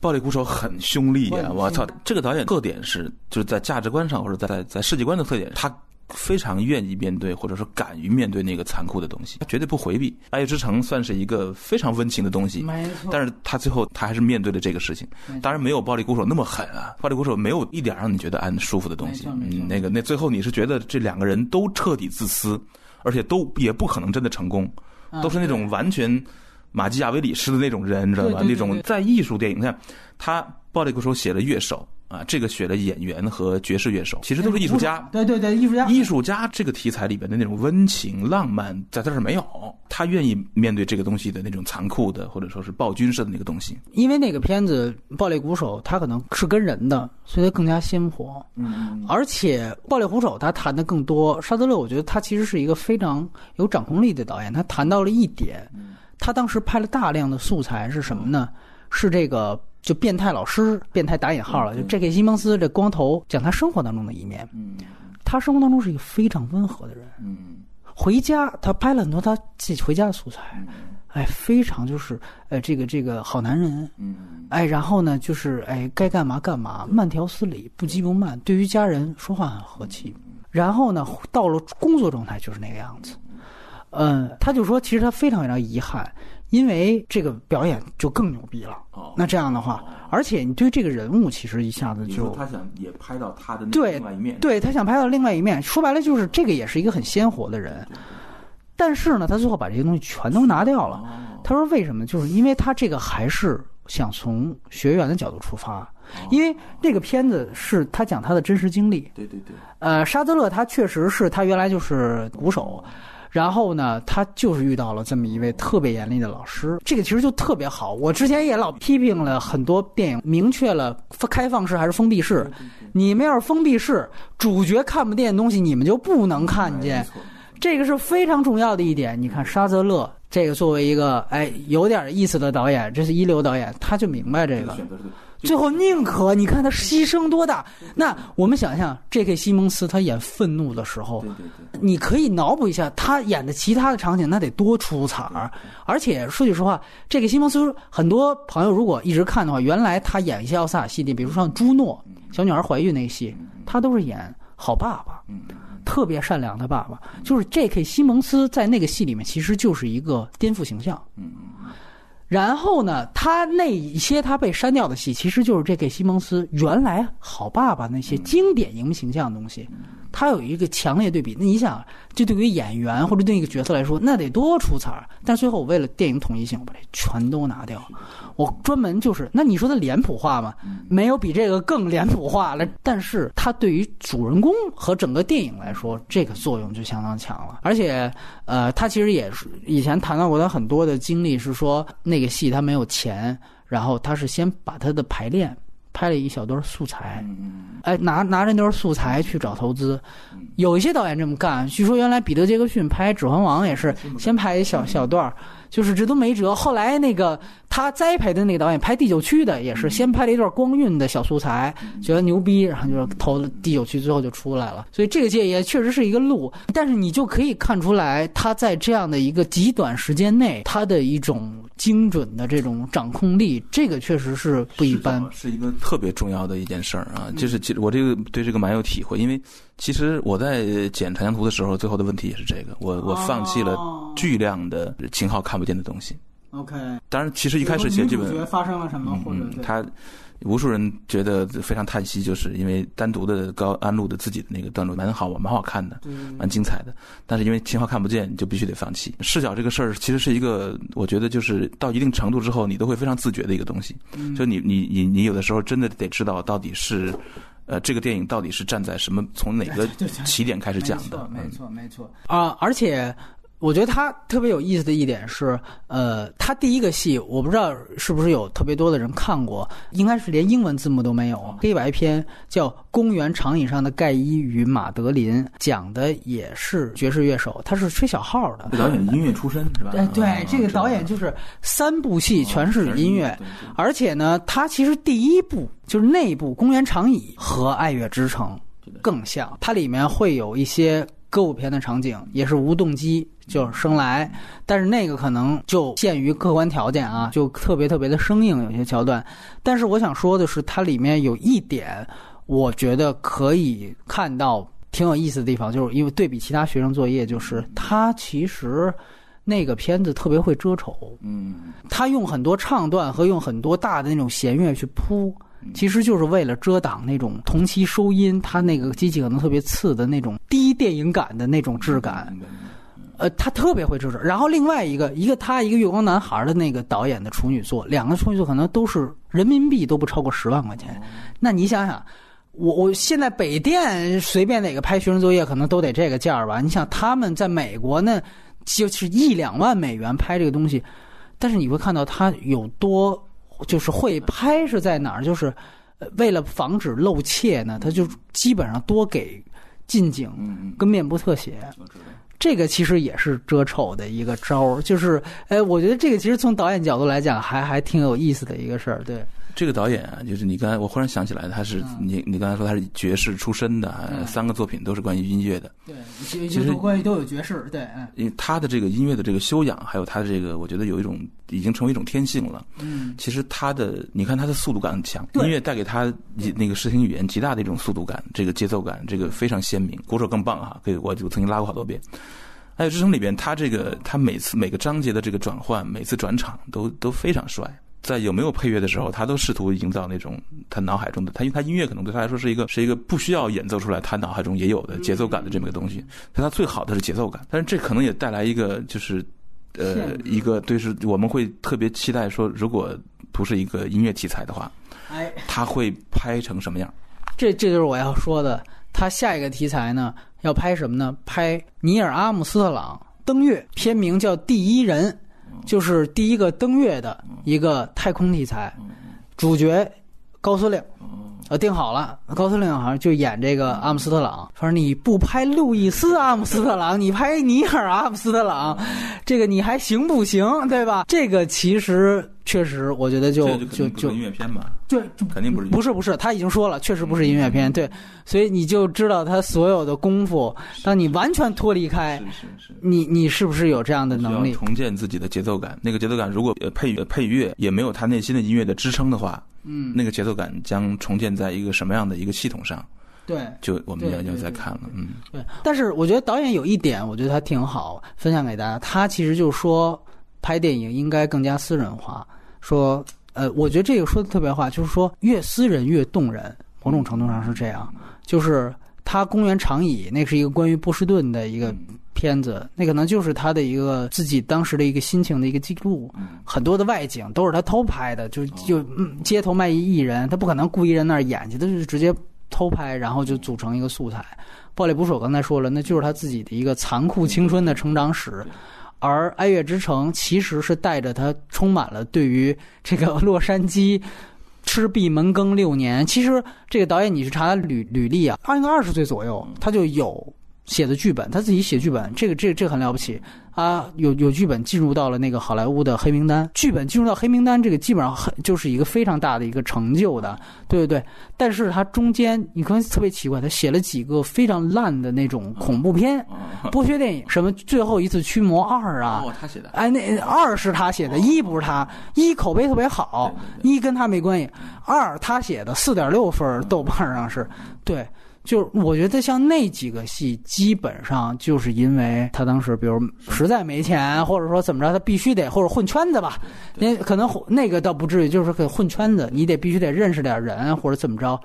暴力鼓手》很凶厉啊！我操，这个导演特点是就是在价值观上或者在在世界观的特点，他。非常愿意面对，或者说敢于面对那个残酷的东西，他绝对不回避。《爱乐之城》算是一个非常温情的东西，没错。但是他最后他还是面对了这个事情，当然没有《暴力鼓手》那么狠啊，《暴力鼓手》没有一点让你觉得安舒服的东西。嗯，那个那最后你是觉得这两个人都彻底自私，而且都也不可能真的成功，都是那种完全马基雅维里式的那种人，你知道吧？那种在艺术电影，你看他《暴力鼓手》写了乐手。啊，这个写了演员和爵士乐手其实都是艺术家。对对对，艺术家。艺术家这个题材里边的那种温情浪漫，在这儿没有。他愿意面对这个东西的那种残酷的，或者说是暴君式的那个东西。因为那个片子《暴力鼓手》，他可能是跟人的，所以他更加鲜活。嗯。而且《暴力鼓手》他谈的更多。沙德勒，我觉得他其实是一个非常有掌控力的导演。他谈到了一点，他当时拍了大量的素材是什么呢？是这个。就变态老师，变态打引号了。就 J.K. 西蒙斯这光头，讲他生活当中的一面。嗯，他生活当中是一个非常温和的人。嗯，回家他拍了很多他自己回家的素材。哎，非常就是呃，这个这个好男人。嗯，哎，然后呢，就是哎，该干嘛干嘛，慢条斯理，不急不慢。对于家人说话很和气。然后呢，到了工作状态就是那个样子。嗯，他就说，其实他非常非常遗憾。因为这个表演就更牛逼了。哦，那这样的话，而且你对这个人物其实一下子就他想也拍到他的另外一面，对他想拍到另外一面。说白了就是这个也是一个很鲜活的人，但是呢，他最后把这些东西全都拿掉了。他说为什么？就是因为他这个还是想从学员的角度出发，因为那个片子是他讲他的真实经历。对对对。呃，沙泽勒他确实是他原来就是鼓手。然后呢，他就是遇到了这么一位特别严厉的老师，这个其实就特别好。我之前也老批评了很多电影，明确了开放式还是封闭式。你们要是封闭式，主角看不见的东西，你们就不能看见。这个是非常重要的一点。你看沙泽勒这个作为一个哎有点意思的导演，这是一流导演，他就明白这个。最后宁可你看他牺牲多大？那我们想象，J.K. 西蒙斯他演愤怒的时候，你可以脑补一下他演的其他的场景，那得多出彩儿。而且说句实话，J.K. 西蒙斯很多朋友如果一直看的话，原来他演一些奥斯卡系列，比如像朱诺小女孩怀孕那戏，他都是演好爸爸，特别善良的爸爸。就是 J.K. 西蒙斯在那个戏里面，其实就是一个颠覆形象。然后呢，他那一些他被删掉的戏，其实就是这给西蒙斯原来好爸爸那些经典荧幕形象的东西，他有一个强烈对比。那你想，这对于演员或者对一个角色来说，那得多出彩儿。但最后我为了电影统一性，我把这全都拿掉。我专门就是，那你说的脸谱化吗？没有比这个更脸谱化了。但是他对于主人公和整个电影来说，这个作用就相当强了。而且，呃，他其实也是以前谈到过他很多的经历，是说那个戏他没有钱，然后他是先把他的排练拍了一小段素材，哎，拿拿着那段素材去找投资。有一些导演这么干，据说原来彼得杰克逊拍《指环王》也是先拍一小小段就是这都没辙。后来那个他栽培的那个导演拍第九区的，也是先拍了一段光晕的小素材，觉得牛逼，然后就投了第九区，最后就出来了。所以这个界也确实是一个路，但是你就可以看出来，他在这样的一个极短时间内，他的一种精准的这种掌控力，这个确实是不一般，是一个特别重要的一件事儿啊。就是其实我这个对这个蛮有体会，因为其实我在剪长江图的时候，最后的问题也是这个，我我放弃了巨量的秦昊看不。见的东西，OK。当然，其实一开始写剧本发生了什么，或者他无数人觉得非常叹息，就是因为单独的高安陆的自己的那个段落蛮好，蛮好看的，蛮精彩的。但是因为秦昊看不见，你就必须得放弃。视角这个事儿其实是一个，我觉得就是到一定程度之后，你都会非常自觉的一个东西。就你你你你有的时候真的得知道到底是。呃，这个电影到底是站在什么从哪个 [laughs] 起点开始讲的？没错，没错啊！而且我觉得他特别有意思的一点是，呃，他第一个戏我不知道是不是有特别多的人看过，应该是连英文字幕都没有，黑白片叫《公园长椅上的盖伊与马德琳》，讲的也是爵士乐手，他是吹小号的。这导演音乐出身是吧？哎，对，这个导演就是三部戏全是音乐，而且呢，他其实第一部就是那部《公园长椅》和《爱乐之城》更像，它里面会有一些歌舞片的场景，也是无动机。就是生来，但是那个可能就限于客观条件啊，就特别特别的生硬，有些桥段。但是我想说的是，它里面有一点，我觉得可以看到挺有意思的地方，就是因为对比其他学生作业，就是他其实那个片子特别会遮丑，嗯，他用很多唱段和用很多大的那种弦乐去铺，其实就是为了遮挡那种同期收音，它那个机器可能特别次的那种低电影感的那种质感。呃，他特别会支持。然后另外一个，一个他一个月光男孩的那个导演的处女作，两个处女作可能都是人民币都不超过十万块钱。那你想想，我我现在北电随便哪个拍学生作业，可能都得这个价儿吧？你想他们在美国呢，就是一两万美元拍这个东西，但是你会看到他有多就是会拍是在哪儿？就是为了防止露怯呢，他就基本上多给近景跟面部特写。这个其实也是遮丑的一个招儿，就是，哎，我觉得这个其实从导演角度来讲，还还挺有意思的一个事儿，对。这个导演啊，就是你刚才，我忽然想起来，他是你你刚才说他是爵士出身的，三个作品都是关于音乐的。对，其实关于都有爵士，对，因为他的这个音乐的这个修养，还有他的这个，我觉得有一种已经成为一种天性了。嗯，其实他的，你看他的速度感很强，音乐带给他那个视听语言极大的一种速度感，这个节奏感，这个非常鲜明。鼓手更棒哈，可以，我就曾经拉过好多遍。还有《之城》里边，他这个他每次每个章节的这个转换，每次转场都都非常帅。在有没有配乐的时候，他都试图营造那种他脑海中的他，因为他音乐可能对他来说是一个是一个不需要演奏出来，他脑海中也有的节奏感的这么个东西。但他最好的是节奏感，但是这可能也带来一个就是呃一个对是我们会特别期待说，如果不是一个音乐题材的话，哎，他会拍成什么样？这这就是我要说的。他下一个题材呢？要拍什么呢？拍尼尔·阿姆斯特朗登月，片名叫《第一人》，就是第一个登月的一个太空题材。主角高司令，呃，定好了，高司令好像就演这个阿姆斯特朗。他说：“你不拍路易斯·阿姆斯特朗，你拍尼尔·阿姆斯特朗，这个你还行不行？对吧？”这个其实。确实，我觉得就就就音乐片吧，对，肯定不是，不是不是，他已经说了，确实不是音乐片，对，所以你就知道他所有的功夫，当你完全脱离开，你你是不是有这样的能力？重建自己的节奏感，那个节奏感如果配配乐也没有他内心的音乐的支撑的话，嗯，那个节奏感将重建在一个什么样的一个系统上？对，就我们要要再看了，嗯，对。但是我觉得导演有一点，我觉得他挺好，分享给大家。他其实就是说，拍电影应该更加私人化。说，呃，我觉得这个说的特别话，就是说越私人越动人，某种程度上是这样。就是他公园长椅，那是一个关于波士顿的一个片子，那可能就是他的一个自己当时的一个心情的一个记录。很多的外景都是他偷拍的，就就街头卖艺艺人，他不可能故意在那儿演去，他就是直接偷拍，然后就组成一个素材。暴力捕手刚才说了，那就是他自己的一个残酷青春的成长史。而《爱乐之城》其实是带着他充满了对于这个洛杉矶吃闭门羹六年。其实这个导演，你去查他履履历啊，他应该二十岁左右，他就有写的剧本，他自己写剧本，这个这这很了不起。啊，有有剧本进入到了那个好莱坞的黑名单，剧本进入到黑名单，这个基本上很就是一个非常大的一个成就的，对对对。但是他中间你可能特别奇怪，他写了几个非常烂的那种恐怖片、剥削电影，什么《最后一次驱魔二》啊，他写的，哎，那二是他写的，一不是他，一口碑特别好，一跟他没关系，二他写的四点六分，豆瓣上是对。就我觉得像那几个戏，基本上就是因为他当时，比如实在没钱，或者说怎么着，他必须得或者混圈子吧。那可能那个倒不至于，就是可以混圈子，你得必须得认识点人或者怎么着。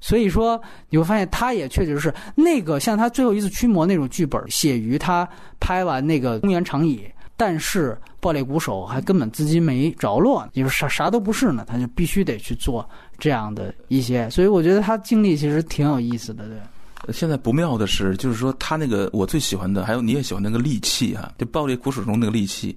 所以说你会发现，他也确实是那个像他最后一次驱魔那种剧本，写于他拍完那个公园长椅。但是爆裂鼓手还根本资金没着落，就是啥啥都不是呢，他就必须得去做这样的一些，所以我觉得他经历其实挺有意思的，对。现在不妙的是，就是说他那个我最喜欢的，还有你也喜欢那个利器哈，就暴力鼓手中那个利器，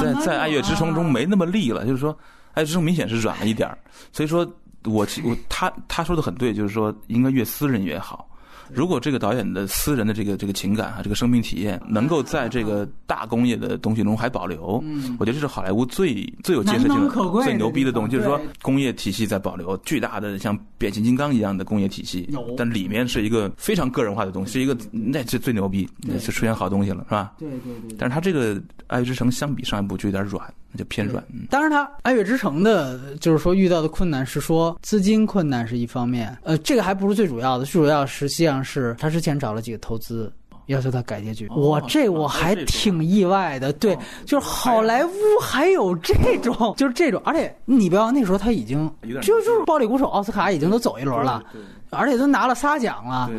在在爱乐之城中没那么利了，就是说爱乐之城明显是软了一点儿，所以说我我他他说的很对，就是说应该越私人越好。如果这个导演的私人的这个这个情感啊，这个生命体验能够在这个大工业的东西中还保留，我觉得这是好莱坞最最有建设性、最牛逼的东西。就是说，工业体系在保留，巨大的像变形金刚一样的工业体系，但里面是一个非常个人化的东西，是一个那是最牛逼，那是出现好东西了，是吧？对对对。但是它这个《爱乐之城》相比上一部就有点软。就偏软。当然，他《爱乐之城》的，就是说遇到的困难是说资金困难是一方面，呃，这个还不是最主要的，最主要实际上是他之前找了几个投资，要求他改结局。我这我还挺意外的，对，就是好莱坞还有这种，就是这种，而且你不要那时候他已经就就是暴力鼓手奥斯卡已经都走一轮了，而且都拿了仨奖了。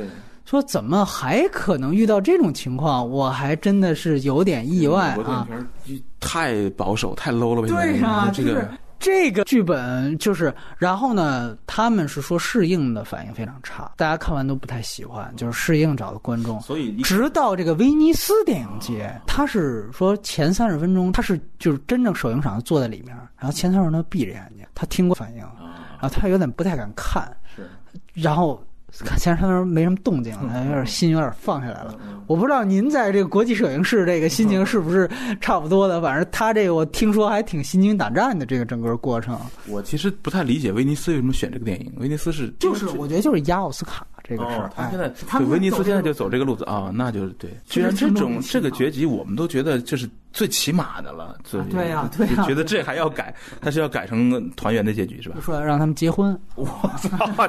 说怎么还可能遇到这种情况？我还真的是有点意外啊！太保守，太 low 了。对啊，这个这个剧本就是，然后呢，他们是说适应的反应非常差，大家看完都不太喜欢，就是适应找的观众。所以直到这个威尼斯电影节，他是说前三十分钟他是就是真正首映场坐在里面，然后前三十分钟闭着眼睛，他听过反应，然后他有点不太敢看，是，然后。看前三分没什么动静，有点心有点放下来了。我不知道您在这个国际摄影室这个心情 [laughs] 是不是差不多的？反正他这个我听说还挺心惊胆战的，这个整个过程。我其实不太理解威尼斯为什么选这个电影。威尼斯是就是我觉得就是压奥斯卡这个事儿。他现在对威尼斯现在就走这个路子啊，那就是对。居然这种这个结局，我们都觉得就是。最起码的了，最对呀，对呀，觉得这还要改，他是要改成团圆的结局是吧？说让他们结婚，我操！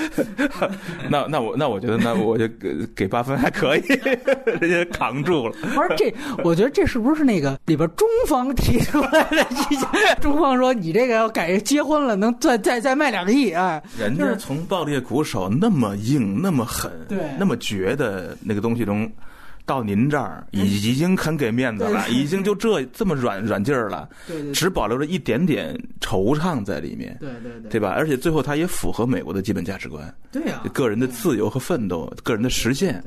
[laughs] 那那我那我觉得那我就给给八分还可以，[laughs] 人家扛住了。不是这，我觉得这是不是那个里边中方提出来的意见？[laughs] 中方说你这个要改结婚了，能再再再卖两个亿啊？人家从爆裂鼓手那么硬、那么狠、对那么绝的那个东西中。到您这儿已已经很给面子了，已经就这这么软软劲儿了，只保留了一点点惆怅在里面，对对对，对吧？而且最后他也符合美国的基本价值观，对呀，个人的自由和奋斗，个人的实现，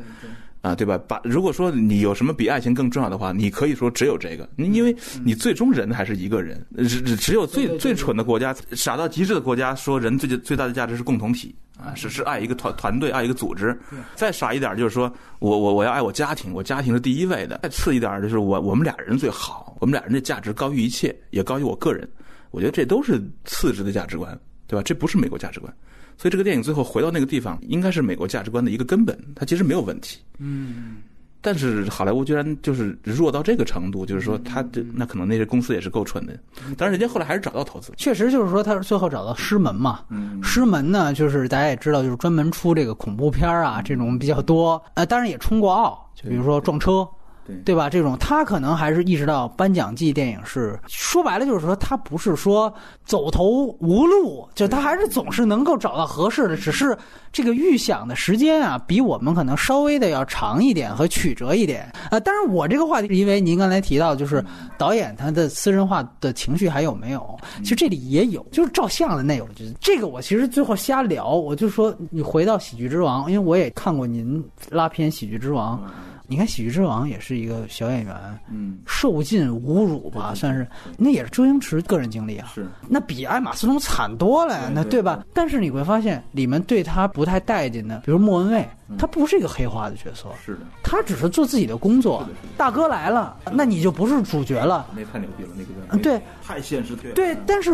啊，对吧？把如果说你有什么比爱情更重要的话，你可以说只有这个，因为你最终人还是一个人，只只有最最蠢的国家，傻到极致的国家，说人最最大的价值是共同体。啊，是是爱一个团团队，爱一个组织。再傻一点，就是说我我我要爱我家庭，我家庭是第一位的。再次一点，就是我我们俩人最好，我们俩人的价值高于一切，也高于我个人。我觉得这都是次之的价值观，对吧？这不是美国价值观。所以这个电影最后回到那个地方，应该是美国价值观的一个根本，它其实没有问题。嗯。但是好莱坞居然就是弱到这个程度，就是说他这那可能那些公司也是够蠢的，当然人家后来还是找到投资。确实就是说他最后找到狮门嘛，狮门呢就是大家也知道就是专门出这个恐怖片啊这种比较多，呃当然也冲过奥，就比如说撞车。对对吧？这种他可能还是意识到颁奖季电影是说白了就是说他不是说走投无路，就他还是总是能够找到合适的，只是这个预想的时间啊比我们可能稍微的要长一点和曲折一点啊。当然我这个话题是因为您刚才提到就是导演他的私人化的情绪还有没有？其实这里也有，就是照相的内容，就是这个我其实最后瞎聊，我就说你回到喜剧之王，因为我也看过您拉片喜剧之王。你看《喜剧之王》也是一个小演员，嗯，受尽侮辱吧，算是那也是周星驰个人经历啊，是。那比艾玛斯通惨多了，那对吧？但是你会发现里面对他不太待见的，比如莫文蔚，他不是一个黑化的角色，是的，他只是做自己的工作。大哥来了，那你就不是主角了，那太牛逼了，那个对，太现实，对，但是。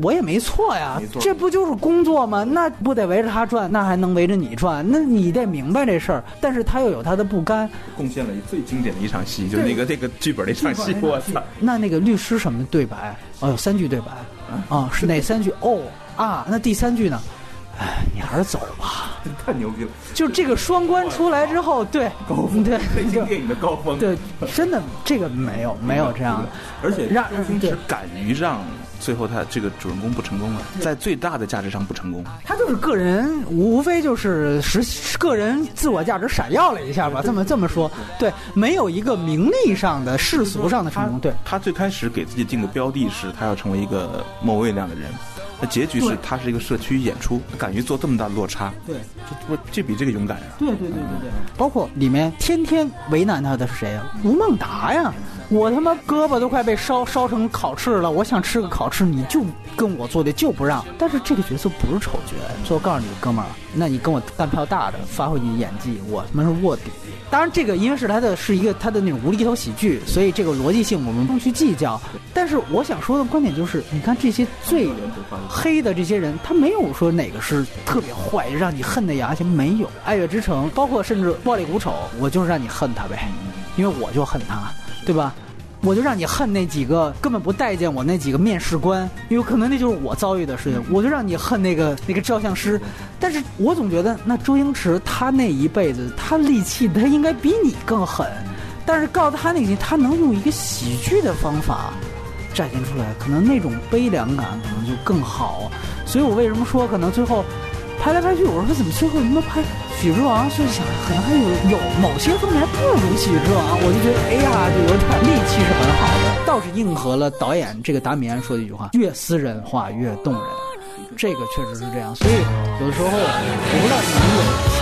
我也没错呀，这不就是工作吗？那不得围着他转，那还能围着你转？那你得明白这事儿。但是他又有他的不甘，贡献了最经典的一场戏，就是那个那个剧本那场戏。我操！那那个律师什么对白？哦，有三句对白啊，是哪三句？哦啊，那第三句呢？哎，你还是走吧。太牛逼了！就这个双关出来之后，对，高峰，对，黑心电影的高峰，对，真的这个没有没有这样的，而且让周星驰敢于让最后他这个主人公不成功了，在最大的价值上不成功，他就是个人，无非就是实个人自我价值闪耀了一下吧，这么这么说，对，没有一个名利上的世俗上的成功，对。他最开始给自己定的标的是他要成为一个某位那样的人。那结局是他是一个社区演出，敢于做这么大的落差，对，我这比这个勇敢啊！对对对对对，包括里面天天为难他的是谁呀？吴孟达呀！我他妈胳膊都快被烧烧成烤翅了，我想吃个烤翅，你就跟我做的就不让。但是这个角色不是丑角，所以我告诉你哥们儿，那你跟我单票大的，发挥你的演技，我他妈是卧底。当然，这个因为是他的是一个他的那种无厘头喜剧，所以这个逻辑性我们不去计较。但是我想说的观点就是，你看这些最黑的这些人，他没有说哪个是特别坏，让你恨的牙签没有。爱乐之城，包括甚至暴力鼓手，我就是让你恨他呗，因为我就恨他，对吧？我就让你恨那几个根本不待见我那几个面试官，有可能那就是我遭遇的事情。我就让你恨那个那个照相师，但是我总觉得那周星驰他那一辈子他戾气他应该比你更狠，但是告诉他那些他能用一个喜剧的方法展现出来，可能那种悲凉感可能就更好。所以我为什么说可能最后。拍来拍去，我说怎么最后他妈拍《喜之王》？就想可能还有有某些方面还不如《喜之王》，我就觉得哎呀，就有点力气是很好的，倒是应和了导演这个达米安说的一句话：越私人化越动人。这个确实是这样，所以有的时候我不知道你们有